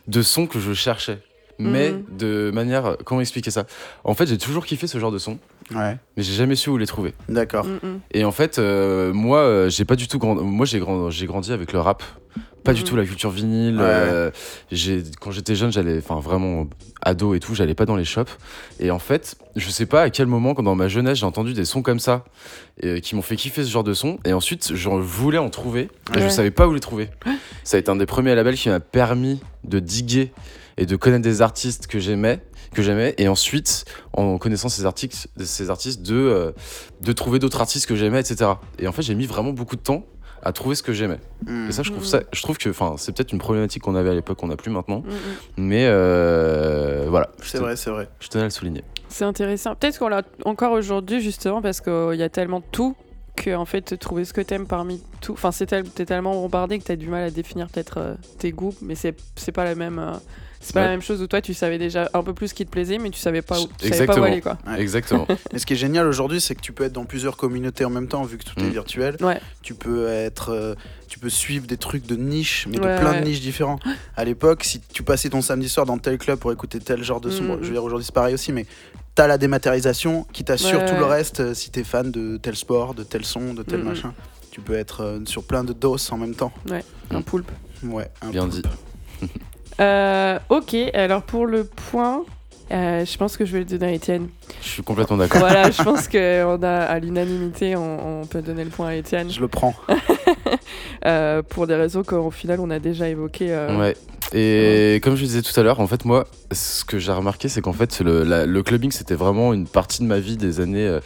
de sons que je cherchais. Mais
Mhm.
de manière. Comment expliquer ça? En fait, j'ai toujours kiffé ce genre de son,
Ouais,
mais j'ai jamais su où les trouver.
d'accord.
Mm.
Et en fait, euh, moi, j'ai pas du tout grand... Moi, j'ai grand... j'ai grandi avec le rap. Pas du
Mhm.
tout la culture vinyle.
Ouais.
euh. Quand j'étais jeune, j'allais, enfin vraiment ado et tout, j'allais pas dans les shops. Et en fait, je sais pas à quel moment, quand dans ma jeunesse, j'ai entendu des sons comme ça euh, qui m'ont fait kiffer ce genre de son. Et ensuite, je voulais en trouver. Et je savais pas où les trouver. Ça a été un des premiers labels qui m'a permis de diguer et de connaître des artistes que j'aimais que j'aimais et ensuite en connaissant ces artistes ces artistes de euh, de trouver d'autres artistes que j'aimais etc et en fait j'ai mis vraiment beaucoup de temps à trouver ce que j'aimais
Mm.
et ça je trouve ça je trouve que enfin c'est peut-être une problématique qu'on avait à l'époque qu'on n'a plus maintenant
Mm, mm.
mais euh, voilà
C'est vrai, c'est vrai.
je tenais à le souligner
C'est intéressant. Peut-être qu'on l'a encore aujourd'hui, justement, parce qu'il y a tellement de tout que, en fait, trouver ce que t'aimes parmi tout. Enfin, c'est tel- t'es tellement bombardé que t'as du mal à définir peut-être euh, tes goûts, mais c'est c'est pas la même. euh, c'est pas
Ouais.
la même chose où toi tu savais déjà un peu plus ce qui te plaisait, mais tu savais pas où, tu savais pas où aller quoi.
Ouais.
exactement
Mais ce qui est génial aujourd'hui, c'est que tu peux être dans plusieurs communautés en même temps, vu que tout est
Mm.
virtuel.
Ouais.
Tu peux être, euh, tu peux suivre des trucs de niche, mais
Ouais,
de plein
ouais.
de niches différents. À l'époque, si tu passais ton samedi soir dans tel club pour écouter tel genre de son,
Mm,
je veux dire aujourd'hui c'est pareil aussi, mais t'as la dématérialisation qui t'assure
Ouais,
tout le
ouais.
reste. euh, si t'es fan de tel sport, de tel son, de tel
Mm,
machin, tu peux être euh, sur plein de doses en même temps.
Un
Mm.
poulpe.
Ouais. un
bien dit
Euh, ok, alors pour le point, euh, je pense que je vais le donner à Étienne.
je suis complètement d'accord
voilà, je pense qu'on a à l'unanimité, on, on peut donner le point à Étienne.
Je le prends.
Euh, pour des raisons qu'au final on a déjà évoquées. euh,
Ouais. Et comme je disais tout à l'heure, en fait, moi, ce que j'ai remarqué, c'est qu'en fait, le, la- le clubbing, c'était vraiment une partie de ma vie des années euh,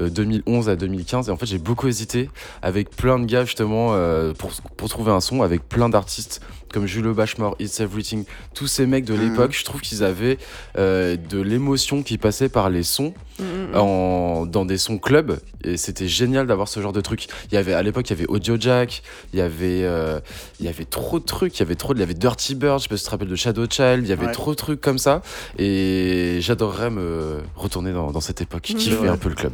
euh, 2011 à 2015. Et en fait, j'ai beaucoup hésité avec plein de gars, justement, euh, pour, pour trouver un son, avec plein d'artistes comme Julio Bashmore, It's Everything, tous ces mecs de
Mhm.
l'époque, je trouve qu'ils avaient euh, de l'émotion qui passait par les sons
mm, mm, mm.
en, dans des sons club et c'était génial d'avoir ce genre de truc. Il y avait à l'époque il y avait Audio Jack, il y avait euh, il y avait trop de trucs, il y avait trop de il y avait Dirty Bird, je sais pas si tu te rappelles de Shadow Child, il y avait
Ouais.
trop de trucs comme ça et j'adorerais me retourner dans, dans cette époque,
Mhm.
kiffer
Ouais.
un peu le club.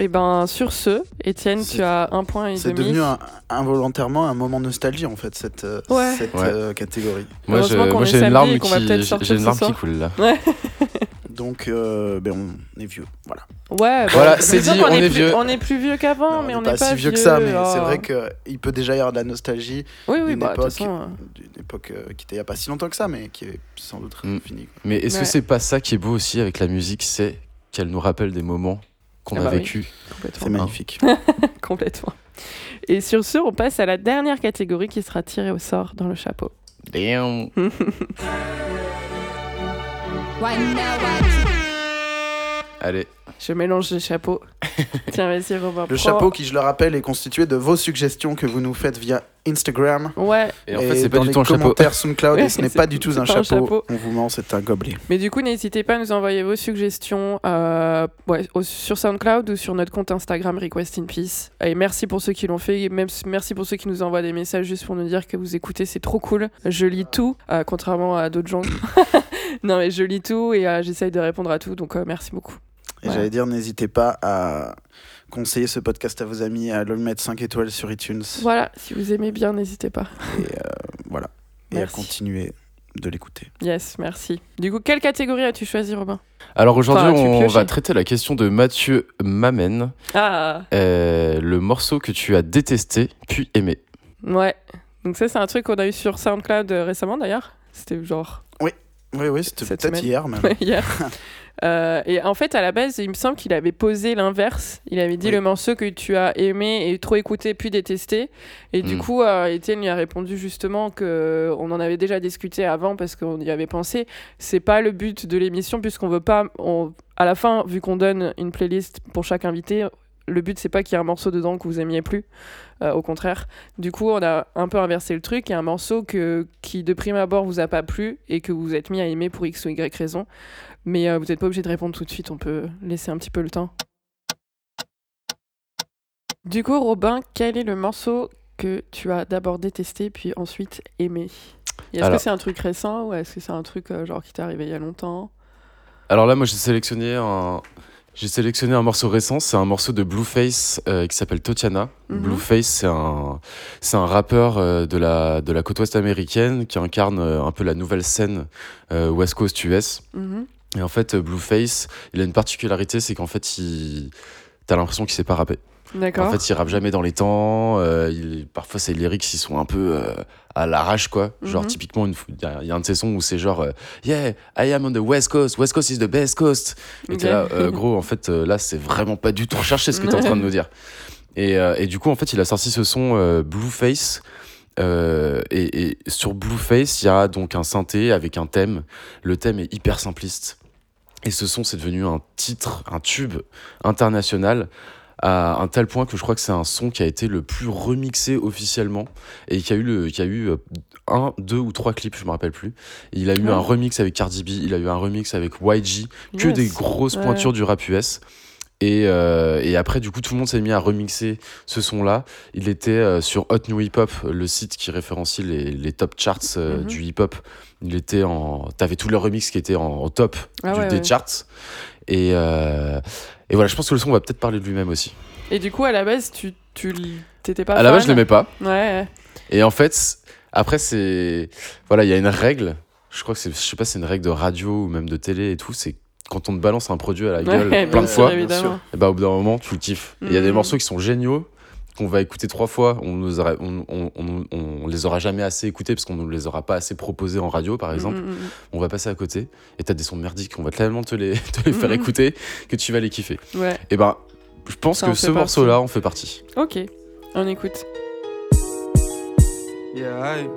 Et ben sur ce, Étienne,
C'est-
tu as un point et
C'est
demi.
devenu un- involontairement un moment nostalgie en fait cette, euh,
Ouais.
cette
Ouais.
euh, catégorie.
Moi, j'ai une larme qui j'ai- une larme qui coule là.
Donc euh, ben, on est vieux. Voilà.
Ouais, bah,
Voilà, c'est dit, on est
plus-
vieux.
On est plus vieux qu'avant, mais on n'est pas,
si vieux que ça, mais
oh.
c'est vrai qu'il peut déjà y avoir de la nostalgie
Oui, oui,
d'une
bah,
époque,
euh,
d'une époque euh, qui était il n'y a pas si longtemps que ça, mais qui est sans doute
Mm.
finie.
Mais est-ce que c'est pas ça qui est beau aussi avec la musique C'est qu'elle nous rappelle des moments qu'on
Ah
a
bah
vécu.
complètement.
C'est magnifique.
complètement. Et sur ce, on passe à la dernière catégorie qui sera tirée au sort dans le chapeau.
Damn. Allez,
Je mélange les chapeaux. Tiens, vas-y, Robin.
Le chapeau qui, je le rappelle, est constitué de vos suggestions que vous nous faites via Instagram.
Ouais,
et en fait, c'est pas du tout un chapeau.
commentaires SoundCloud,
Ouais,
et ce n'est
c'est-
pas du tout un chapeau. On vous ment, c'est un gobelet.
mais du coup, n'hésitez pas à nous envoyer vos suggestions euh, ouais, au- sur SoundCloud ou sur notre compte Instagram Request in Peace. Et merci pour ceux qui l'ont fait, même merci pour ceux qui nous envoient des messages juste pour nous dire que vous écoutez, c'est trop cool. Je lis tout, euh, contrairement à d'autres gens. non, mais je lis tout et euh, j'essaye de répondre à tout, donc euh, merci beaucoup.
Et
Ouais.
j'allais dire, n'hésitez pas à conseiller ce podcast à vos amis, à le mettre 5 étoiles sur iTunes.
Voilà, si vous aimez bien, n'hésitez pas.
Et euh, voilà. Et à continuer de l'écouter.
Yes, merci. Du coup, quelle catégorie as-tu choisi, Robin?
Alors aujourd'hui,
Enfin,
on va traiter la question de Mathieu Mamen,
Ah,
euh, le morceau que tu as détesté puis aimé.
ouais. Donc ça, c'est un truc qu'on a eu sur SoundCloud euh, récemment, d'ailleurs. C'était genre
Oui, oui, c'était peut-être hier même.
Hier. Euh, et en fait, à la base, il me semble qu'il avait posé l'inverse. Il avait dit
Oui.
le morceau que tu as aimé et trop écouté puis détesté. Et du
Mm.
coup, euh, Étienne lui a répondu justement que on en avait déjà discuté avant parce qu'on y avait pensé. C'est pas le but de l'émission puisqu'on veut pas. on- À la fin, vu qu'on donne une playlist pour chaque invité, le but c'est pas qu'il y ait un morceau dedans que vous aimiez plus. Euh, au contraire. Du coup, on a un peu inversé le truc. Il y a un morceau que, qui, de prime abord, vous a pas plu et que vous êtes mis à aimer pour X ou Y raison. Mais euh, vous n'êtes pas obligé de répondre tout de suite. On peut laisser un petit peu le temps. Du coup, Robin, quel est le morceau que tu as d'abord détesté puis ensuite aimé? Est-ce que c'est un truc récent ou est-ce que c'est un truc euh, genre qui t'est arrivé il y a longtemps?
Alors là, moi, j'ai sélectionné un, j'ai sélectionné un morceau récent. C'est un morceau de Blueface euh, qui s'appelle Totiana.
Mhm.
Blueface, c'est un, c'est un rappeur euh, de la de la côte ouest américaine qui incarne euh, un peu la nouvelle scène West Coast US.
Mhm.
Et en fait, Blueface, il a une particularité, c'est qu'en fait, il t'as l'impression qu'il sait pas rapper.
D'accord.
En fait, il rappe jamais dans les temps. euh, il, parfois, ses lyrics, ils sont un peu euh, à l'arrache, quoi. Genre,
Mhm.
typiquement, une- il y, a- un de ses sons où c'est genre, euh, Yeah, I am on the West Coast. West Coast is the best coast. Et t'es
Ok.
là, gros, en fait, là, c'est vraiment pas du tout recherché ce que t'es en train de nous dire. Et, et du coup, en fait, il a sorti ce son Blueface. Euh, et, et sur Blueface, il y a donc un synthé avec un thème. Le thème est hyper simpliste. Et ce son, c'est devenu un titre, un tube international à un tel point que je crois que c'est un son qui a été le plus remixé officiellement et qui a eu le qui a eu euh, un deux ou trois clips je me rappelle plus il a eu
Ouais.
un remix avec Cardi B il a eu un remix avec YG que
Yes.
des grosses
Ouais.
pointures du rap US et, euh, et après du coup tout le monde s'est mis à remixer ce son là il était euh, sur Hot New Hip Hop le site qui référencie les, les top charts euh,
Mhm.
du hip hop il était en t'avais tous les remixes qui étaient en, en top
Ah
du-
ouais,
des charts et, et voilà je pense que le son va peut-être parler de lui-même aussi
Et du coup, à la base, tu tu t'étais pas
à la base je l'aimais pas
Ouais.
Et en fait, après, c'est. Voilà, il y a une règle. Je crois que c'est. Je sais pas, c'est une règle de radio ou même de télé et tout. C'est quand on te balance un produit à la gueule
Ouais,
plein de
sûr,
fois, et bah, au bout d'un moment, tu le kiffes. Il y a des
Mhm.
morceaux qui sont géniaux qu'on va écouter trois fois. On, nous aura- on, on, on- on les aura jamais assez écoutés parce qu'on ne les aura pas assez proposés en radio, par exemple.
Mm, mm, mm.
On va passer à côté. Et t'as des sons merdiques. On va tellement te les, te les faire écouter que tu vas les kiffer.
Ouais,
Et ben, je pense
Ça
que ce morceau-là en fait partie.
ok. On écoute.
Yeah, I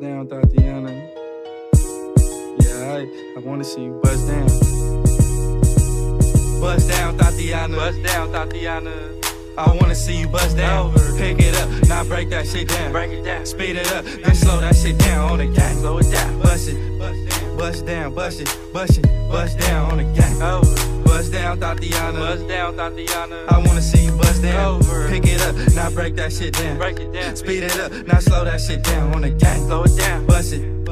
down, Tatiana. Yeah, I I wanna see you buzz down. Buzz down, Tatiana. Buzz down, Tatiana. I wanna see you buzz down. Pick it up, now break that shit down. Break it down. Speed it up, then slow that shit down on the gang. Slow it down. Bust it, bust down, bust it, bust it, bust down on the gang. Bust down, Tatiana. Buzz down, Tatiana. I wanna see you bust down. Over. Pick it up, now break that shit down. Break it down. Speed it up, now slow that shit down on the gang. Slow it down. Bust it,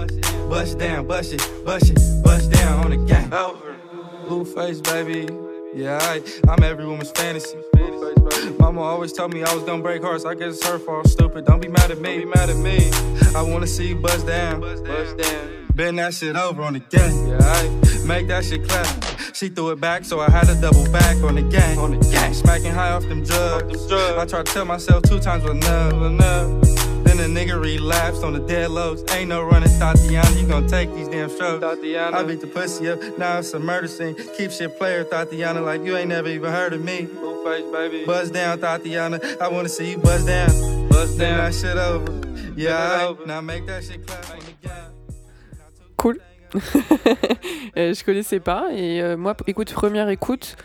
bust down, bust it, bust it, bust down on the gang. Blue face, baby. Yeah, I, I'm every woman's fantasy. Mama always told me I was gonna break hearts. I guess it's her fault. Stupid. Don't be mad at me. Be mad at me. I wanna see you buzz down. Buzz down. Bend that shit over on the gang. Yeah, I make that shit clap. She threw it back, so I had to double back on the gang. On the gang. Smacking high off them drugs. I tried to tell myself two times was enough. enough. Then the nigga relapsed on the dead lows. Ain't no running, Tatiana. You gon' take these damn strokes. Tatiana. I beat the pussy up. Now it's a murder scene. Keep shit player, Tatiana, like you ain't never even heard of me. face, baby. Buzz down, Tatiana. I wanna see you buzz down. Buzz down. that shit over. Yeah, alright. now make that shit clap on the gang.
Cool. Euh, je connaissais pas et euh, moi, écoute, première écoute,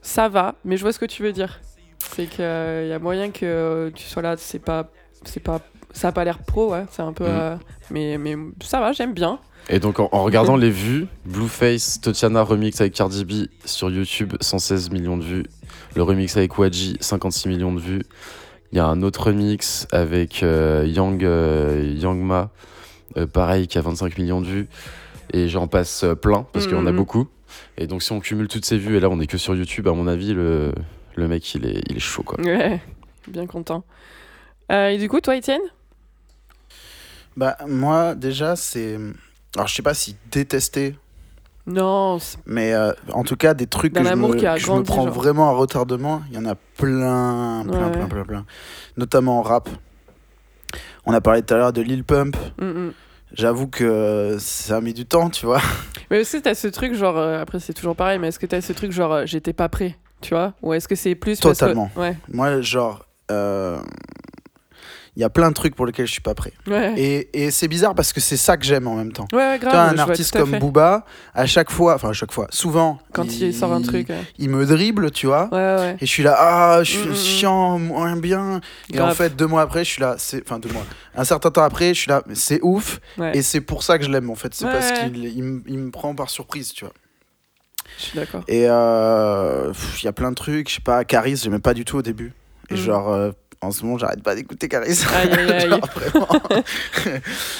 ça va, mais je vois ce que tu veux dire. C'est qu'il y a moyen que euh, tu sois là, c'est pas, c'est pas, ça a pas l'air pro, ouais, c'est un peu,
Mm.
euh, mais, mais ça va, j'aime bien.
Et donc en, en regardant les vues, Blueface, Totiana remix avec Cardi B sur YouTube, 116 millions de vues. Le remix avec Waji, 56 millions de vues. Il y a un autre remix avec euh, Yang, euh, Yang Ma, euh, pareil, qui a 25 millions de vues. Et j'en passe plein, parce en a
Mhm.
beaucoup. Et donc si on cumule toutes ces vues, et là on est que sur YouTube, à mon avis, le, le mec il est, il est chaud quoi.
Ouais, bien content. Et du coup, toi, Étienne?
Bah, moi, déjà, c'est. Alors, je sais pas si détester,
Non,
mais euh, en tout cas, des trucs que je, me,
qui a
que je me prends
genre.
vraiment à retardement, il y en a plein, plein,
Ouais.
plein, plein, plein. Notamment en rap. On a parlé tout à l'heure de Lil Pump.
Mm.
J'avoue que ça a mis du temps, tu vois.
Mais aussi, t'as ce truc, genre, euh, après, c'est toujours pareil, mais est-ce que t'as ce truc, genre, euh, j'étais pas prêt, tu vois? Ou est-ce que c'est plus. que-
Totalement.
Ouais,
Moi, genre, euh, il y a plein de trucs pour lesquels je suis pas prêt.
ouais.
Et, et c'est bizarre parce que c'est ça que j'aime en même temps.
Ouais, ouais, grave.
Tu vois, un artiste comme
fait.
Booba, à chaque fois, enfin à chaque fois, souvent,
Quand il, sort un truc.
il me dribble, tu vois. Et je suis là, ah, je suis
Mm, mm, mm.
chiant, moins bien. Et en fait, deux mois après, je suis là, c'est, enfin deux mois, un certain temps après, je suis là, c'est ouf. Et c'est pour ça que je l'aime en fait, c'est parce qu'il il, me- il me prend par surprise, tu vois.
Je suis d'accord.
Et euh, il y a plein de trucs, je sais pas, Caris, j'aimais pas du tout au début. Et
Mm.
genre, euh, en ce moment, j'arrête pas d'écouter Caris.
Aïe, aïe, aïe.
Genre, vraiment.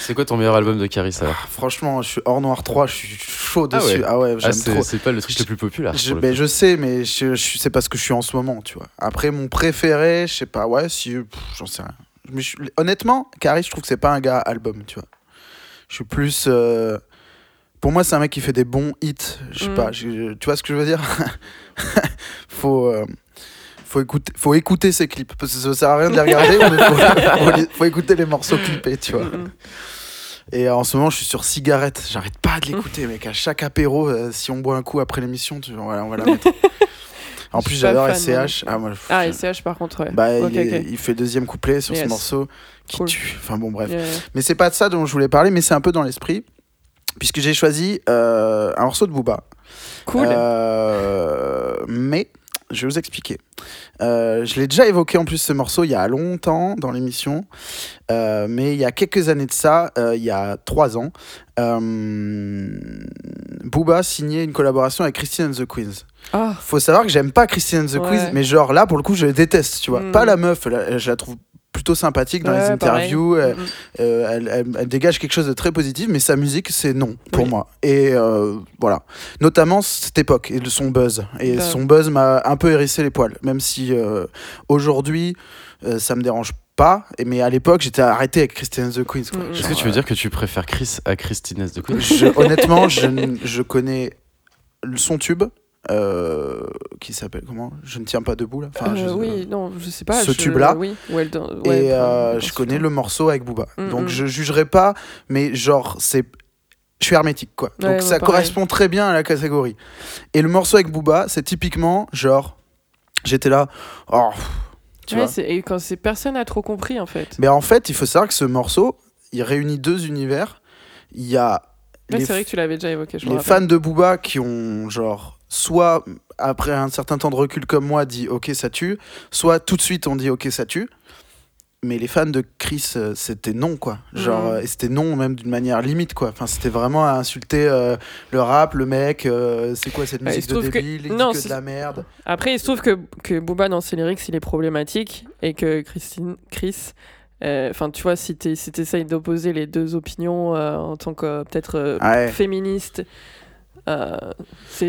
C'est quoi ton meilleur album de Caris alors?
Franchement, je suis hors noir 3, je suis chaud
Ah
dessus.
ouais.
Ah ouais,
Ah,
j'aime
c'est
trop.
c'est pas le truc le plus populaire.
Je, sais, mais je, je- c'est parce que je suis en ce moment, tu vois. Après, mon préféré, je sais pas, ouais, si. J'en sais rien. Mais je- honnêtement, Caris, je trouve que c'est pas un gars album, tu vois. Je suis plus. euh, Pour moi, c'est un mec qui fait des bons hits. Je sais
Mm.
pas, tu vois ce que je veux dire? Faut. euh, Faut écouter, faut écouter ses clips. Parce que ça sert à rien de les regarder, mais faut, faut les- faut écouter les morceaux clippés, tu vois.
Mm, mm.
Et euh, en ce moment, je suis sur Cigarette. J'arrête pas de l'écouter, mec. À chaque apéro, euh, si on boit un coup après l'émission, tu... voilà, on va la mettre. En plus, j'adore
moi,
SCH. Ah, moi,
Ah,
je-
et CH par contre, ouais.
bah, il, est-
ok.
il fait deuxième couplet sur ce morceau qui
Cool.
tue. Enfin bon, bref.
Yeah, yeah.
Mais c'est pas de ça dont je voulais parler, mais c'est un peu dans l'esprit. Puisque j'ai choisi euh, un morceau de Booba.
Cool.
Euh, mais je vais vous expliquer. Euh, je l'ai déjà évoqué en plus ce morceau il y a longtemps dans l'émission, Euh, mais il y a quelques années de ça, euh, il y a trois ans, Booba signait une collaboration avec Christine and the Queens.
Ah,
Faut savoir que j'aime pas Christine and the
Ouais.
Queens, mais genre là pour le coup je déteste, tu vois.
Mm.
Pas la meuf, la- je la trouve plutôt sympathique dans les
ouais,
interviews. euh, euh, elle, elle- elle dégage quelque chose de très positif, mais sa musique, c'est non pour
Oui.
moi. Et euh, voilà. Notamment cette époque et de son buzz. Et
Grave.
son buzz m'a un peu hérissé les poils, même si euh, aujourd'hui, euh, ça me dérange pas. Et, mais à l'époque, j'étais arrêté avec Christian the
mm.
Est-ce que tu veux dire que tu préfères Chris à Christine de Queen
je- honnêtement, je, je connais son tube. Euh, qui s'appelle comment? Je ne tiens pas debout là. Enfin,
Euh,
je-
oui, non, je sais pas.
ce
je-
tube-là.
Oui,
et euh, je connais le morceau avec Booba.
Mm,
Donc
mm.
je jugerai pas, mais genre c'est je suis hermétique quoi.
Ouais,
Donc ça
pareil.
correspond très bien à la catégorie. Et le morceau avec Booba, c'est typiquement genre j'étais là oh tu vois.
et quand c'est personne n'a trop compris en fait.
Mais en fait, il faut savoir que ce morceau, il réunit deux univers. Il y a
c'est vrai que tu l'avais déjà évoqué. Je
les fans de Booba qui ont genre soit après un certain temps de recul comme moi dit OK ça tue, soit tout de suite on dit OK ça tue. Mais les fans de Chris euh, c'était non quoi. Genre
Mhm.
euh, et c'était non même d'une manière limite quoi. Enfin c'était vraiment à insulter euh, le rap, le mec, euh, c'est quoi cette musique de
que-
débile, il
non,
que
c'est-
de la merde.
Après, il se trouve que, que Booba dans ses lyrics, il est problématique et que Christine, Chris, euh, enfin, tu vois, si tu si essayes d'opposer les deux opinions euh, en tant que euh, peut-être
Ouais.
féministe, euh,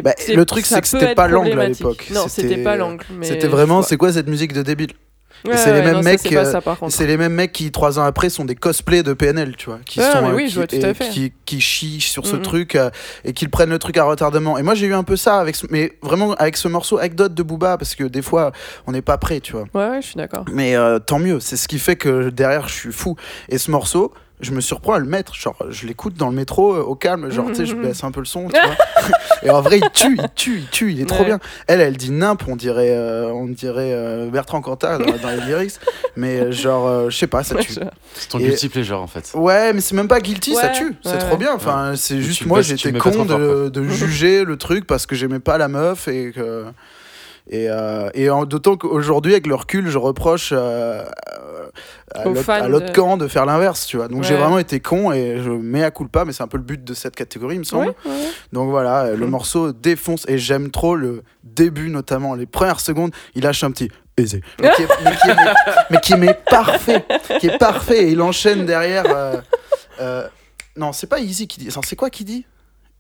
Bah, le truc, c'est que c'était pas l'angle à l'époque.
Non,
C'était-
pas l'angle.
C'était vraiment c'est quoi cette musique de débile?
Ouais,
c'est les mêmes
non,
mecs,
c'est
les mêmes qui, trois ans après, sont des cosplays de PNL, tu vois. Qui
Ouais,
sont, euh,
oui,
qui,
vois
et. Qui, qui chient sur ce truc euh, et qui prennent le truc à retardement. Et moi, j'ai eu un peu ça, avec ce- mais vraiment avec ce morceau, avec d'autres de Booba, parce que des fois, on n'est pas prêt, tu vois.
Ouais, ouais, je suis d'accord.
Mais euh, tant mieux, c'est ce qui fait que derrière, je suis fou. Et ce morceau, je me surprends à le mettre. Genre, je l'écoute dans le métro, euh, au calme, genre, tu sais, je baisse un peu le son, tu vois. Et en vrai, il tue, il tue, il tue, il est trop
Ouais.
bien. Elle, elle dit nimp, on dirait, euh, on dirait euh, Bertrand Cantat dans, dans les lyrics. Mais genre, euh, je sais pas, ça tue.
C'est ton
Et-
guilty pleasure en fait.
Ouais, mais c'est même pas guilty, ça
Ouais,
tue. C'est trop bien. Enfin, c'est juste moi, j'étais con de, de juger le truc parce que j'aimais pas la meuf et que. Et, euh, et d'autant qu'aujourd'hui, avec le recul, je reproche euh, à l'autre-
de-
camp de faire l'inverse, tu vois. Donc j'ai vraiment été con et je mets à culpa, mais c'est un peu le but de cette catégorie, il me semble.
Ouais, ouais.
Donc voilà, euh, le
morceau
défonce et j'aime trop le début, notamment les premières secondes. Il lâche un petit mais qui est, mais qui est- mais- mais qui est mais parfait, qui est parfait. Et il enchaîne derrière. euh, non, c'est pas Easy qui dit. C'est quoi qui dit?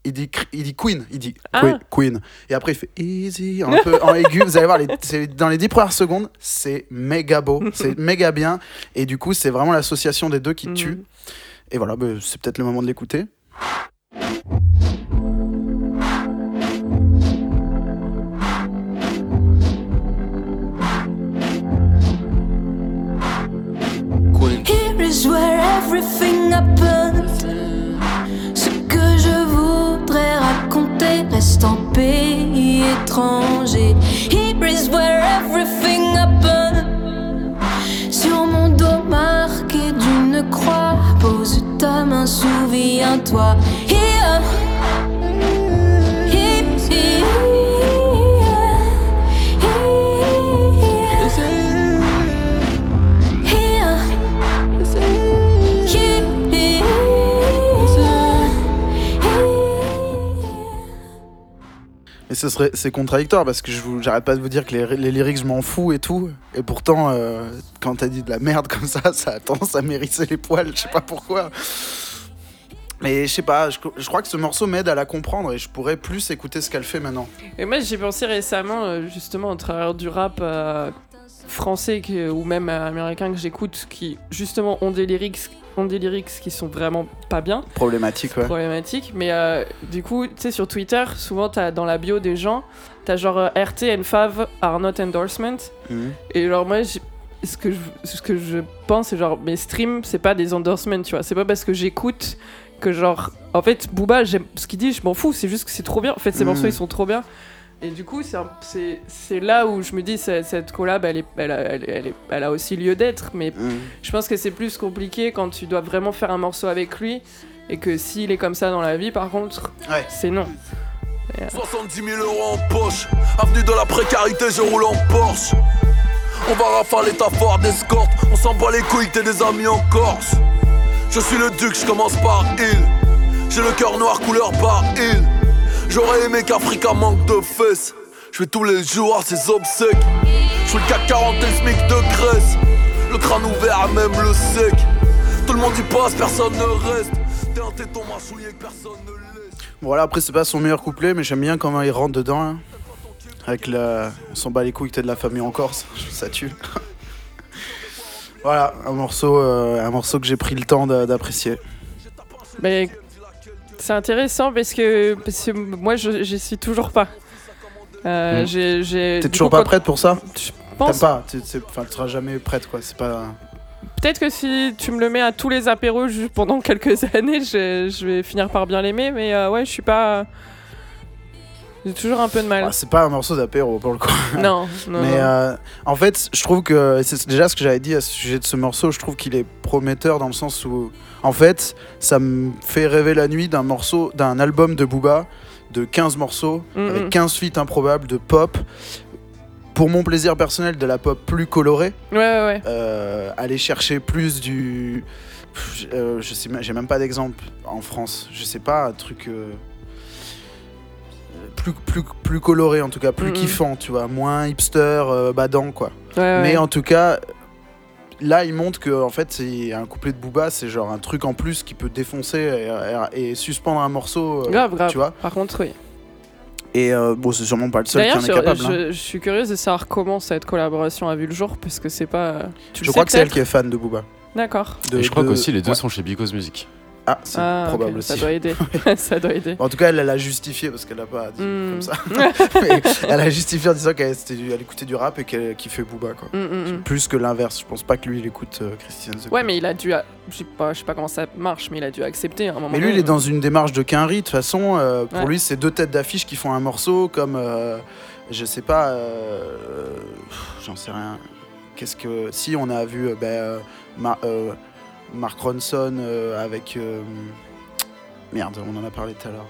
Il dit, il dit Queen, il dit
Ah.
Queen, Queen. Et après il fait Easy, un peu en aigu. Vous allez voir, les, c'est- dans les dix premières secondes, c'est méga beau, c'est méga bien. Et du coup, c'est vraiment l'association des deux qui
Mhm.
tue. Et voilà, bah, c'est peut-être le moment de l'écouter.
Here is where everything happened. Voudrais reste en pays étranger. Here is where everything happened. Sur mon dos marqué d'une croix, pose ta main, souviens-toi. Here.
Et ce serait, c'est contradictoire parce que j'arrête pas de vous dire que les, les lyrics, je m'en fous et tout. Et pourtant, euh, quand t'as dit de la merde comme ça, ça a tendance à m'hérisser les poils. Je sais pas pourquoi. Mais je sais pas, je, je crois que ce morceau m'aide à la comprendre et je pourrais plus écouter ce qu'elle fait maintenant.
Et moi, j'ai pensé récemment, euh, justement, au travers du rap euh, français ou même américain que j'écoute, qui justement ont des lyrics, des lyrics qui sont vraiment pas bien,
Problématique, ouais.
problématiques. Mais euh, du coup, tu sais, sur Twitter, souvent, t'as dans la bio des gens, t'as genre euh, RT and Fav are not endorsement.
Mhm.
Et genre, moi, ce que, je, ce que je pense, c'est genre, mes streams, c'est pas des endorsements, tu vois. C'est pas parce que j'écoute que, genre, en fait, Booba, j'aime ce qu'il dit, je m'en fous, c'est juste que c'est trop bien. En fait, ces
Mm.
morceaux, ils sont trop bien. Et du coup, c'est là où je me dis, cette, cette collab, elle, est, elle, a, elle, est- elle est- elle a aussi lieu d'être. Mais
Mhm.
je pense que c'est plus compliqué quand tu dois vraiment faire un morceau avec lui. Et que s'il est comme ça dans la vie, par contre,
Ouais.
c'est non.
70 000 euros en poche, avenue de la précarité, je roule en Porsche. On va rafaler ta fort d'escorte, on s'en bat les couilles, t'es des amis en Corse. Je suis le duc, je commence par il. J'ai le cœur noir couleur par il. J'aurais aimé qu'Africa manque de fesses. Je fais tous les jours à ses obsèques. Je suis le CAC 40 et le SMIC de Grèce. Le crâne ouvert, même le sec. Tout le monde y passe, personne ne reste. T'es un téton mâchouillé que personne ne laisse.
Voilà, après, c'est pas son meilleur couplet, mais j'aime bien comment il rentre dedans. hein. Avec la. On s'en bat les couilles que t'es de la famille en Corse, ça tue. voilà, un morceau, euh, un morceau que j'ai pris le temps d'a- d'apprécier.
Mais c'est intéressant parce que, parce que moi, je j'y suis toujours pas. Euh,
Mm.
j'ai-
T'es toujours
coup,
pas prête pour ça
Je pense
pas tu- seras jamais prête, quoi. C'est pas.
peut-être que si tu me le mets à tous les apéros juste pendant quelques années, je, je vais finir par bien l'aimer. Mais euh, ouais, je suis pas. J'ai toujours un peu de mal.
Ah, c'est pas un morceau d'apéro pour le coup.
non, non.
Mais euh, en fait, je trouve que c'est déjà ce que j'avais dit à ce sujet de ce morceau. Je trouve qu'il est prometteur dans le sens où, en fait, ça me fait rêver la nuit d'un morceau, d'un album de Booba de 15 morceaux
Mm,
avec
mm.
15 feats improbables de pop. Pour mon plaisir personnel, de la pop plus colorée,
Ouais, ouais, ouais.
euh, aller chercher plus du. Euh, je sais, même- j'ai même pas d'exemple en France. Je sais pas, un truc. Plus, plus, plus coloré en tout cas, plus kiffant, tu vois, moins hipster, euh, badant quoi.
Ouais, ouais.
Mais en tout cas, là, il montre que en fait, c'est un couplet de Booba, c'est genre un truc en plus qui peut défoncer et, et- et suspendre un morceau. euh,
Grave, grave.
Tu vois.
Par contre, oui.
Et euh, bon, c'est sûrement pas le seul qui en est
sur-
capable.
je,
hein.
je suis curieuse de savoir comment cette collaboration a vu le jour, parce que c'est pas. Tu
Je crois que c'est elle qui est fan de Booba.
D'accord.
Et je crois
de-
qu'aussi les deux
ouais.
sont chez Because Music.
Ah, c'est
Ah,
probable aussi.
doit aider. ça doit aider.
En tout cas, elle l'a justifié parce qu'elle a pas dit
Hmm.
comme ça. Mais elle a justifié en disant qu'elle elle écoutait du rap et qu'elle kiffait Booba. Quoi.
Mm, mm, mm.
Plus que l'inverse. Je pense pas que lui il écoute euh, Christian The
Ouais, mais il a dû. a- Je sais pas, je sais pas comment ça marche, mais il a dû accepter à un moment.
Mais lui, il est dans une démarche de quinri. De toute façon, euh, pour
Ouais.
lui, c'est deux têtes d'affiche qui font un morceau comme. euh, je sais pas. euh, J'en sais rien. Qu'est-ce que. Si, on a vu ben, Ma- Mark Ronson euh, avec. euh, Merde, on en a parlé tout à l'heure.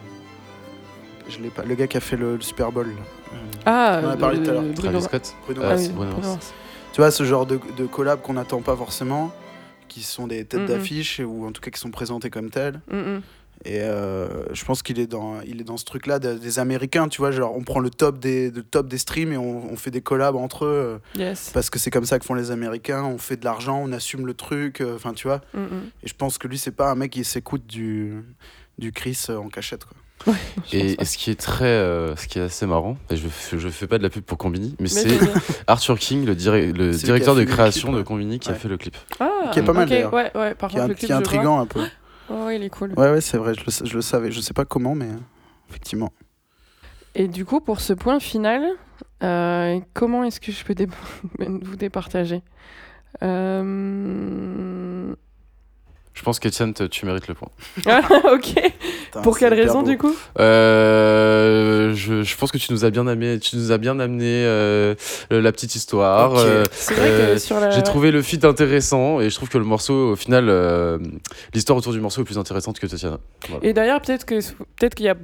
Je l'ai pas. Le gars qui a fait le, le Super Bowl. Euh,
Ah,
on en a parlé
euh,
tout à l'heure.
Bruno-
Travis Scott.
Bruno
Ah,
oui,
Bruno
Bruno
Mars.
Mars.
Tu vois, ce genre de, de collab qu'on n'attend pas forcément, qui sont des têtes d'affiche, ou en tout cas qui sont présentés comme tels.
Mm, mm.
Et euh, je pense qu'il est dans, il est dans ce truc-là de- des Américains, tu vois, genre on prend le top des, le top des streams et on, on fait des collabs entre eux, euh,
Yes.
parce que c'est comme ça que font les Américains, on fait de l'argent, on assume le truc, euh, enfin tu vois.
Mm, mm.
Et je pense que lui, c'est pas un mec qui s'écoute du, du Chris en cachette, quoi.
Et, ce qui est très, euh, ce qui est assez marrant, et je, fais- je fais pas de la pub pour Combini, mais
Mais
c'est. Arthur King, le, direct- le directeur de création
clip,
de. Combini, qui a fait le clip.
Ah,
Qui est pas mal,
ok,
d'ailleurs.
Ouais, ouais, par
Qui
contre, le
qui est
vois.
un peu.
Oh, il est cool.
Ouais, ouais, c'est vrai, je le, je le savais. Je sais pas comment, mais effectivement.
Et du coup, pour ce point final, euh, comment est-ce que je peux dé- vous départager? Euh,
Je pense qu'Etienne, tu mérites le point.
Ah, ok.
Putain,
Pour quelle raison,
beau.
du coup?
Euh, je, je pense que tu nous as bien amené, tu nous as bien amené euh, la petite histoire. Euh,
C'est vrai que sur la.
J'ai trouvé le feat intéressant et je trouve que le morceau, au final, euh, l'histoire autour du morceau est plus intéressante que Tatiana. Voilà.
Et d'ailleurs, peut-être que peut-être qu'il y a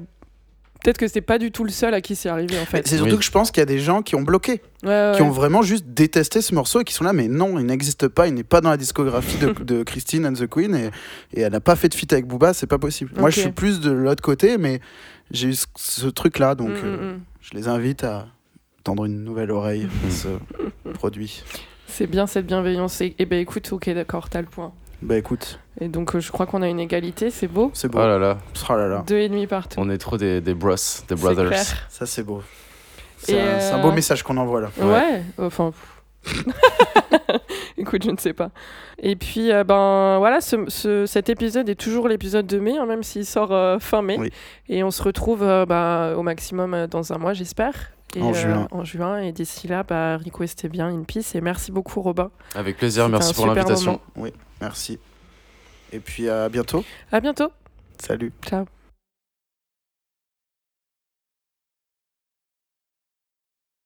peut-être que c'est pas du tout le seul à qui c'est arrivé en fait.
C'est surtout
Oui.
que je pense qu'il y a des gens qui ont bloqué.
Ouais, ouais,
qui ont vraiment juste détesté ce morceau et qui sont là, mais non, il n'existe pas, il n'est pas dans la discographie de, de Christine and the Queen et, et elle n'a pas fait de feat avec Booba, c'est pas possible. Moi, je suis plus de l'autre côté, mais j'ai eu ce, ce truc-là, donc
Mm,
euh,
mm, mm.
je les invite à tendre une nouvelle oreille à ce produit.
C'est bien cette bienveillance. Et, et ben écoute, ok, d'accord, t'as le point.
Bah écoute,
Et donc euh, je crois qu'on a une égalité, c'est beau.
c'est beau.
Oh là là,
Oh là là,
Deux et demi partout.
on est trop des, des bros, des
C'est
brothers.
clair.
ça c'est beau. C'est un,
euh,
beau message qu'on envoie là.
Ouais, enfin. Écoute, je ne sais pas. Et puis, euh, ben voilà, ce, ce- cet épisode est toujours l'épisode de mai, hein, même s'il sort euh, fin mai.
Oui.
Et on se retrouve euh, bah, au maximum dans un mois, j'espère.
En
euh,
juin.
En juin. Et d'ici là, bah, requestez bien une piste. Et merci beaucoup, Robin.
Avec plaisir, merci pour l'invitation.
moment.
Merci. Et puis à bientôt.
À bientôt.
Salut.
Ciao.